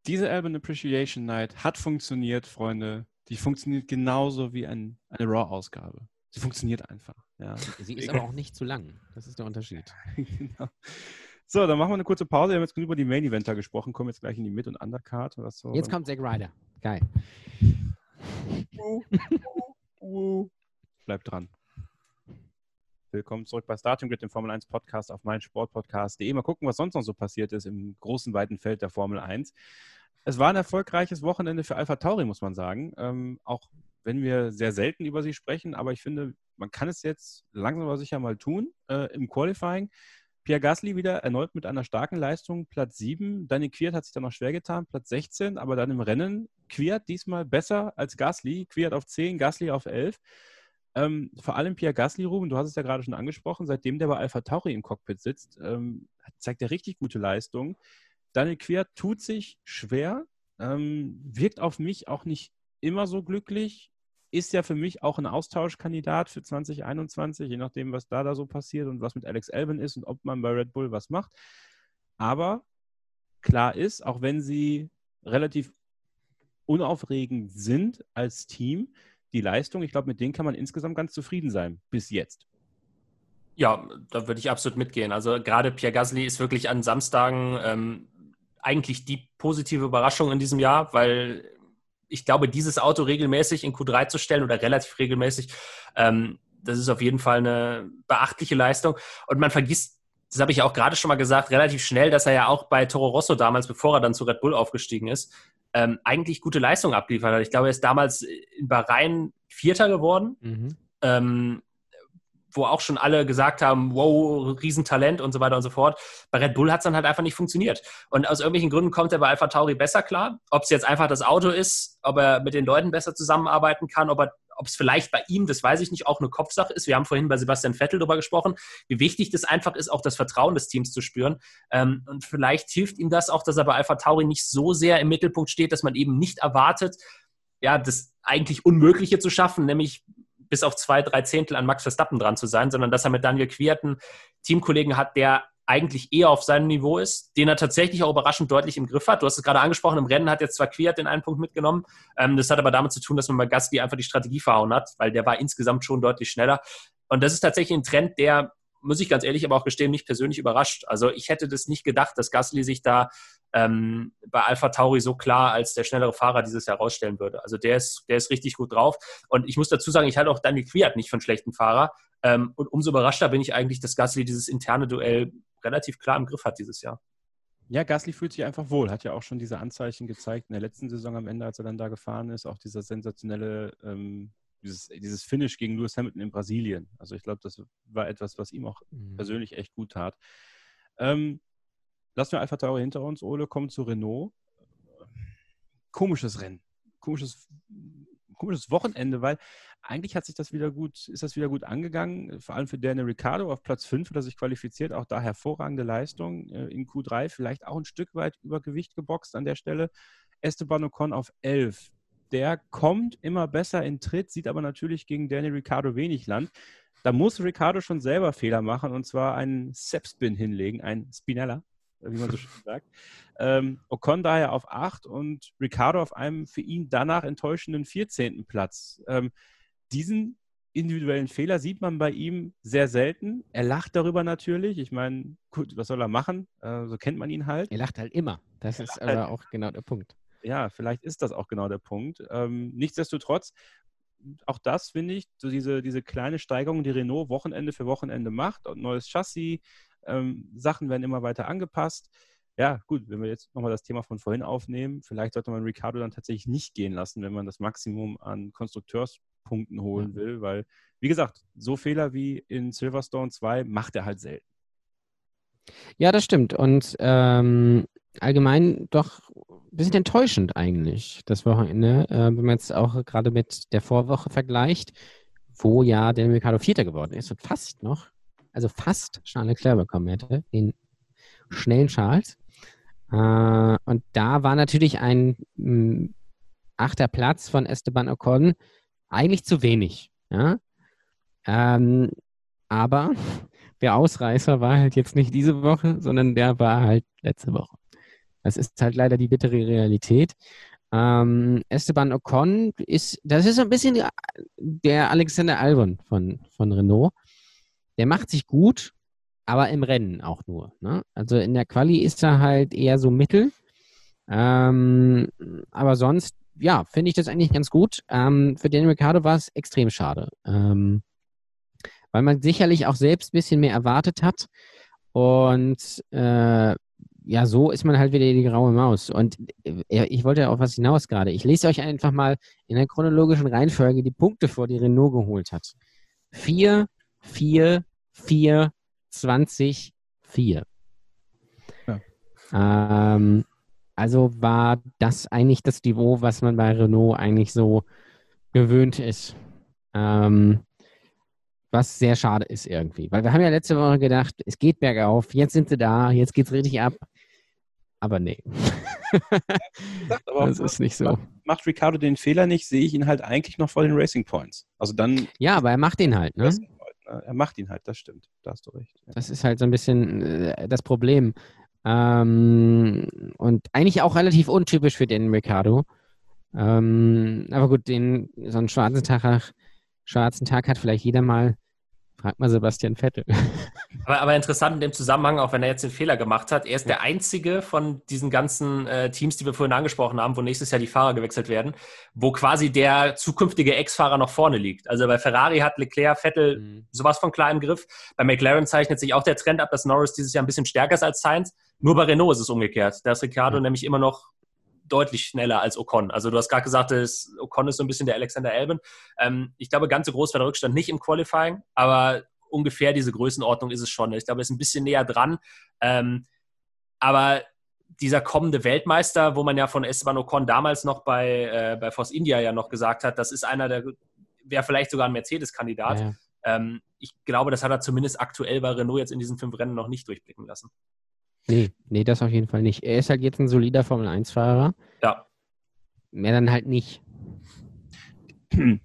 Diese Album Appreciation Night hat funktioniert, Freunde. Die funktioniert genauso wie ein, eine Raw-Ausgabe. Sie funktioniert einfach. Ja.
Sie ist aber auch nicht zu lang. Das ist der Unterschied.
genau. So, dann machen wir eine kurze Pause. Wir haben jetzt genug über die Main Eventer gesprochen. Kommen jetzt gleich in die Mid- und Undercard. So
jetzt kommt Zack Ryder. Geil.
Bleibt dran. Willkommen zurück bei Starting Grid, dem Formel 1 Podcast auf meinsportpodcast.de. Mal gucken, was sonst noch so passiert ist im großen, weiten Feld der Formel 1. Es war ein erfolgreiches Wochenende für Alpha Tauri, muss man sagen. Ähm, auch wenn wir sehr selten über sie sprechen, aber ich finde, man kann es jetzt langsam aber sicher mal tun äh, im Qualifying. Pierre Gasly wieder erneut mit einer starken Leistung, Platz 7. Daniel Quiert hat sich dann noch schwer getan, Platz 16, aber dann im Rennen Quiert diesmal besser als Gasly. Quiert auf 10, Gasly auf 11. Ähm, vor allem Pierre Gasly, Ruben, du hast es ja gerade schon angesprochen, seitdem der bei Alpha Tauri im Cockpit sitzt, ähm, zeigt er richtig gute Leistung. Daniel Quiert tut sich schwer, ähm, wirkt auf mich auch nicht immer so glücklich, ist ja für mich auch ein Austauschkandidat für 2021, je nachdem, was da, da so passiert und was mit Alex Albin ist und ob man bei Red Bull was macht. Aber klar ist, auch wenn sie relativ unaufregend sind als Team, die Leistung, ich glaube, mit denen kann man insgesamt ganz zufrieden sein, bis jetzt.
Ja, da würde ich absolut mitgehen. Also gerade Pierre Gasly ist wirklich an Samstagen ähm, eigentlich die positive Überraschung in diesem Jahr, weil ich glaube, dieses Auto regelmäßig in Q3 zu stellen oder relativ regelmäßig, ähm, das ist auf jeden Fall eine beachtliche Leistung. Und man vergisst, das habe ich ja auch gerade schon mal gesagt, relativ schnell, dass er ja auch bei Toro Rosso damals, bevor er dann zu Red Bull aufgestiegen ist, ähm, eigentlich gute Leistung abliefert hat. Ich glaube, er ist damals in Bahrain Vierter geworden. Mhm. Ähm, wo auch schon alle gesagt haben, wow, Riesentalent und so weiter und so fort. Bei Red Bull hat es dann halt einfach nicht funktioniert. Und aus irgendwelchen Gründen kommt er bei Alpha Tauri besser klar. Ob es jetzt einfach das Auto ist, ob er mit den Leuten besser zusammenarbeiten kann, ob er ob es vielleicht bei ihm, das weiß ich nicht, auch eine Kopfsache ist. Wir haben vorhin bei Sebastian Vettel darüber gesprochen, wie wichtig das einfach ist, auch das Vertrauen des Teams zu spüren. Ähm, und vielleicht hilft ihm das auch, dass er bei Alpha Tauri nicht so sehr im Mittelpunkt steht, dass man eben nicht erwartet, ja, das eigentlich Unmögliche zu schaffen, nämlich bis auf zwei, drei Zehntel an Max Verstappen dran zu sein, sondern dass er mit Daniel Quierten Teamkollegen hat, der eigentlich eher auf seinem Niveau ist, den er tatsächlich auch überraschend deutlich im Griff hat. Du hast es gerade angesprochen, im Rennen hat jetzt zwar Quiert den einen Punkt mitgenommen, ähm, das hat aber damit zu tun, dass man bei Gasly einfach die Strategie verhauen hat, weil der war insgesamt schon deutlich schneller. Und das ist tatsächlich ein Trend, der, muss ich ganz ehrlich aber auch gestehen, mich persönlich überrascht. Also ich hätte das nicht gedacht, dass Gasly sich da ähm, bei Alpha Tauri so klar als der schnellere Fahrer dieses Jahr rausstellen würde. Also der ist, der ist richtig gut drauf. Und ich muss dazu sagen, ich halte auch Daniel Quiert nicht von schlechten Fahrer. Ähm, und umso überraschter bin ich eigentlich, dass Gasly dieses interne Duell relativ klar im Griff hat dieses Jahr.
Ja, Gasly fühlt sich einfach wohl, hat ja auch schon diese Anzeichen gezeigt in der letzten Saison am Ende, als er dann da gefahren ist, auch dieser sensationelle, ähm, dieses, dieses Finish gegen Lewis Hamilton in Brasilien. Also ich glaube, das war etwas, was ihm auch mhm. persönlich echt gut tat. Ähm, Lassen wir Alpha Tauri hinter uns, Ole, kommen zu Renault. Komisches Rennen. Komisches, komisches Wochenende, weil eigentlich hat sich das wieder gut, ist das wieder gut angegangen. Vor allem für Daniel Ricciardo auf Platz 5 hat er sich qualifiziert, auch da hervorragende Leistung äh, in Q3, vielleicht auch ein Stück weit über Gewicht geboxt an der Stelle. Esteban Ocon auf 11. Der kommt immer besser in Tritt, sieht aber natürlich gegen Daniel Ricciardo wenig Land. Da muss Ricciardo schon selber Fehler machen und zwar einen Sepspin hinlegen, ein Spinella wie man so schön sagt. Ähm, Ocon daher auf 8 und Ricardo auf einem für ihn danach enttäuschenden 14. Platz. Ähm, diesen individuellen Fehler sieht man bei ihm sehr selten. Er lacht darüber natürlich. Ich meine, gut, was soll er machen? Äh, so kennt man ihn halt.
Er lacht halt immer. Das er ist aber halt. auch genau der Punkt.
Ja, vielleicht ist das auch genau der Punkt. Ähm, nichtsdestotrotz, auch das finde ich, so diese, diese kleine Steigerung, die Renault Wochenende für Wochenende macht, und neues Chassis, ähm, Sachen werden immer weiter angepasst. Ja, gut, wenn wir jetzt nochmal das Thema von vorhin aufnehmen, vielleicht sollte man Ricardo dann tatsächlich nicht gehen lassen, wenn man das Maximum an Konstrukteurspunkten holen will, weil, wie gesagt, so Fehler wie in Silverstone 2 macht er halt selten.
Ja, das stimmt. Und ähm, allgemein doch ein bisschen enttäuschend eigentlich, das Wochenende, äh, wenn man jetzt auch gerade mit der Vorwoche vergleicht, wo ja der Ricardo Vierter geworden ist und fast noch also fast Charles Leclerc bekommen hätte, den schnellen Charles. Äh, und da war natürlich ein, mm, achter Platz von Esteban Ocon eigentlich zu wenig. Ja? Ähm, aber der Ausreißer war halt jetzt nicht diese Woche, sondern der war halt letzte Woche. Das ist halt leider die bittere Realität. Ähm, Esteban Ocon ist, das ist so ein bisschen der Alexander Albon von, von Renault. Der macht sich gut, aber im Rennen auch nur. Ne? Also in der Quali ist er halt eher so mittel. Ähm, aber sonst, ja, finde ich das eigentlich ganz gut. Ähm, für den Ricardo war es extrem schade. Ähm, weil man sicherlich auch selbst ein bisschen mehr erwartet hat. Und äh, ja, so ist man halt wieder die graue Maus. Und äh, ich wollte ja auf was hinaus gerade. Ich lese euch einfach mal in der chronologischen Reihenfolge die Punkte vor, die Renault geholt hat. 4, 4, 4, 20, 4. Ja. Ähm, also war das eigentlich das Niveau, was man bei Renault eigentlich so gewöhnt ist. Ähm, was sehr schade ist irgendwie. Weil wir haben ja letzte Woche gedacht, es geht bergauf, jetzt sind sie da, jetzt geht es richtig ab. Aber nee.
aber das ist nicht so. Macht Ricardo den Fehler nicht, sehe ich ihn halt eigentlich noch vor den Racing Points. Also dann.
Ja, aber er macht ihn halt, ne?
Ne? Er macht ihn halt, das stimmt. Da hast du recht.
Ja. Das ist halt so ein bisschen äh, das Problem. Ähm, und eigentlich auch relativ untypisch für den Ricardo. Ähm, aber gut, den, so einen schwarzen Tag, schwarzen Tag hat vielleicht jeder mal. Frag mal Sebastian Vettel.
Aber, aber, interessant in dem Zusammenhang, auch wenn er jetzt den Fehler gemacht hat, er ist der einzige von diesen ganzen äh, Teams, die wir vorhin angesprochen haben, wo nächstes Jahr die Fahrer gewechselt werden, wo quasi der zukünftige Ex-Fahrer noch vorne liegt. Also bei Ferrari hat Leclerc, Vettel mhm. sowas von klar im Griff. Bei McLaren zeichnet sich auch der Trend ab, dass Norris dieses Jahr ein bisschen stärker ist als Sainz. Nur bei Renault ist es umgekehrt. Da ist Ricciardo mhm. nämlich immer noch deutlich schneller als Ocon. Also du hast gerade gesagt, dass Ocon ist so ein bisschen der Alexander Albon. Ähm, ich glaube, ganz so groß war der Rückstand nicht im Qualifying, aber ungefähr diese Größenordnung ist es schon. Ich glaube, er ist ein bisschen näher dran. Ähm, aber dieser kommende Weltmeister, wo man ja von Esteban Ocon damals noch bei, äh, bei Force India ja noch gesagt hat, das ist einer der, wäre vielleicht sogar ein Mercedes-Kandidat. Ja. Ähm, ich glaube, das hat er zumindest aktuell bei Renault jetzt in diesen fünf Rennen noch nicht durchblicken lassen.
Nee, nee, das auf jeden Fall nicht. Er ist halt jetzt ein solider Formel-1-Fahrer.
Ja.
Mehr dann halt nicht.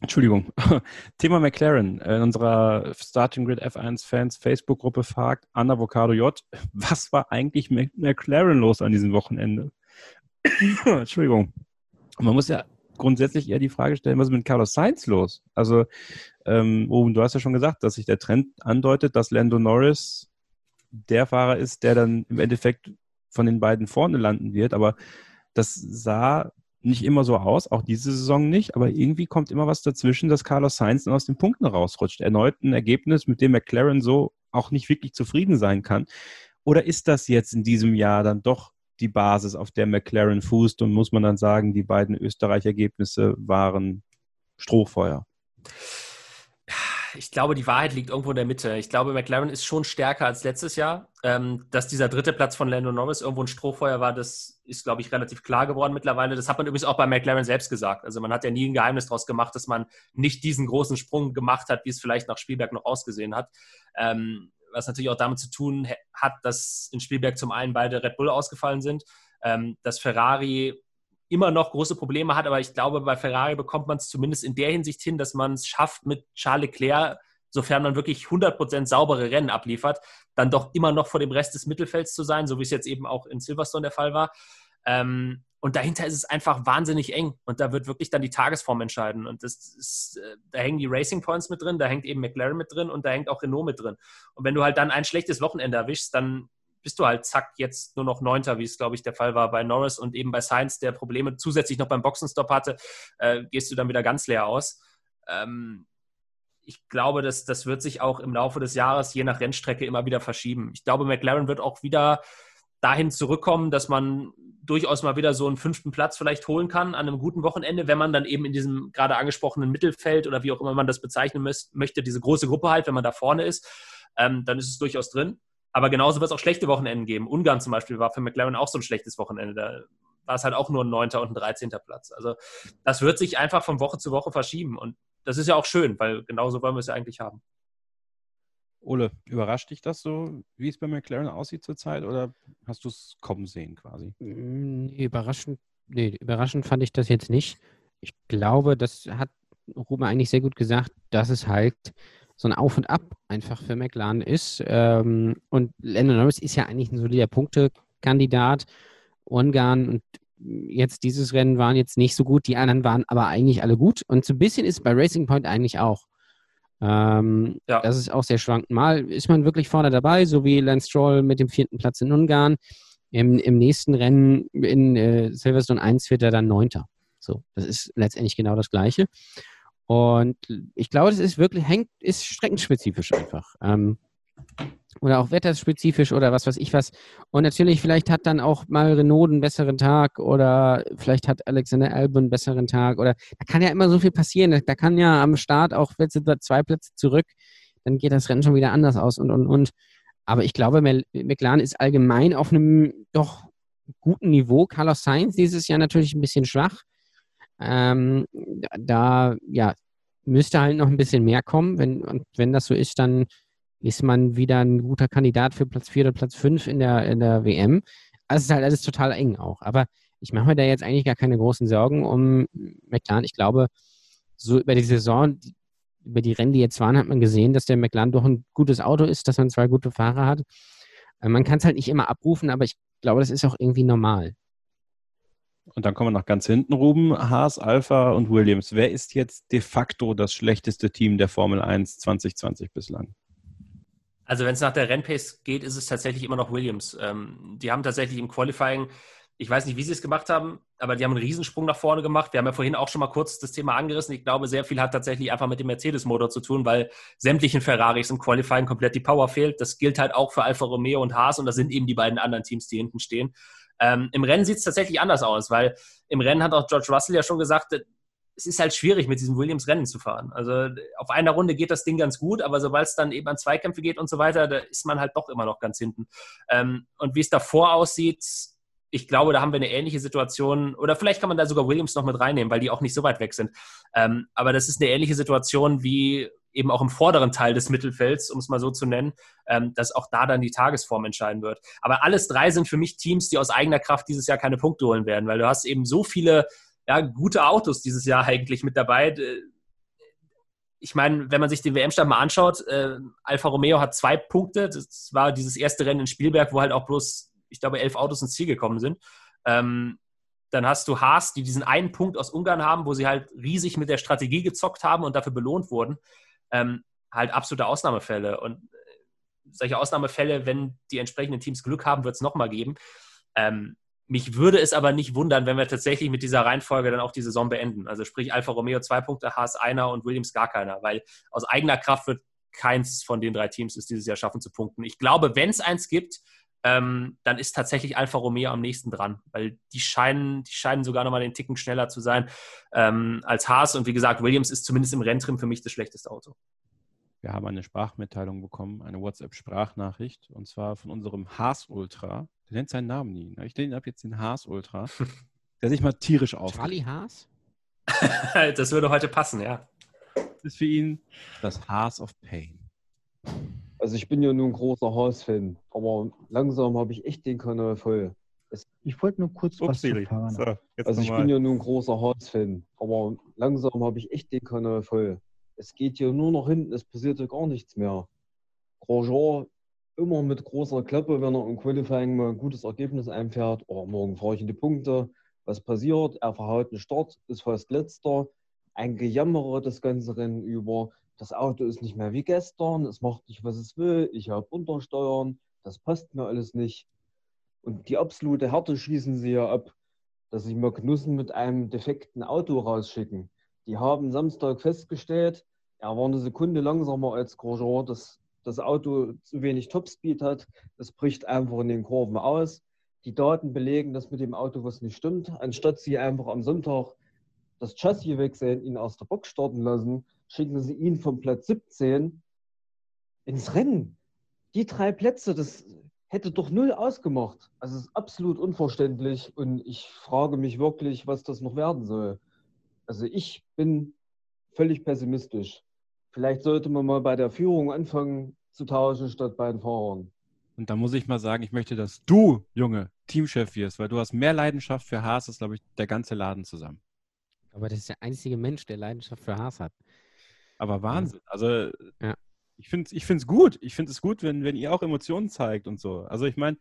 Entschuldigung. Thema McLaren. In unserer Starting Grid F1-Fans Facebook-Gruppe fragt Anna Vocado J, was war eigentlich mit McLaren los an diesem Wochenende? Entschuldigung. Man muss ja grundsätzlich eher die Frage stellen, was ist mit Carlos Sainz los? Also, ähm, Ruben, du hast ja schon gesagt, dass sich der Trend andeutet, dass Lando Norris der Fahrer ist, der dann im Endeffekt von den beiden vorne landen wird. Aber das sah nicht immer so aus, auch diese Saison nicht, aber irgendwie kommt immer was dazwischen, dass Carlos Sainz dann aus den Punkten rausrutscht. Erneut ein Ergebnis, mit dem McLaren so auch nicht wirklich zufrieden sein kann. Oder ist das jetzt in diesem Jahr dann doch die Basis, auf der McLaren fußt und muss man dann sagen, die beiden Österreich-Ergebnisse waren Strohfeuer?
Ich glaube, die Wahrheit liegt irgendwo in der Mitte. Ich glaube, McLaren ist schon stärker als letztes Jahr. Ähm, dass dieser dritte Platz von Lando Norris irgendwo ein Strohfeuer war, das ist, glaube ich, relativ klar geworden mittlerweile. Das hat man übrigens auch bei McLaren selbst gesagt. Also man hat ja nie ein Geheimnis daraus gemacht, dass man nicht diesen großen Sprung gemacht hat, wie es vielleicht nach Spielberg noch ausgesehen hat. Ähm, was natürlich auch damit zu tun hat, dass in Spielberg zum einen beide Red Bull ausgefallen sind, ähm, dass Ferrari immer noch große Probleme hat, aber ich glaube, bei Ferrari bekommt man es zumindest in der Hinsicht hin, dass man es schafft, mit Charles Leclerc, sofern man wirklich 100% saubere Rennen abliefert, dann doch immer noch vor dem Rest des Mittelfelds zu sein, so wie es jetzt eben auch in Silverstone der Fall war. Ähm, und dahinter ist es einfach wahnsinnig eng. Und da wird wirklich dann die Tagesform entscheiden. Und das ist, äh, da hängen die Racing Points mit drin, da hängt eben McLaren mit drin und da hängt auch Renault mit drin. Und wenn du halt dann ein schlechtes Wochenende erwischst, dann bist du halt zack jetzt nur noch Neunter, wie es, glaube ich, der Fall war bei Norris und eben bei Sainz, der Probleme zusätzlich noch beim Boxenstopp hatte, äh, gehst du dann wieder ganz leer aus. Ähm, ich glaube, dass, das wird sich auch im Laufe des Jahres je nach Rennstrecke immer wieder verschieben. Ich glaube, McLaren wird auch wieder dahin zurückkommen, dass man durchaus mal wieder so einen fünften Platz vielleicht holen kann an einem guten Wochenende, wenn man dann eben in diesem gerade angesprochenen Mittelfeld oder wie auch immer man das bezeichnen möchte, diese große Gruppe halt, wenn man da vorne ist, ähm, dann ist es durchaus drin. Aber genauso wird es auch schlechte Wochenenden geben. Ungarn zum Beispiel war für McLaren auch so ein schlechtes Wochenende. Da war es halt auch nur ein neunter und ein dreizehnter Platz. Also das wird sich einfach von Woche zu Woche verschieben. Und das ist ja auch schön, weil genauso wollen wir es ja eigentlich haben.
Ole, überrascht dich das so, wie es bei McLaren aussieht zurzeit, oder hast du es kommen sehen quasi?
Nee, überraschend nee, überraschend fand ich das jetzt nicht. Ich glaube, das hat Ruben eigentlich sehr gut gesagt, dass es halt so ein Auf und Ab einfach für McLaren ist. Ähm, und Lando Norris ist ja eigentlich ein solider Punktekandidat. Ungarn und jetzt dieses Rennen waren jetzt nicht so gut, die anderen waren aber eigentlich alle gut. Und so ein bisschen ist bei Racing Point eigentlich auch. Ähm, ja. Das ist auch sehr schwankend. Mal ist man wirklich vorne dabei, so wie Lance Stroll mit dem vierten Platz in Ungarn. Im, im nächsten Rennen in äh, Silverstone 1 wird er dann Neunter. So, das ist letztendlich genau das Gleiche. Und ich glaube, das ist wirklich, hängt, ist streckenspezifisch einfach. Ähm, oder auch wetterspezifisch oder was weiß ich was. Und natürlich, vielleicht hat dann auch mal Renault einen besseren Tag oder vielleicht hat Alexander Albon einen besseren Tag oder da kann ja immer so viel passieren. Da kann ja am Start auch, zwei Plätze zurück, dann geht das Rennen schon wieder anders aus und und und. Aber ich glaube, McLaren ist allgemein auf einem doch guten Niveau. Carlos Sainz dieses Jahr natürlich ein bisschen schwach. Ähm, da ja, müsste halt noch ein bisschen mehr kommen. Wenn, und wenn das so ist, dann ist man wieder ein guter Kandidat für Platz 4 oder Platz 5 in der, in der WM. Also es ist halt alles total eng auch. Aber ich mache mir da jetzt eigentlich gar keine großen Sorgen um McLaren. Ich glaube, so über die Saison, über die Rennen, die jetzt waren, hat man gesehen, dass der McLaren doch ein gutes Auto ist, dass man zwei gute Fahrer hat. Äh, man kann es halt nicht immer abrufen, aber ich glaube, das ist auch irgendwie normal.
Und dann kommen wir nach ganz hinten, Ruben, Haas, Alpha und Williams. Wer ist jetzt de facto das schlechteste Team der Formel 1 2020 bislang?
Also wenn es nach der Rennpace geht, ist es tatsächlich immer noch Williams. Ähm, die haben tatsächlich im Qualifying, ich weiß nicht, wie sie es gemacht haben, aber die haben einen Riesensprung nach vorne gemacht. Wir haben ja vorhin auch schon mal kurz das Thema angerissen. Ich glaube, sehr viel hat tatsächlich einfach mit dem Mercedes-Motor zu tun, weil sämtlichen Ferraris im Qualifying komplett die Power fehlt. Das gilt halt auch für Alfa Romeo und Haas und das sind eben die beiden anderen Teams, die hinten stehen. Ähm, Im Rennen sieht es tatsächlich anders aus, weil im Rennen hat auch George Russell ja schon gesagt, es ist halt schwierig, mit diesem Williams-Rennen zu fahren. Also auf einer Runde geht das Ding ganz gut, aber sobald es dann eben an Zweikämpfe geht und so weiter, da ist man halt doch immer noch ganz hinten. Ähm, und wie es davor aussieht, ich glaube, da haben wir eine ähnliche Situation, oder vielleicht kann man da sogar Williams noch mit reinnehmen, weil die auch nicht so weit weg sind. Ähm, aber das ist eine ähnliche Situation wie eben auch im vorderen Teil des Mittelfelds, um es mal so zu nennen, ähm, dass auch da dann die Tagesform entscheiden wird. Aber alles drei sind für mich Teams, die aus eigener Kraft dieses Jahr keine Punkte holen werden, weil du hast eben so viele ja, gute Autos dieses Jahr eigentlich mit dabei. Ich meine, wenn man sich den WM-Stand mal anschaut, äh, Alfa Romeo hat zwei Punkte. Das war dieses erste Rennen in Spielberg, wo halt auch bloß, ich glaube, elf Autos ins Ziel gekommen sind. Ähm, dann hast du Haas, die diesen einen Punkt aus Ungarn haben, wo sie halt riesig mit der Strategie gezockt haben und dafür belohnt wurden. Ähm, halt absolute Ausnahmefälle. Und äh, solche Ausnahmefälle, wenn die entsprechenden Teams Glück haben, wird es nochmal geben. Ähm, mich würde es aber nicht wundern, wenn wir tatsächlich mit dieser Reihenfolge dann auch die Saison beenden. Also sprich Alfa Romeo zwei Punkte, Haas einer und Williams gar keiner, weil aus eigener Kraft wird keins von den drei Teams es dieses Jahr schaffen zu punkten. Ich glaube, wenn es eins gibt, ähm, dann ist tatsächlich Alfa Romeo am nächsten dran, weil die scheinen, die scheinen sogar nochmal den Ticken schneller zu sein ähm, als Haas. Und wie gesagt, Williams ist zumindest im Renntrim für mich das schlechteste Auto.
Wir haben eine Sprachmitteilung bekommen, eine WhatsApp-Sprachnachricht, und zwar von unserem Haas-Ultra. Der nennt seinen Namen nie. Ne? Ich nenne ab jetzt den Haas-Ultra, der sich mal tierisch auf.
Charlie Haas?
das würde heute passen, ja.
Das ist für ihn das Haas of Pain.
Also ich bin ja nur ein großer Haas-Fan, aber langsam habe ich echt den Kanal voll.
Es ich wollte nur kurz Ups, was zu fahren. So,
also ich bin ja nur ein großer Haas-Fan, aber langsam habe ich echt den Kanal voll. Es geht hier nur noch hinten, es passiert ja gar nichts mehr. Grosjean immer mit großer Klappe, wenn er im Qualifying mal ein gutes Ergebnis einfährt. Oh, morgen fahre ich in die Punkte. Was passiert? Er verhaut einen Start, ist fast letzter. Ein Gejammerer das ganze Rennen über. Das Auto ist nicht mehr wie gestern. Es macht nicht, was es will. Ich habe Untersteuern. Das passt mir alles nicht. Und die absolute Härte schießen sie ja ab, dass sie Magnussen mit einem defekten Auto rausschicken. Die haben Samstag festgestellt, er war eine Sekunde langsamer als Grosjean. Das das Auto zu wenig Topspeed hat. Das bricht einfach in den Kurven aus. Die Daten belegen, dass mit dem Auto was nicht stimmt. Anstatt sie einfach am Sonntag das Chassis wechseln, ihn aus der Box starten lassen, schicken sie ihn vom Platz 17 ins Rennen. Die drei Plätze, das hätte doch null ausgemacht. Also es ist absolut unverständlich und ich frage mich wirklich, was das noch werden soll. Also ich bin völlig pessimistisch. Vielleicht sollte man mal bei der Führung anfangen zu tauschen statt bei den Fahrern.
Und da muss ich mal sagen, ich möchte, dass du, Junge, Teamchef wirst, weil du hast mehr Leidenschaft für Haas als, glaube ich, der ganze Laden zusammen.
Aber das ist der einzige Mensch, der Leidenschaft für Haas hat.
Aber Wahnsinn. Also
Ja.
ich finde es ich find's gut. Ich finde es gut, wenn, wenn ihr auch Emotionen zeigt und so. Also ich meine,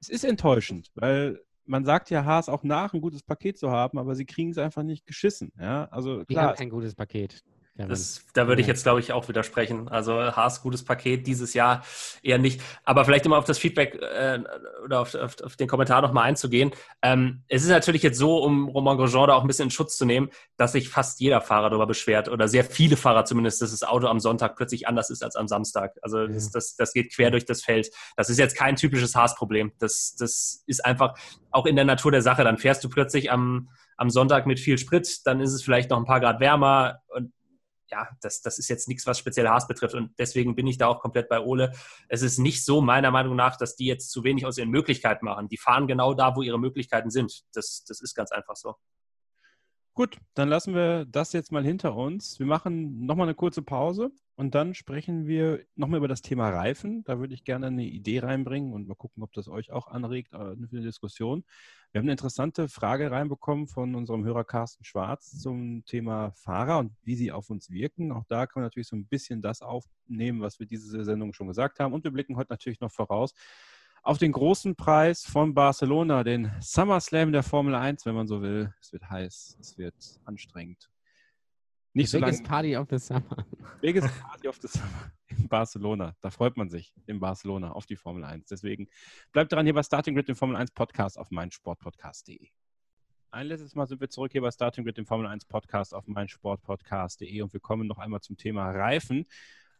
es ist enttäuschend, weil man sagt ja Haas auch nach, ein gutes Paket zu haben, aber sie kriegen es einfach nicht geschissen. Ja, also
Die
klar.
haben kein gutes Paket.
Das, da würde ich
Ja.
jetzt, glaube ich, auch widersprechen. Also Haas, gutes Paket dieses Jahr eher nicht. Aber vielleicht immer auf das Feedback äh, oder auf, auf, auf den Kommentar nochmal einzugehen. Ähm, es ist natürlich jetzt so, um Romain Grosjean da auch ein bisschen in Schutz zu nehmen, dass sich fast jeder Fahrer darüber beschwert oder sehr viele Fahrer zumindest, dass das Auto am Sonntag plötzlich anders ist als am Samstag. Also das, das, das geht quer durch das Feld. Das ist jetzt kein typisches Haas-Problem. Das, das ist einfach auch in der Natur der Sache. Dann fährst du plötzlich am, am Sonntag mit viel Sprit, dann ist es vielleicht noch ein paar Grad wärmer und ja, das, das ist jetzt nichts, was speziell Haas betrifft. Und deswegen bin ich da auch komplett bei Ole. Es ist nicht so, meiner Meinung nach, dass die jetzt zu wenig aus ihren Möglichkeiten machen. Die fahren genau da, wo ihre Möglichkeiten sind. Das, das ist ganz einfach so.
Gut, dann lassen wir das jetzt mal hinter uns. Wir machen nochmal eine kurze Pause und dann sprechen wir nochmal über das Thema Reifen. Da würde ich gerne eine Idee reinbringen und mal gucken, ob das euch auch anregt äh, für eine Diskussion. Wir haben eine interessante Frage reinbekommen von unserem Hörer Carsten Schwarz zum Thema Fahrer und wie sie auf uns wirken. Auch da können wir natürlich so ein bisschen das aufnehmen, was wir diese Sendung schon gesagt haben. Und wir blicken heute natürlich noch voraus auf den großen Preis von Barcelona, den SummerSlam der Formel 1, wenn man so will. Es wird heiß, es wird anstrengend. Nicht so
Biggest
lange.
Party of the Summer.
Biggest Party of the Summer in Barcelona. Da freut man sich in Barcelona auf die Formel 1. Deswegen bleibt dran hier bei Starting Grid, dem Formel 1 Podcast auf meinsportpodcast.de. Ein letztes Mal sind wir zurück hier bei Starting Grid, dem Formel 1 Podcast auf meinsportpodcast.de und wir kommen noch einmal zum Thema Reifen.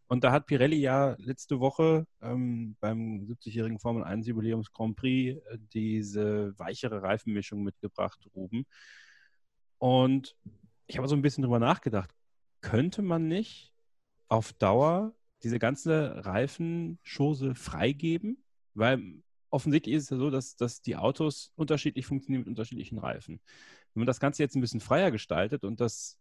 Und da hat Pirelli ja letzte Woche ähm, beim 70-jährigen Formel 1 Jubiläums Grand Prix äh, diese weichere Reifenmischung mitgebracht, Ruben. Und ich habe so ein bisschen drüber nachgedacht. Könnte man nicht auf Dauer diese ganze Reifenschose freigeben? Weil offensichtlich ist es ja so, dass, dass die Autos unterschiedlich funktionieren mit unterschiedlichen Reifen. Wenn man das Ganze jetzt ein bisschen freier gestaltet und das,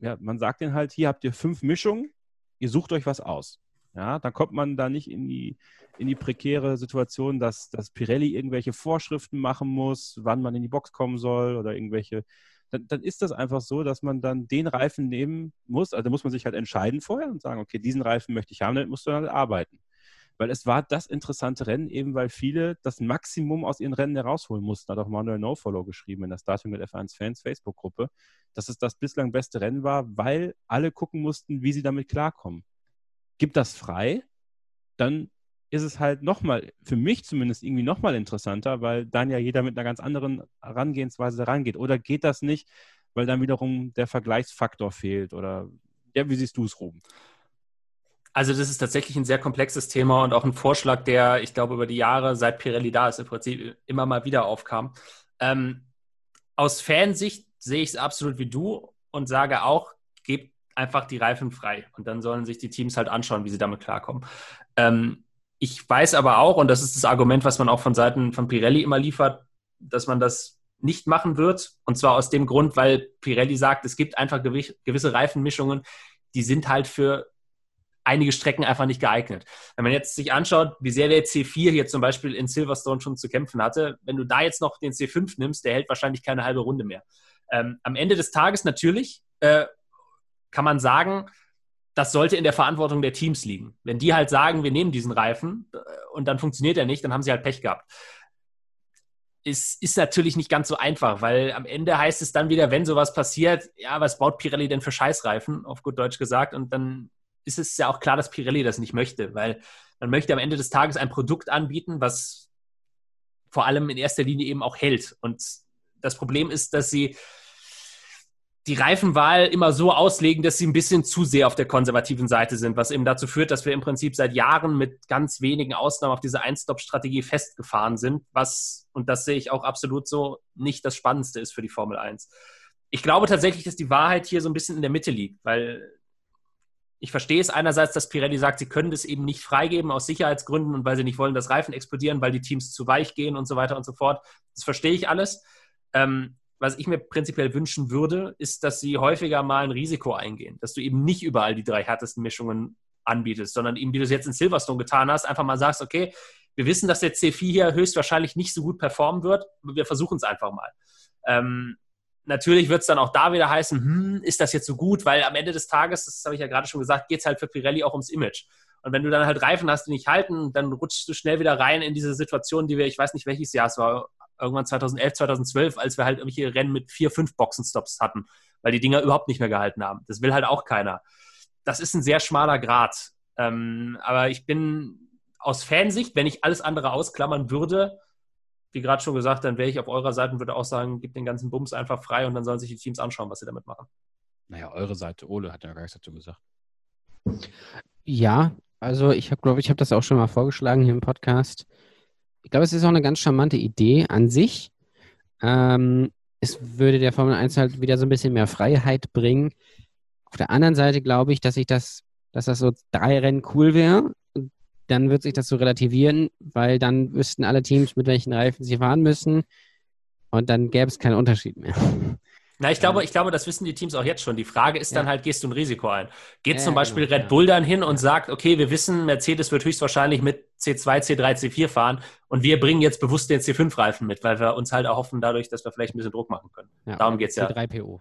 ja, man sagt denen halt, hier habt ihr fünf Mischungen, ihr sucht euch was aus. Ja, dann kommt man da nicht in die, in die prekäre Situation, dass, dass Pirelli irgendwelche Vorschriften machen muss, wann man in die Box kommen soll oder irgendwelche. Dann, dann ist das einfach so, dass man dann den Reifen nehmen muss. Also muss man sich halt entscheiden vorher und sagen, okay, diesen Reifen möchte ich haben, damit musst du dann halt arbeiten. Weil es war das interessante Rennen, eben weil viele das Maximum aus ihren Rennen herausholen mussten. Hat auch Manuel NoFollow geschrieben in der Starting mit F1 Fans Facebook-Gruppe, dass es das bislang beste Rennen war, weil alle gucken mussten, wie sie damit klarkommen. Gibt das frei, dann ist es halt nochmal, für mich zumindest irgendwie nochmal interessanter, weil dann ja jeder mit einer ganz anderen Herangehensweise rangeht. Oder geht das nicht, weil dann wiederum der Vergleichsfaktor fehlt? Oder ja, wie siehst du es, Ruben?
Also das ist tatsächlich ein sehr komplexes Thema und auch ein Vorschlag, der, ich glaube, über die Jahre, seit Pirelli da ist, im Prinzip immer mal wieder aufkam. Ähm, aus Fansicht sehe ich es absolut wie du und sage auch, gebt einfach die Reifen frei und dann sollen sich die Teams halt anschauen, wie sie damit klarkommen. Ähm, ich weiß aber auch, und das ist das Argument, was man auch von Seiten von Pirelli immer liefert, dass man das nicht machen wird. Und zwar aus dem Grund, weil Pirelli sagt, es gibt einfach gewisse Reifenmischungen, die sind halt für einige Strecken einfach nicht geeignet. Wenn man jetzt sich anschaut, wie sehr der C4 hier zum Beispiel in Silverstone schon zu kämpfen hatte, wenn du da jetzt noch den C5 nimmst, der hält wahrscheinlich keine halbe Runde mehr. Ähm, am Ende des Tages natürlich äh, kann man sagen, das sollte in der Verantwortung der Teams liegen. Wenn die halt sagen, wir nehmen diesen Reifen äh, und dann funktioniert er nicht, dann haben sie halt Pech gehabt. Es ist natürlich nicht ganz so einfach, weil am Ende heißt es dann wieder, wenn sowas passiert, ja, was baut Pirelli denn für Scheißreifen, auf gut Deutsch gesagt, und dann ist es ja auch klar, dass Pirelli das nicht möchte, weil man möchte am Ende des Tages ein Produkt anbieten, was vor allem in erster Linie eben auch hält. Und das Problem ist, dass sie die Reifenwahl immer so auslegen, dass sie ein bisschen zu sehr auf der konservativen Seite sind, was eben dazu führt, dass wir im Prinzip seit Jahren mit ganz wenigen Ausnahmen auf diese Ein-Stop-Strategie festgefahren sind, was, und das sehe ich auch absolut so, nicht das Spannendste ist für die Formel 1. Ich glaube tatsächlich, dass die Wahrheit hier so ein bisschen in der Mitte liegt, weil ich verstehe es einerseits, dass Pirelli sagt, sie können das eben nicht freigeben aus Sicherheitsgründen und weil sie nicht wollen, dass Reifen explodieren, weil die Teams zu weich gehen und so weiter und so fort. Das verstehe ich alles. Ähm, was ich mir prinzipiell wünschen würde, ist, dass sie häufiger mal ein Risiko eingehen, dass du eben nicht überall die drei härtesten Mischungen anbietest, sondern eben, wie du es jetzt in Silverstone getan hast, einfach mal sagst, okay, wir wissen, dass der C4 hier höchstwahrscheinlich nicht so gut performen wird, aber wir versuchen es einfach mal. Ähm, natürlich wird es dann auch da wieder heißen, hm, ist das jetzt so gut? Weil am Ende des Tages, das habe ich ja gerade schon gesagt, geht es halt für Pirelli auch ums Image. Und wenn du dann halt Reifen hast, die nicht halten, dann rutschst du schnell wieder rein in diese Situation, die wir, ich weiß nicht welches Jahr es war, irgendwann 2011, 2012, als wir halt irgendwelche Rennen mit vier, fünf Boxenstops hatten, weil die Dinger überhaupt nicht mehr gehalten haben. Das will halt auch keiner. Das ist ein sehr schmaler Grad. Ähm, aber ich bin aus Fansicht, wenn ich alles andere ausklammern würde, wie gerade schon gesagt, dann wäre ich auf eurer Seite und würde auch sagen, gib den ganzen Bums einfach frei und dann sollen sich die Teams anschauen, was sie damit machen.
Naja, eure Seite, Ole hat ja gar nichts dazu gesagt.
Ja, also ich habe, glaube ich, habe das auch schon mal vorgeschlagen hier im Podcast. Ich glaube, es ist auch eine ganz charmante Idee an sich. Ähm, es würde der Formel 1 halt wieder so ein bisschen mehr Freiheit bringen. Auf der anderen Seite glaube ich, dass ich das, dass das so drei Rennen cool wäre. Dann wird sich das so relativieren, weil dann wüssten alle Teams, mit welchen Reifen sie fahren müssen. Und dann gäbe es keinen Unterschied mehr.
Na, ich glaube, ich glaube, das wissen die Teams auch jetzt schon. Die Frage ist dann halt, gehst du ein Risiko ein? Geht
Ja,
zum Beispiel
genau,
Red Bull dann hin und sagt, okay, wir wissen, Mercedes wird höchstwahrscheinlich mit C2, C3, C4 fahren und wir bringen jetzt bewusst den C5-Reifen mit, weil wir uns halt erhoffen dadurch, dass wir vielleicht ein bisschen Druck machen können.
Ja,
Darum
oder
geht's ja.
C3PO.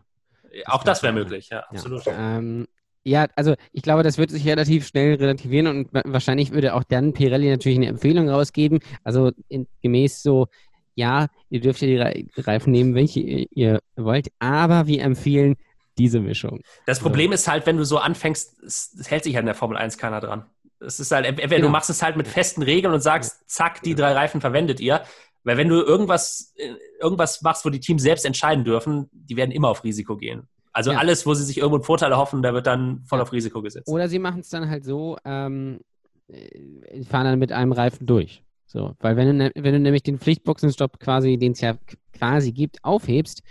Auch das wäre möglich, ja, absolut.
Ja. Ähm, ja, also ich glaube, das wird sich relativ schnell relativieren und wa- wahrscheinlich würde auch dann Pirelli natürlich eine Empfehlung rausgeben. Also in, gemäß so, ja, ihr dürft ja die Re- Reifen nehmen, welche ihr, wollt, aber wir empfehlen diese Mischung.
Das Problem ist halt, wenn du so anfängst, es, hält sich halt in der Formel 1 keiner dran. Es ist halt, entweder
Genau.
du machst es halt mit festen Regeln und sagst, zack, die drei Reifen verwendet ihr. Weil wenn du irgendwas, äh, irgendwas machst, wo die Teams selbst entscheiden dürfen, die werden immer auf Risiko gehen. Also
Ja.
alles, wo sie sich irgendwo einen Vorteil erhoffen, da wird dann voll auf Risiko gesetzt.
Oder sie machen es dann halt so, ähm, äh, fahren dann mit einem Reifen durch. So, weil wenn du, ne- wenn du nämlich den Pflichtboxenstopp quasi, den es ja quasi gibt, aufhebst,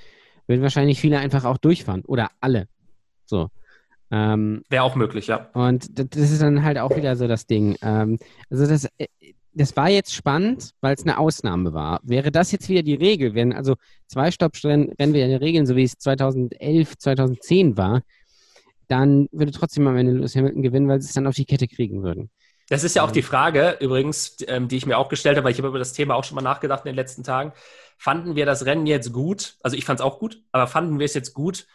würden wahrscheinlich viele einfach auch durchfahren. Oder alle. So. Ähm,
Wäre auch möglich, ja.
und das ist dann halt auch wieder so das Ding. Ähm, also das, äh, das war jetzt spannend, weil es eine Ausnahme war. Wäre das jetzt wieder die Regel, wenn also zwei Stopprennen wieder in der Regeln, so wie es 2011, 2010 war, dann würde trotzdem am Ende Lewis Hamilton gewinnen, weil sie es dann auf die Kette kriegen würden.
Das ist ja auch die Frage, übrigens, ähm, die ich mir auch gestellt habe, weil ich habe über das Thema auch schon mal nachgedacht in den letzten Tagen. Fanden wir das Rennen jetzt gut? Also ich fand es auch gut, aber fanden wir es jetzt gut,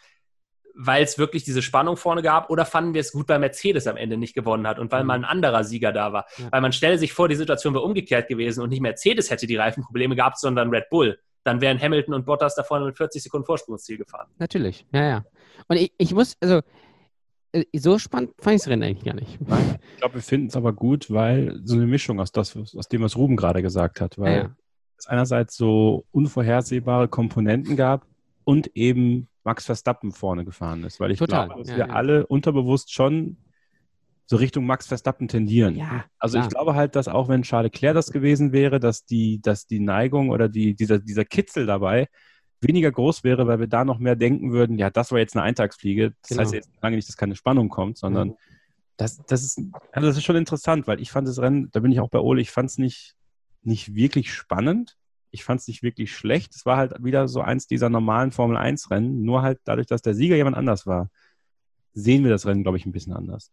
weil es wirklich diese Spannung vorne gab oder fanden wir es gut, weil Mercedes am Ende nicht gewonnen hat und weil
Mhm.
mal ein anderer Sieger da war?
Ja.
Weil man stelle sich vor, die Situation wäre umgekehrt gewesen und nicht Mercedes hätte die Reifenprobleme gehabt, sondern Red Bull. Dann wären Hamilton und Bottas da vorne mit 40 Sekunden Vorsprung ins Ziel gefahren.
Natürlich, ja, ja. Und ich, ich muss, also äh, so spannend fand ich das Rennen eigentlich gar nicht.
Ich glaube, wir finden es aber gut, weil so eine Mischung aus, das, aus dem, was Ruben gerade gesagt hat, weil
Ja, ja.
es einerseits so unvorhersehbare Komponenten gab und eben Max Verstappen vorne gefahren ist, weil ich
Total,
glaube, dass
ja,
wir
ja.
alle unterbewusst schon so Richtung Max Verstappen tendieren.
Ja,
also
klar.
ich glaube halt, dass auch wenn Charles Leclerc das gewesen wäre, dass die, dass die Neigung oder die, dieser, dieser Kitzel dabei weniger groß wäre, weil wir da noch mehr denken würden, ja, das war jetzt eine Eintagsfliege. Das
Genau.
heißt jetzt lange nicht, dass keine Spannung kommt, sondern das, das, ist, also das ist schon interessant, weil ich fand das Rennen, da bin ich auch bei Ole, ich fand es nicht, nicht wirklich spannend. Ich fand es nicht wirklich schlecht. Es war halt wieder so eins dieser normalen Formel-1-Rennen, nur halt dadurch, dass der Sieger jemand anders war, sehen wir das Rennen, glaube ich, ein bisschen anders.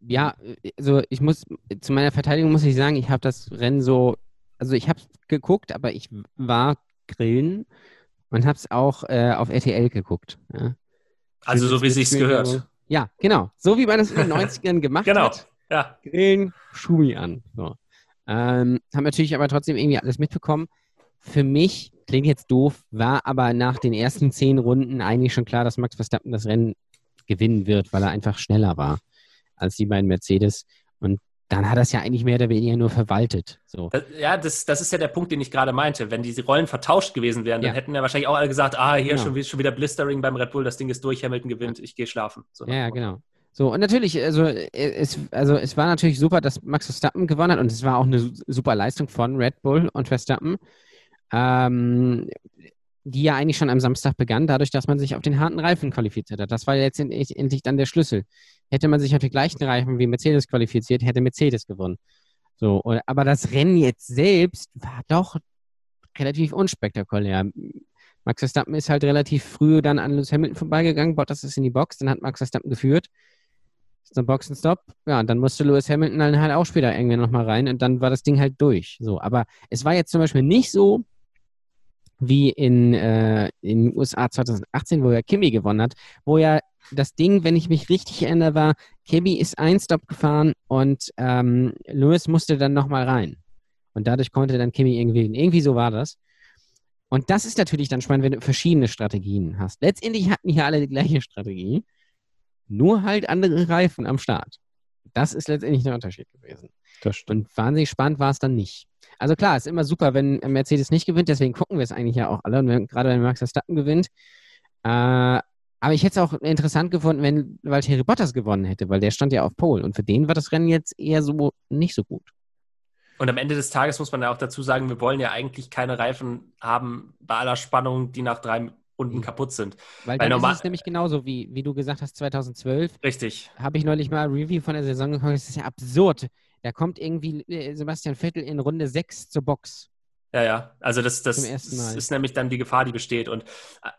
Ja, also ich muss, zu meiner Verteidigung muss ich sagen, ich habe das Rennen so, also ich habe es geguckt, aber ich war grillen und habe es auch äh, auf RTL geguckt. Ja.
Also so wie sich's gehört.
Ja, genau. So wie man das in den 90ern gemacht
Genau.
hat.
Ja.
Grillen, Schumi an. So. Ähm, haben natürlich aber trotzdem irgendwie alles mitbekommen. Für mich, klingt jetzt doof, war aber nach den ersten zehn Runden eigentlich schon klar, dass Max Verstappen das Rennen gewinnen wird, weil er einfach schneller war als die beiden Mercedes. Und dann hat er es ja eigentlich mehr oder weniger nur verwaltet. So.
Das, ja, das, das ist ja der Punkt, den ich gerade meinte. Wenn diese Rollen vertauscht gewesen wären, dann
Ja.
hätten ja wahrscheinlich auch alle gesagt, ah, hier
Genau.
schon, schon wieder Blistering beim Red Bull, das Ding ist durch, Hamilton gewinnt, ich gehe schlafen. So
Ja, ja, genau. So, und natürlich, also es, also es war natürlich super, dass Max Verstappen gewonnen hat und es war auch eine su- super Leistung von Red Bull und Verstappen, ähm, die ja eigentlich schon am Samstag begann, dadurch, dass man sich auf den harten Reifen qualifiziert hat. Das war letztendlich endlich dann der Schlüssel. Hätte man sich auf die gleichen Reifen wie Mercedes qualifiziert, hätte Mercedes gewonnen. So, aber das Rennen jetzt selbst war doch relativ unspektakulär. Max Verstappen ist halt relativ früh dann an Lewis Hamilton vorbeigegangen, Bottas ist in die Box, dann hat Max Verstappen geführt. so ein Boxenstopp, ja, und dann musste Lewis Hamilton dann halt auch später irgendwie nochmal rein und dann war das Ding halt durch. So, aber es war jetzt zum Beispiel nicht so, wie in, äh, in den USA 2018, wo ja Kimi gewonnen hat, wo ja das Ding, wenn ich mich richtig erinnere, war, Kimi ist ein Stop gefahren und ähm, Lewis musste dann nochmal rein. Und dadurch konnte dann Kimi irgendwie, irgendwie so war das. Und das ist natürlich dann spannend, wenn du verschiedene Strategien hast. Letztendlich hatten hier alle die gleiche Strategie, nur halt andere Reifen am Start. Das ist letztendlich der Unterschied gewesen. Und wahnsinnig spannend war es dann nicht. Also klar, ist immer super, wenn Mercedes nicht gewinnt, deswegen gucken wir es eigentlich ja auch alle. Und wenn, gerade wenn Max Verstappen gewinnt. Äh, aber ich hätte es auch interessant gefunden, wenn Valtteri Bottas gewonnen hätte, weil der stand ja auf Pole. Und für den war das Rennen jetzt eher so nicht so gut.
Und am Ende des Tages muss man ja auch dazu sagen, wir wollen ja eigentlich keine Reifen haben bei aller Spannung, die nach drei Runden kaputt sind.
Weil,
Weil normal-
ist es nämlich genauso, wie, wie du gesagt hast, 2012.
Richtig.
Habe ich neulich mal ein Review von der Saison geguckt. Das ist ja absurd. Da kommt irgendwie äh, Sebastian Vettel in Runde 6 zur Box.
Ja, ja. Also das, das ist nämlich dann die Gefahr, die besteht. Und äh,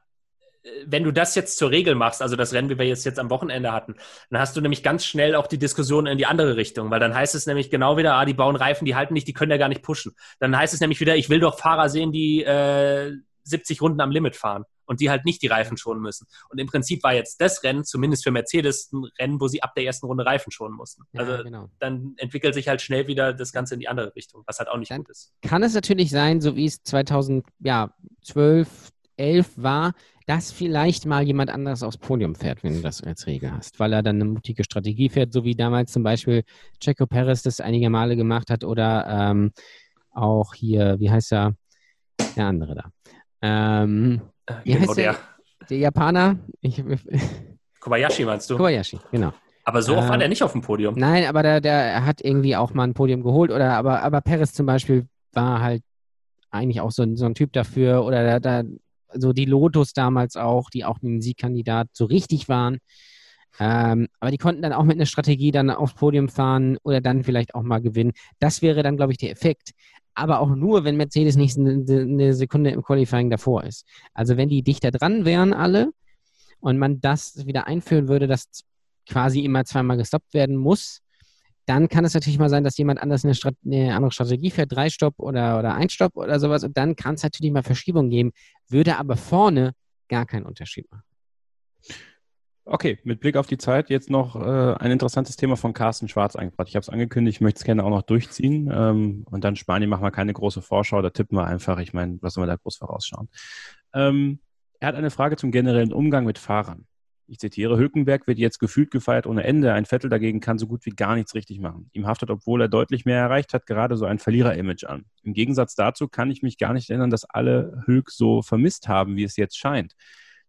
wenn du das jetzt zur Regel machst, also das Rennen, wie wir jetzt, jetzt am Wochenende hatten, dann hast du nämlich ganz schnell auch die Diskussion in die andere Richtung, weil dann heißt es nämlich genau wieder, ah, die bauen Reifen, die halten nicht, die können ja gar nicht pushen. Dann heißt es nämlich wieder, ich will doch Fahrer sehen, die äh, 70 Runden am Limit fahren und die halt nicht die Reifen schonen müssen. Und im Prinzip war jetzt das Rennen, zumindest für Mercedes, ein Rennen, wo sie ab der ersten Runde Reifen schonen mussten.
Ja,
also
genau.
dann entwickelt sich halt schnell wieder das Ganze in die andere Richtung, was halt auch nicht
Dann-
gut ist.
Kann es natürlich sein, so wie es 2012, 11 war, dass vielleicht mal jemand anderes aufs Podium fährt, wenn du das als Regel hast, weil er dann eine mutige Strategie fährt, so wie damals zum Beispiel Checo Perez das einige Male gemacht hat oder ähm, auch hier, wie heißt er, der andere da. Ähm, Wie
Genau
der?
der.
der Japaner, ich,
Kobayashi meinst du?
Kobayashi, genau.
Aber so oft war
Ähm,
der nicht auf dem Podium.
Nein, aber der, der hat irgendwie auch mal ein Podium geholt. Oder aber, aber Perez zum Beispiel war halt eigentlich auch so, ein- so ein Typ dafür. Oder da, da, so die Lotus damals auch, die auch ein Siegkandidat so richtig waren. Ähm, aber die konnten dann auch mit einer Strategie dann aufs Podium fahren oder dann vielleicht auch mal gewinnen. Das wäre dann, glaube ich, der Effekt. Aber auch nur, wenn Mercedes nicht eine, Sekunde im Qualifying davor ist. Also wenn die dichter dran wären alle und man das wieder einführen würde, dass quasi immer zweimal gestoppt werden muss, dann kann es natürlich mal sein, dass jemand anders eine, Strat eine andere Strategie fährt, drei Stopp oder, oder ein Stopp oder sowas. Und dann kann es natürlich mal Verschiebungen geben, würde aber vorne gar keinen Unterschied machen.
Okay, mit Blick auf die Zeit jetzt noch äh, ein interessantes Thema von Carsten Schwarz eingebracht. Ich habe es angekündigt, ich möchte es gerne auch noch durchziehen. Ähm, und dann Spanien machen wir keine große Vorschau, da tippen wir einfach. Ich meine, was sollen wir da groß vorausschauen? Ähm, er hat eine Frage zum generellen Umgang mit Fahrern. Ich zitiere, Hülkenberg wird jetzt gefühlt gefeiert ohne Ende. Ein Vettel dagegen kann so gut wie gar nichts richtig machen. Ihm haftet, obwohl er deutlich mehr erreicht hat, gerade so ein Verlierer-Image an. Im Gegensatz dazu kann ich mich gar nicht erinnern, dass alle Hülk so vermisst haben, wie es jetzt scheint.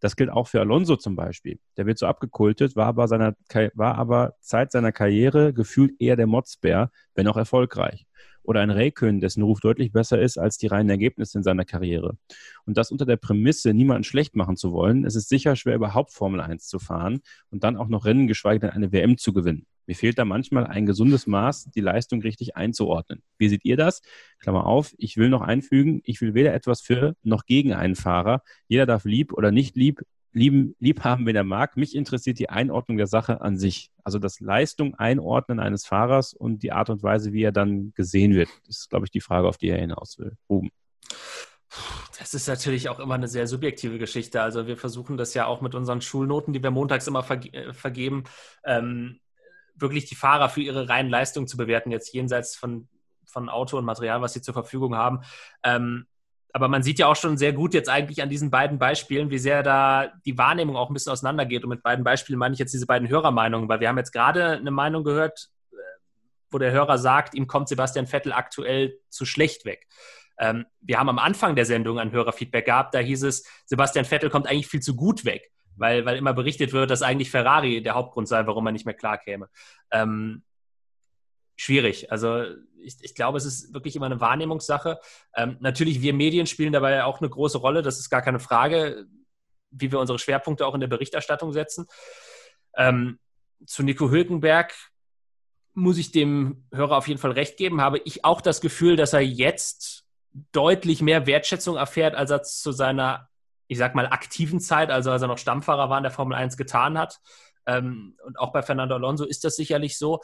Das gilt auch für Alonso zum Beispiel. Der wird so abgekultet, war aber, seiner, war aber Zeit seiner Karriere gefühlt eher der Motzbär, wenn auch erfolgreich. Oder ein Räikkönen, dessen Ruf deutlich besser ist als die reinen Ergebnisse in seiner Karriere. Und das unter der Prämisse, niemanden schlecht machen zu wollen. Es ist sicher schwer, überhaupt Formel 1 zu fahren und dann auch noch Rennen, geschweige denn eine WM zu gewinnen. Mir fehlt da manchmal ein gesundes Maß, die Leistung richtig einzuordnen. Wie seht ihr das? Klammer auf, ich will noch einfügen, ich will weder etwas für noch gegen einen Fahrer. Jeder darf lieb oder nicht lieb, lieben, lieb haben, wenn er mag. Mich interessiert die Einordnung der Sache an sich. Also das Leistung einordnen eines Fahrers und die Art und Weise, wie er dann gesehen wird. Das ist, glaube ich, die Frage, auf die er hinaus will. Ruben.
Das ist natürlich auch immer eine sehr subjektive Geschichte. Also wir versuchen das ja auch mit unseren Schulnoten, die wir montags immer verge äh, vergeben, ähm, wirklich die Fahrer für ihre reinen Leistungen zu bewerten, jetzt jenseits von, von Auto und Material, was sie zur Verfügung haben. Ähm, aber man sieht ja auch schon sehr gut jetzt eigentlich an diesen beiden Beispielen, wie sehr da die Wahrnehmung auch ein bisschen auseinandergeht. Und mit beiden Beispielen meine ich jetzt diese beiden Hörermeinungen, weil wir haben jetzt gerade eine Meinung gehört, äh, wo der Hörer sagt, ihm kommt Sebastian Vettel aktuell zu schlecht weg. Ähm, wir haben am Anfang der Sendung ein Hörerfeedback gehabt, da hieß es, Sebastian Vettel kommt eigentlich viel zu gut weg, weil, weil immer berichtet wird, dass eigentlich Ferrari der Hauptgrund sei, warum er nicht mehr klar käme. Ähm, schwierig. Also ich, ich, glaube, es ist wirklich immer eine Wahrnehmungssache. Ähm, natürlich, wir Medien spielen dabei auch eine große Rolle, das ist gar keine Frage, wie wir unsere Schwerpunkte auch in der Berichterstattung setzen. Ähm, zu Nico Hülkenberg muss ich dem Hörer auf jeden Fall recht geben, habe ich auch das Gefühl, dass er jetzt deutlich mehr Wertschätzung erfährt, als er zu seiner, ich sag mal, aktiven Zeit, also als er noch Stammfahrer war in der Formel 1 getan hat. Ähm, und auch bei Fernando Alonso ist das sicherlich so.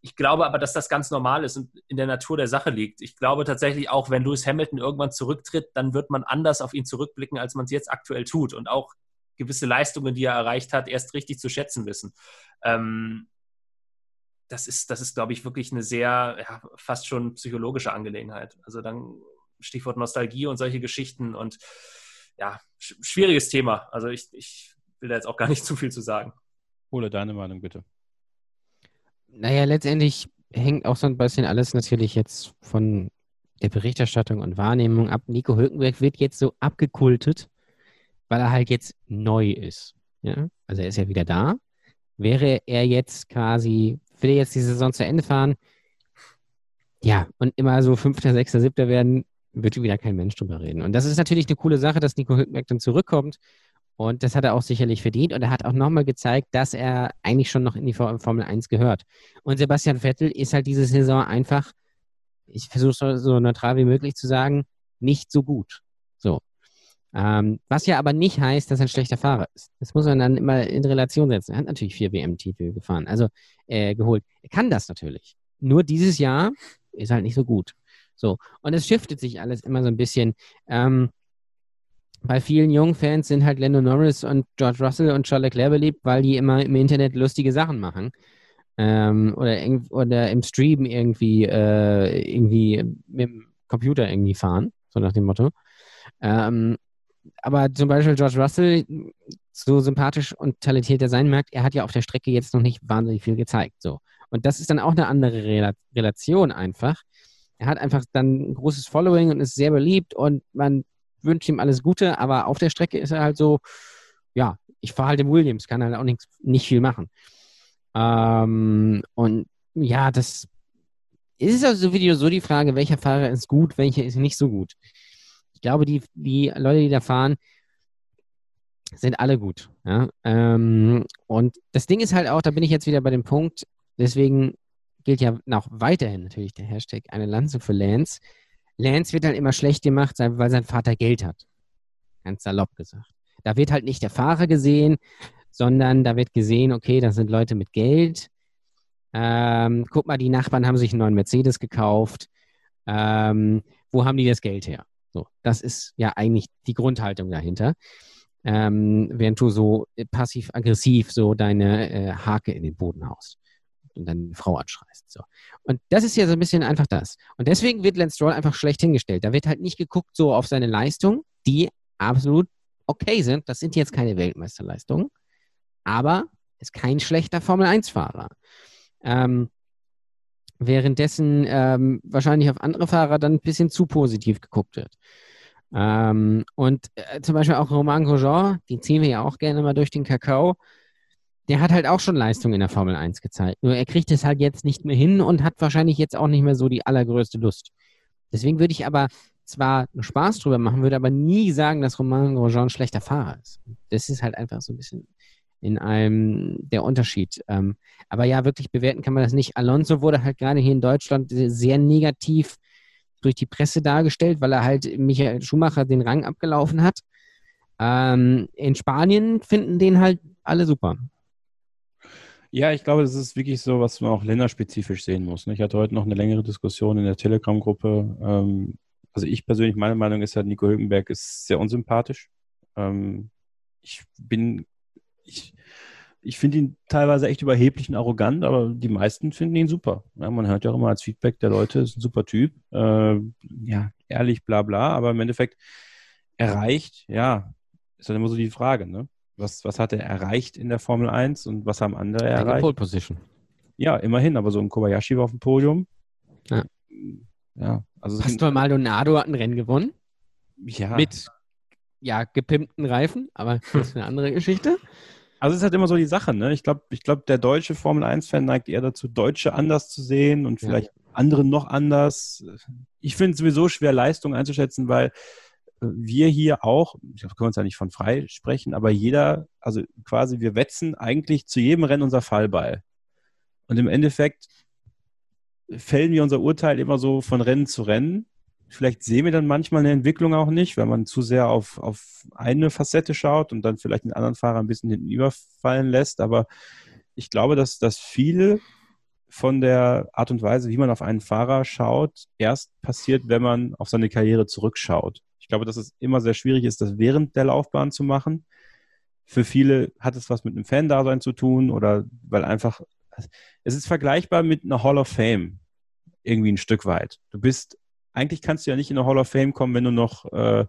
Ich glaube aber, dass das ganz normal ist und in der Natur der Sache liegt. Ich glaube tatsächlich auch, wenn Lewis Hamilton irgendwann zurücktritt, dann wird man anders auf ihn zurückblicken, als man es jetzt aktuell tut und auch gewisse Leistungen, die er erreicht hat, erst richtig zu schätzen wissen. Ähm, das ist, das ist, glaube ich, wirklich eine sehr, ja, fast schon psychologische Angelegenheit. Also dann Stichwort Nostalgie und solche Geschichten und ja, schwieriges Thema. Also ich, ich will da jetzt auch gar nicht zu viel zu sagen.
Ole, deine Meinung bitte.
Naja, letztendlich hängt auch so ein bisschen alles natürlich jetzt von der Berichterstattung und Wahrnehmung ab. Nico Hülkenberg wird jetzt so abgekultet, weil er halt jetzt neu ist. Ja? Also er ist ja wieder da. Wäre er jetzt quasi, will er jetzt die Saison zu Ende fahren, ja, und immer so Fünfter, Sechster, Siebter werden, wird wieder kein Mensch drüber reden. Und das ist natürlich eine coole Sache, dass Nico Hülkenberg dann zurückkommt. Und das hat er auch sicherlich verdient. Und er hat auch nochmal gezeigt, dass er eigentlich schon noch in die Formel 1 gehört. Und Sebastian Vettel ist halt diese Saison einfach, ich versuche es so neutral wie möglich zu sagen, nicht so gut. So. Ähm, was ja aber nicht heißt, dass er ein schlechter Fahrer ist. Das muss man dann immer in Relation setzen. Er hat natürlich vier WM-Titel gefahren, also äh, geholt. Er kann das natürlich. Nur dieses Jahr ist halt nicht so gut. So. Und es shiftet sich alles immer so ein bisschen. Ähm, bei vielen jungen Fans sind halt Lando Norris und George Russell und Charles Leclerc beliebt, weil die immer im Internet lustige Sachen machen. Ähm, oder, oder im Stream irgendwie, äh, irgendwie mit dem Computer irgendwie fahren, so nach dem Motto. Ähm, aber zum Beispiel George Russell, so sympathisch und talentiert er sein mag, er hat ja auf der Strecke jetzt noch nicht wahnsinnig viel gezeigt. So. Und das ist dann auch eine andere Rel Relation einfach. Er hat einfach dann ein großes Following und ist sehr beliebt und man wünscht ihm alles Gute, aber auf der Strecke ist er halt so, ja, ich fahre halt im Williams, kann halt auch nicht, nicht viel machen. Ähm, und ja, das ist also so so die Frage, welcher Fahrer ist gut, welcher ist nicht so gut. Ich glaube, die, die Leute, die da fahren, sind alle gut. Ja? Ähm, und das Ding ist halt auch, da bin ich jetzt wieder bei dem Punkt, deswegen gilt ja noch weiterhin natürlich der Hashtag eine Lanze für Lance. Lance wird halt immer schlecht gemacht, weil sein Vater Geld hat. Ganz salopp gesagt. Da wird halt nicht der Fahrer gesehen, sondern da wird gesehen, okay, das sind Leute mit Geld. Ähm, guck mal, die Nachbarn haben sich einen neuen Mercedes gekauft. Ähm, wo haben die das Geld her? So, das ist ja eigentlich die Grundhaltung dahinter. Ähm, während du so passiv-aggressiv so deine äh, Hake in den Boden haust und deine Frau anschreist. So. Und das ist ja so ein bisschen einfach das. Und deswegen wird Lance Stroll einfach schlecht hingestellt. Da wird halt nicht geguckt so auf seine Leistung, die absolut okay sind. Das sind jetzt keine Weltmeisterleistungen, aber ist kein schlechter Formel-1-Fahrer. Ähm, währenddessen ähm, wahrscheinlich auf andere Fahrer dann ein bisschen zu positiv geguckt wird. Ähm, und äh, zum Beispiel auch Romain Grosjean, den ziehen wir ja auch gerne mal durch den Kakao, der hat halt auch schon Leistung in der Formel 1 gezeigt. Nur er kriegt es halt jetzt nicht mehr hin und hat wahrscheinlich jetzt auch nicht mehr so die allergrößte Lust. Deswegen würde ich aber zwar Spaß drüber machen, würde aber nie sagen, dass Romain Grosjean ein schlechter Fahrer ist. Das ist halt einfach so ein bisschen in einem der Unterschied. Ähm, aber ja, wirklich bewerten kann man das nicht. Alonso wurde halt gerade hier in Deutschland sehr negativ durch die Presse dargestellt, weil er halt Michael Schumacher den Rang abgelaufen hat. Ähm, in Spanien finden den halt alle super.
Ja, ich glaube, das ist wirklich so, was man auch länderspezifisch sehen muss. Ne? Ich hatte heute noch eine längere Diskussion in der Telegram-Gruppe. Ähm, also ich persönlich, meine Meinung ist halt, Nico Hülkenberg ist sehr unsympathisch. Ähm, ich bin ich, ich finde ihn teilweise echt überheblich und arrogant, aber die meisten finden ihn super. Ja, man hört ja auch immer als Feedback der Leute, ist ein super Typ, äh, ja, ehrlich, bla bla, aber im Endeffekt erreicht, ja, ist dann immer so die Frage, ne? Was, was hat er erreicht in der Formel 1 und was haben andere Eine erreicht?
Pole Position.
Ja, immerhin, aber so ein Kobayashi war auf dem Podium.
Ja. ja also Pastor Maldonado hat ein Rennen gewonnen.
Ja.
Mit ja, gepimpten Reifen, aber das ist eine andere Geschichte.
Also es ist halt immer so die Sache, ne? Ich glaube, ich glaub, der deutsche Formel 1-Fan neigt eher dazu, Deutsche anders zu sehen und vielleicht ja. andere noch anders. Ich finde es sowieso schwer, Leistung einzuschätzen, weil wir hier auch, ich glaube, wir können uns ja nicht von frei sprechen, aber jeder, also quasi, wir wetzen eigentlich zu jedem Rennen unser Fallball. Und im Endeffekt fällen wir unser Urteil immer so von Rennen zu Rennen vielleicht sehen wir dann manchmal eine Entwicklung auch nicht, weil man zu sehr auf, auf eine Facette schaut und dann vielleicht den anderen Fahrer ein bisschen hinten überfallen lässt. Aber ich glaube, dass, dass viele von der Art und Weise, wie man auf einen Fahrer schaut, erst passiert, wenn man auf seine Karriere zurückschaut. Ich glaube, dass es immer sehr schwierig ist, das während der Laufbahn zu machen. Für viele hat es was mit einem Fan-Dasein zu tun oder weil einfach, es ist vergleichbar mit einer Hall of Fame irgendwie ein Stück weit. Du bist, eigentlich kannst du ja nicht in eine Hall of Fame kommen, wenn du noch äh,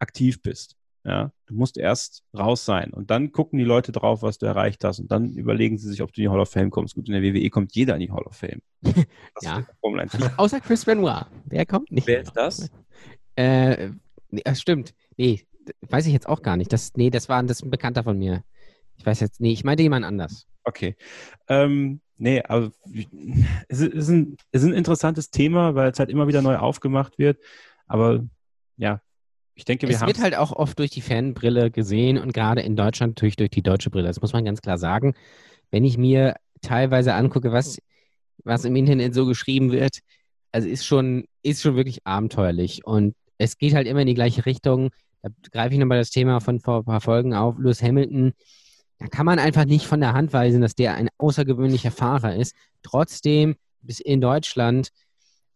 aktiv bist. Ja, du musst erst raus sein und dann gucken die Leute drauf, was du erreicht hast und dann überlegen sie sich, ob du in die Hall of Fame kommst. Gut, in der WWE kommt jeder in die Hall of Fame.
ja. Außer Chris Benoit. Der kommt nicht.
Wer ist das?
Äh, nee, stimmt. Nee, weiß ich jetzt auch gar nicht. Das, nee, das war, das ist ein Bekannter von mir. Ich weiß jetzt, nee, ich meinte jemand anders.
Okay. Ähm, nee, also es ist, ein, es ist ein interessantes Thema, weil es halt immer wieder neu aufgemacht wird. Aber ja, ich denke, wir haben.
Es wird halt auch oft durch die Fanbrille gesehen und gerade in Deutschland natürlich durch die deutsche Brille. Das muss man ganz klar sagen. Wenn ich mir teilweise angucke, was, was im Internet so geschrieben wird, also ist schon, ist schon wirklich abenteuerlich. Und es geht halt immer in die gleiche Richtung. Da greife ich nochmal das Thema von vor ein paar Folgen auf. Lewis Hamilton, da kann man einfach nicht von der Hand weisen, dass der ein außergewöhnlicher Fahrer ist. Trotzdem bis in Deutschland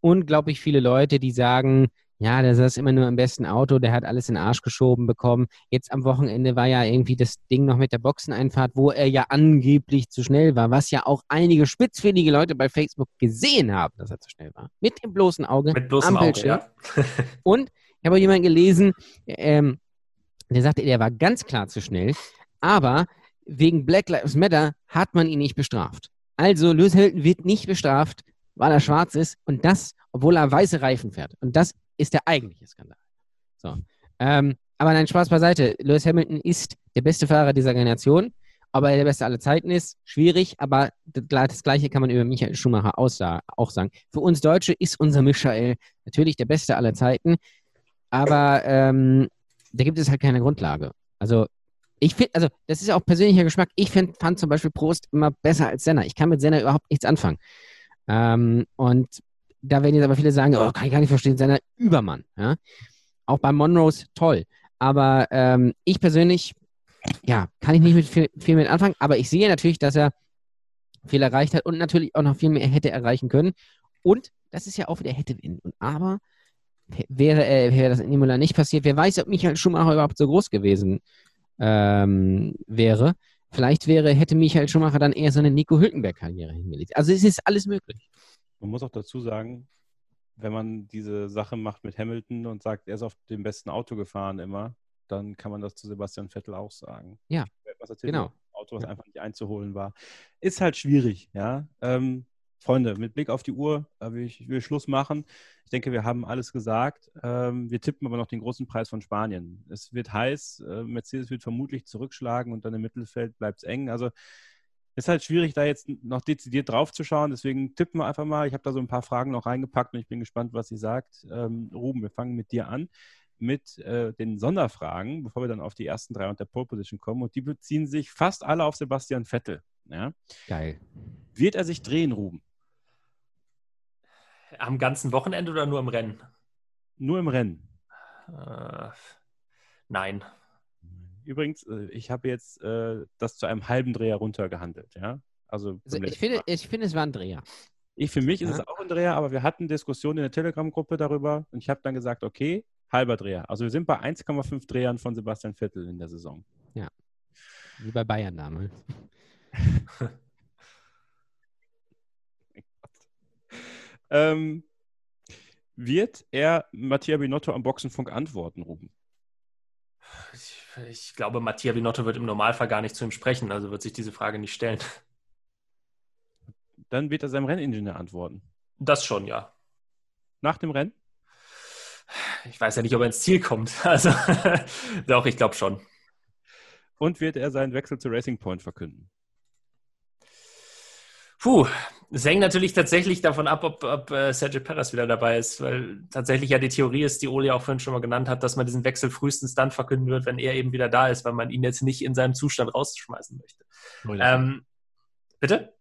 unglaublich viele Leute, die sagen, ja, der saß immer nur im besten Auto, der hat alles in den Arsch geschoben bekommen. Jetzt am Wochenende war ja irgendwie das Ding noch mit der Boxeneinfahrt, wo er ja angeblich zu schnell war, was ja auch einige spitzfindige Leute bei Facebook gesehen haben, dass er zu schnell war. Mit dem bloßen Auge.
Mit bloßem Auge, ja.
Und ich habe auch jemanden gelesen, ähm, der sagte, der war ganz klar zu schnell, aber wegen Black Lives Matter hat man ihn nicht bestraft. Also Lewis Hamilton wird nicht bestraft, weil er schwarz ist und das, obwohl er weiße Reifen fährt. Und das ist der eigentliche Skandal. So. Ähm, aber nein, Spaß beiseite. Lewis Hamilton ist der beste Fahrer dieser Generation. Ob er der beste aller Zeiten ist, schwierig, aber das Gleiche kann man über Michael Schumacher auch sagen. Für uns Deutsche ist unser Michael natürlich der beste aller Zeiten, aber ähm, da gibt es halt keine Grundlage. Also, ich finde, also, das ist auch persönlicher Geschmack. Ich find, fand zum Beispiel Prost immer besser als Senna. Ich kann mit Senna überhaupt nichts anfangen. Ähm, und da werden jetzt aber viele sagen, oh, kann ich gar nicht verstehen, seiner Übermann. Ja? Auch bei Monrose toll. Aber ähm, ich persönlich, ja, kann ich nicht mit viel, viel mit anfangen, aber ich sehe natürlich, dass er viel erreicht hat und natürlich auch noch viel mehr hätte erreichen können. Und das ist ja auch wieder hätte. Und aber wäre, äh, wäre das in Imola nicht passiert, wer weiß, ob Michael Schumacher überhaupt so groß gewesen ähm, wäre. Vielleicht wäre, hätte Michael Schumacher dann eher so eine Nico Hülkenberg-Karriere hingelegt. Also es ist alles möglich.
Man muss auch dazu sagen, wenn man diese Sache macht mit Hamilton und sagt, er ist auf dem besten Auto gefahren immer, dann kann man das zu Sebastian Vettel auch sagen.
Ja, genau.
Auto, was ja. einfach nicht einzuholen war. Ist halt schwierig, ja. Ähm, Freunde, mit Blick auf die Uhr äh, will ich will Schluss machen. Ich denke, wir haben alles gesagt. Ähm, wir tippen aber noch den großen Preis von Spanien. Es wird heiß. Äh, Mercedes wird vermutlich zurückschlagen und dann im Mittelfeld bleibt es eng. Also ist halt schwierig, da jetzt noch dezidiert drauf zu schauen. Deswegen tippen wir einfach mal. Ich habe da so ein paar Fragen noch reingepackt und ich bin gespannt, was sie sagt. Ähm, Ruben, wir fangen mit dir an mit äh, den Sonderfragen, bevor wir dann auf die ersten drei und der Pole Position kommen. Und die beziehen sich fast alle auf Sebastian Vettel. Ja?
Geil.
Wird er sich drehen, Ruben?
Am ganzen Wochenende oder nur im Rennen?
Nur im Rennen.
Äh, nein.
Übrigens, äh, ich habe jetzt äh, das zu einem halben Dreher runtergehandelt. Ja?
Also, also ich, finde, ich finde, es war ein Dreher.
Ich, für mich ja. ist es auch ein Dreher, aber wir hatten Diskussionen in der Telegram-Gruppe darüber und ich habe dann gesagt, okay, halber Dreher. Also wir sind bei 1,5 Drehern von Sebastian Vettel in der Saison.
Ja. Wie bei Bayern damals.
ähm, wird er Mattia Binotto am Boxenfunk antworten, Ruben?
Ich, glaube, Mattia Binotto wird im Normalfall gar nicht zu ihm sprechen, also wird sich diese Frage nicht stellen.
Dann wird er seinem Renningenieur antworten.
Das schon, ja.
Nach dem Rennen?
Ich weiß ja nicht, ob er ins Ziel kommt. Also, doch, ich glaube schon.
Und wird er seinen Wechsel zu Racing Point verkünden?
Puh, es hängt natürlich tatsächlich davon ab, ob, ob äh, Sergio Perez wieder dabei ist, weil tatsächlich ja die Theorie ist, die Oli auch vorhin schon mal genannt hat, dass man diesen Wechsel frühestens dann verkünden wird, wenn er eben wieder da ist, weil man ihn jetzt nicht in seinem Zustand rausschmeißen möchte. Ähm, bitte?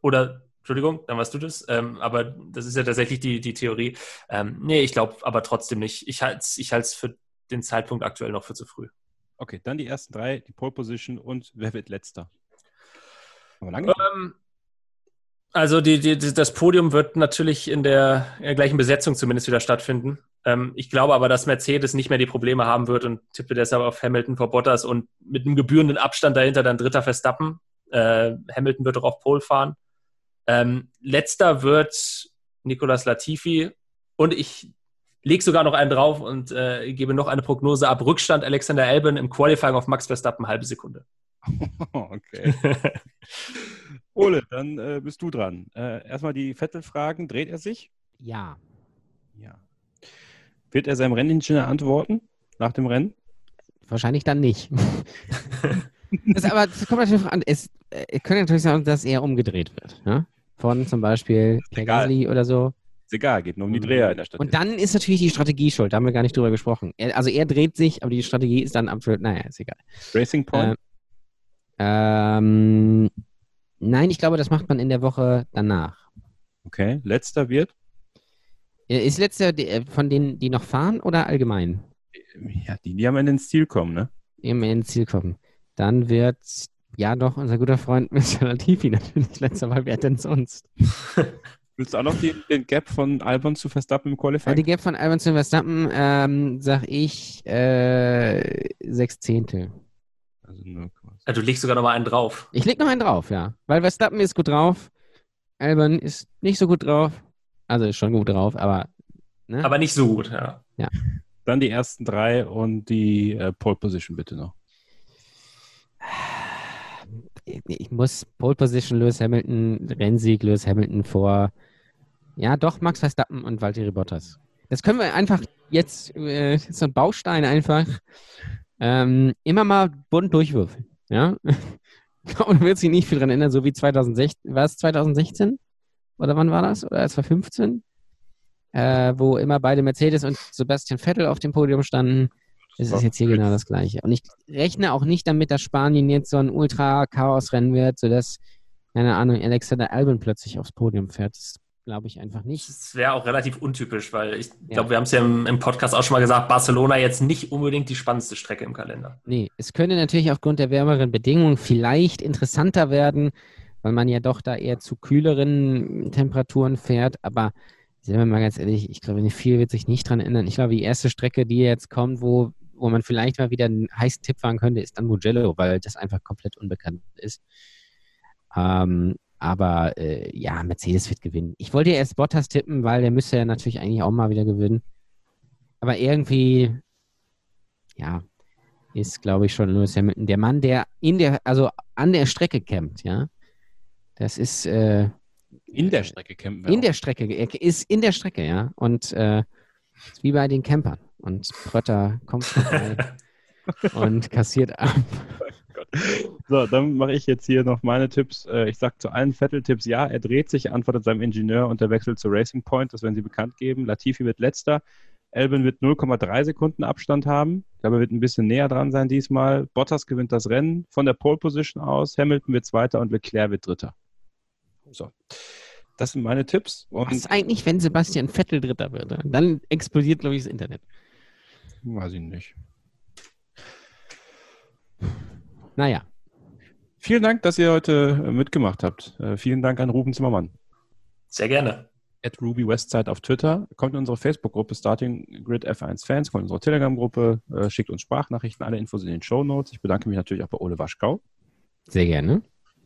Oder Entschuldigung, dann warst du das. Ähm, aber das ist ja tatsächlich die, die Theorie. Ähm, nee, ich glaube aber trotzdem nicht. Ich halte es ich für den Zeitpunkt aktuell noch für zu früh.
Okay, dann die ersten drei, die Pole Position und wer wird letzter?
Aber lange. Ähm, also die, die, das Podium wird natürlich in der, in der gleichen Besetzung zumindest wieder stattfinden. Ähm, ich glaube aber, dass Mercedes nicht mehr die Probleme haben wird und tippe deshalb auf Hamilton vor Bottas und mit einem gebührenden Abstand dahinter dann dritter Verstappen. Äh, Hamilton wird auch auf Pole fahren. Ähm, letzter wird Nicolas Latifi und ich lege sogar noch einen drauf und äh, gebe noch eine Prognose ab. Rückstand Alexander Albon im Qualifying auf Max Verstappen, halbe Sekunde.
okay. Ole, dann äh, bist du dran. Äh, erstmal die Vettel-Fragen. Dreht er sich?
Ja.
Ja. Wird er seinem Renningenieur antworten nach dem Rennen?
Wahrscheinlich dann nicht. das, aber das kommt natürlich an. Es äh, könnte natürlich sein, dass er umgedreht wird. Ja? von zum Beispiel Gasly oder so.
Ist egal, geht nur um die Dreher in der Stadt.
Und dann ist natürlich die Strategie schuld, da haben wir gar nicht drüber gesprochen. Er, also er dreht sich, aber die Strategie ist dann absolut, naja, ist egal.
Racing Point?
Ähm, nein, ich glaube, das macht man in der Woche danach.
Okay, letzter wird?
Ist letzter äh, von denen, die noch fahren oder allgemein?
Ja, die, die am Ende ins Ziel kommen, ne?
Die am Ende ins Ziel kommen. Dann wird ja, doch, unser guter Freund Mr. Latifi natürlich letzter Mal. Wer denn sonst?
Willst du auch noch die, den Gap von Albon zu Verstappen im Qualifying?
Ja, die Gap von Albon zu Verstappen, ähm, sag ich, äh, sechs Zehntel.
Also nur ja, du legst sogar noch mal einen drauf.
Ich leg noch einen drauf, ja. Weil Verstappen ist gut drauf, Albon ist nicht so gut drauf. Also ist schon gut drauf, aber.
Ne? Aber nicht so gut, ja.
ja.
Dann die ersten drei und die äh, Pole Position bitte noch
ich muss Pole Position Lewis Hamilton, Rennsieg Lewis Hamilton vor, ja doch, Max Verstappen und Valtteri Bottas. Das können wir einfach jetzt, äh, so ein Baustein einfach, ähm, immer mal bunt durchwürfeln. Ja? Und wird sich nicht viel dran ändern, so wie 2016. War es 2016? Oder wann war das? Oder es war 15? Äh, wo immer beide Mercedes und Sebastian Vettel auf dem Podium standen. Es ist jetzt hier genau das Gleiche. Und ich rechne auch nicht damit, dass Spanien jetzt so ein Ultra-Chaos-Rennen wird, sodass, keine Ahnung, Alexander Albon plötzlich aufs Podium fährt. Das glaube ich einfach nicht.
Das wäre auch relativ untypisch, weil ich ja. glaube, wir haben es ja im, im, Podcast auch schon mal gesagt, Barcelona jetzt nicht unbedingt die spannendste Strecke im Kalender.
Nee, es könnte natürlich aufgrund der wärmeren Bedingungen vielleicht interessanter werden, weil man ja doch da eher zu kühleren Temperaturen fährt, aber sind wir mal ganz ehrlich, ich glaube, viel wird sich nicht dran ändern. Ich glaube, die erste Strecke, die jetzt kommt, wo wo man vielleicht mal wieder einen heißen Tipp fahren könnte, ist dann Mugello, weil das einfach komplett unbekannt ist. Ähm, aber äh, ja, Mercedes wird gewinnen. Ich wollte ja erst Bottas tippen, weil der müsste ja natürlich eigentlich auch mal wieder gewinnen. Aber irgendwie, ja, ist, glaube ich, schon Lewis Hamilton der Mann, der in der, also an der Strecke campt, ja. Das ist äh,
in der Strecke campen.
In der Strecke, er ist in der Strecke, ja. Und äh, wie bei den Campern. Und Prötter kommt vorbei und kassiert ab.
So, dann mache ich jetzt hier noch meine Tipps. Äh, ich sage zu allen Vettel-Tipps ja, er dreht sich, antwortet seinem Ingenieur und der wechselt zu Racing Point, das werden sie bekannt geben. Latifi wird letzter. Elben wird 0,3 Sekunden Abstand haben. Ich glaube, er wird ein bisschen näher dran sein diesmal. Bottas gewinnt das Rennen von der Pole Position aus. Hamilton wird Zweiter und Leclerc wird Dritter. So. Das sind meine Tipps.
Und Was eigentlich, wenn Sebastian Vettel Dritter wird? Dann explodiert, glaube ich, das Internet.
Weiß ich nicht.
Naja.
Vielen Dank, dass ihr heute äh, mitgemacht habt. Äh, vielen Dank an Ruben Zimmermann.
Sehr gerne.
At Ruby Westside auf Twitter. Kommt in unsere Facebook-Gruppe Starting Grid F1 Fans, kommt in unsere Telegram-Gruppe, äh, schickt uns Sprachnachrichten, alle Infos in den Show Notes. Ich bedanke mich natürlich auch bei Ole Waschkau.
Sehr gerne.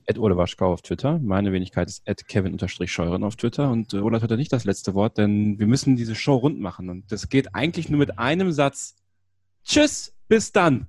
At Ole Waschkau auf Twitter. Meine Wenigkeit ist at Kevin-Scheuren auf Twitter. Und Ole hat heute nicht das letzte Wort, denn wir müssen diese Show rund machen. Und das geht eigentlich nur mit einem Satz. Tschüss, bis dann.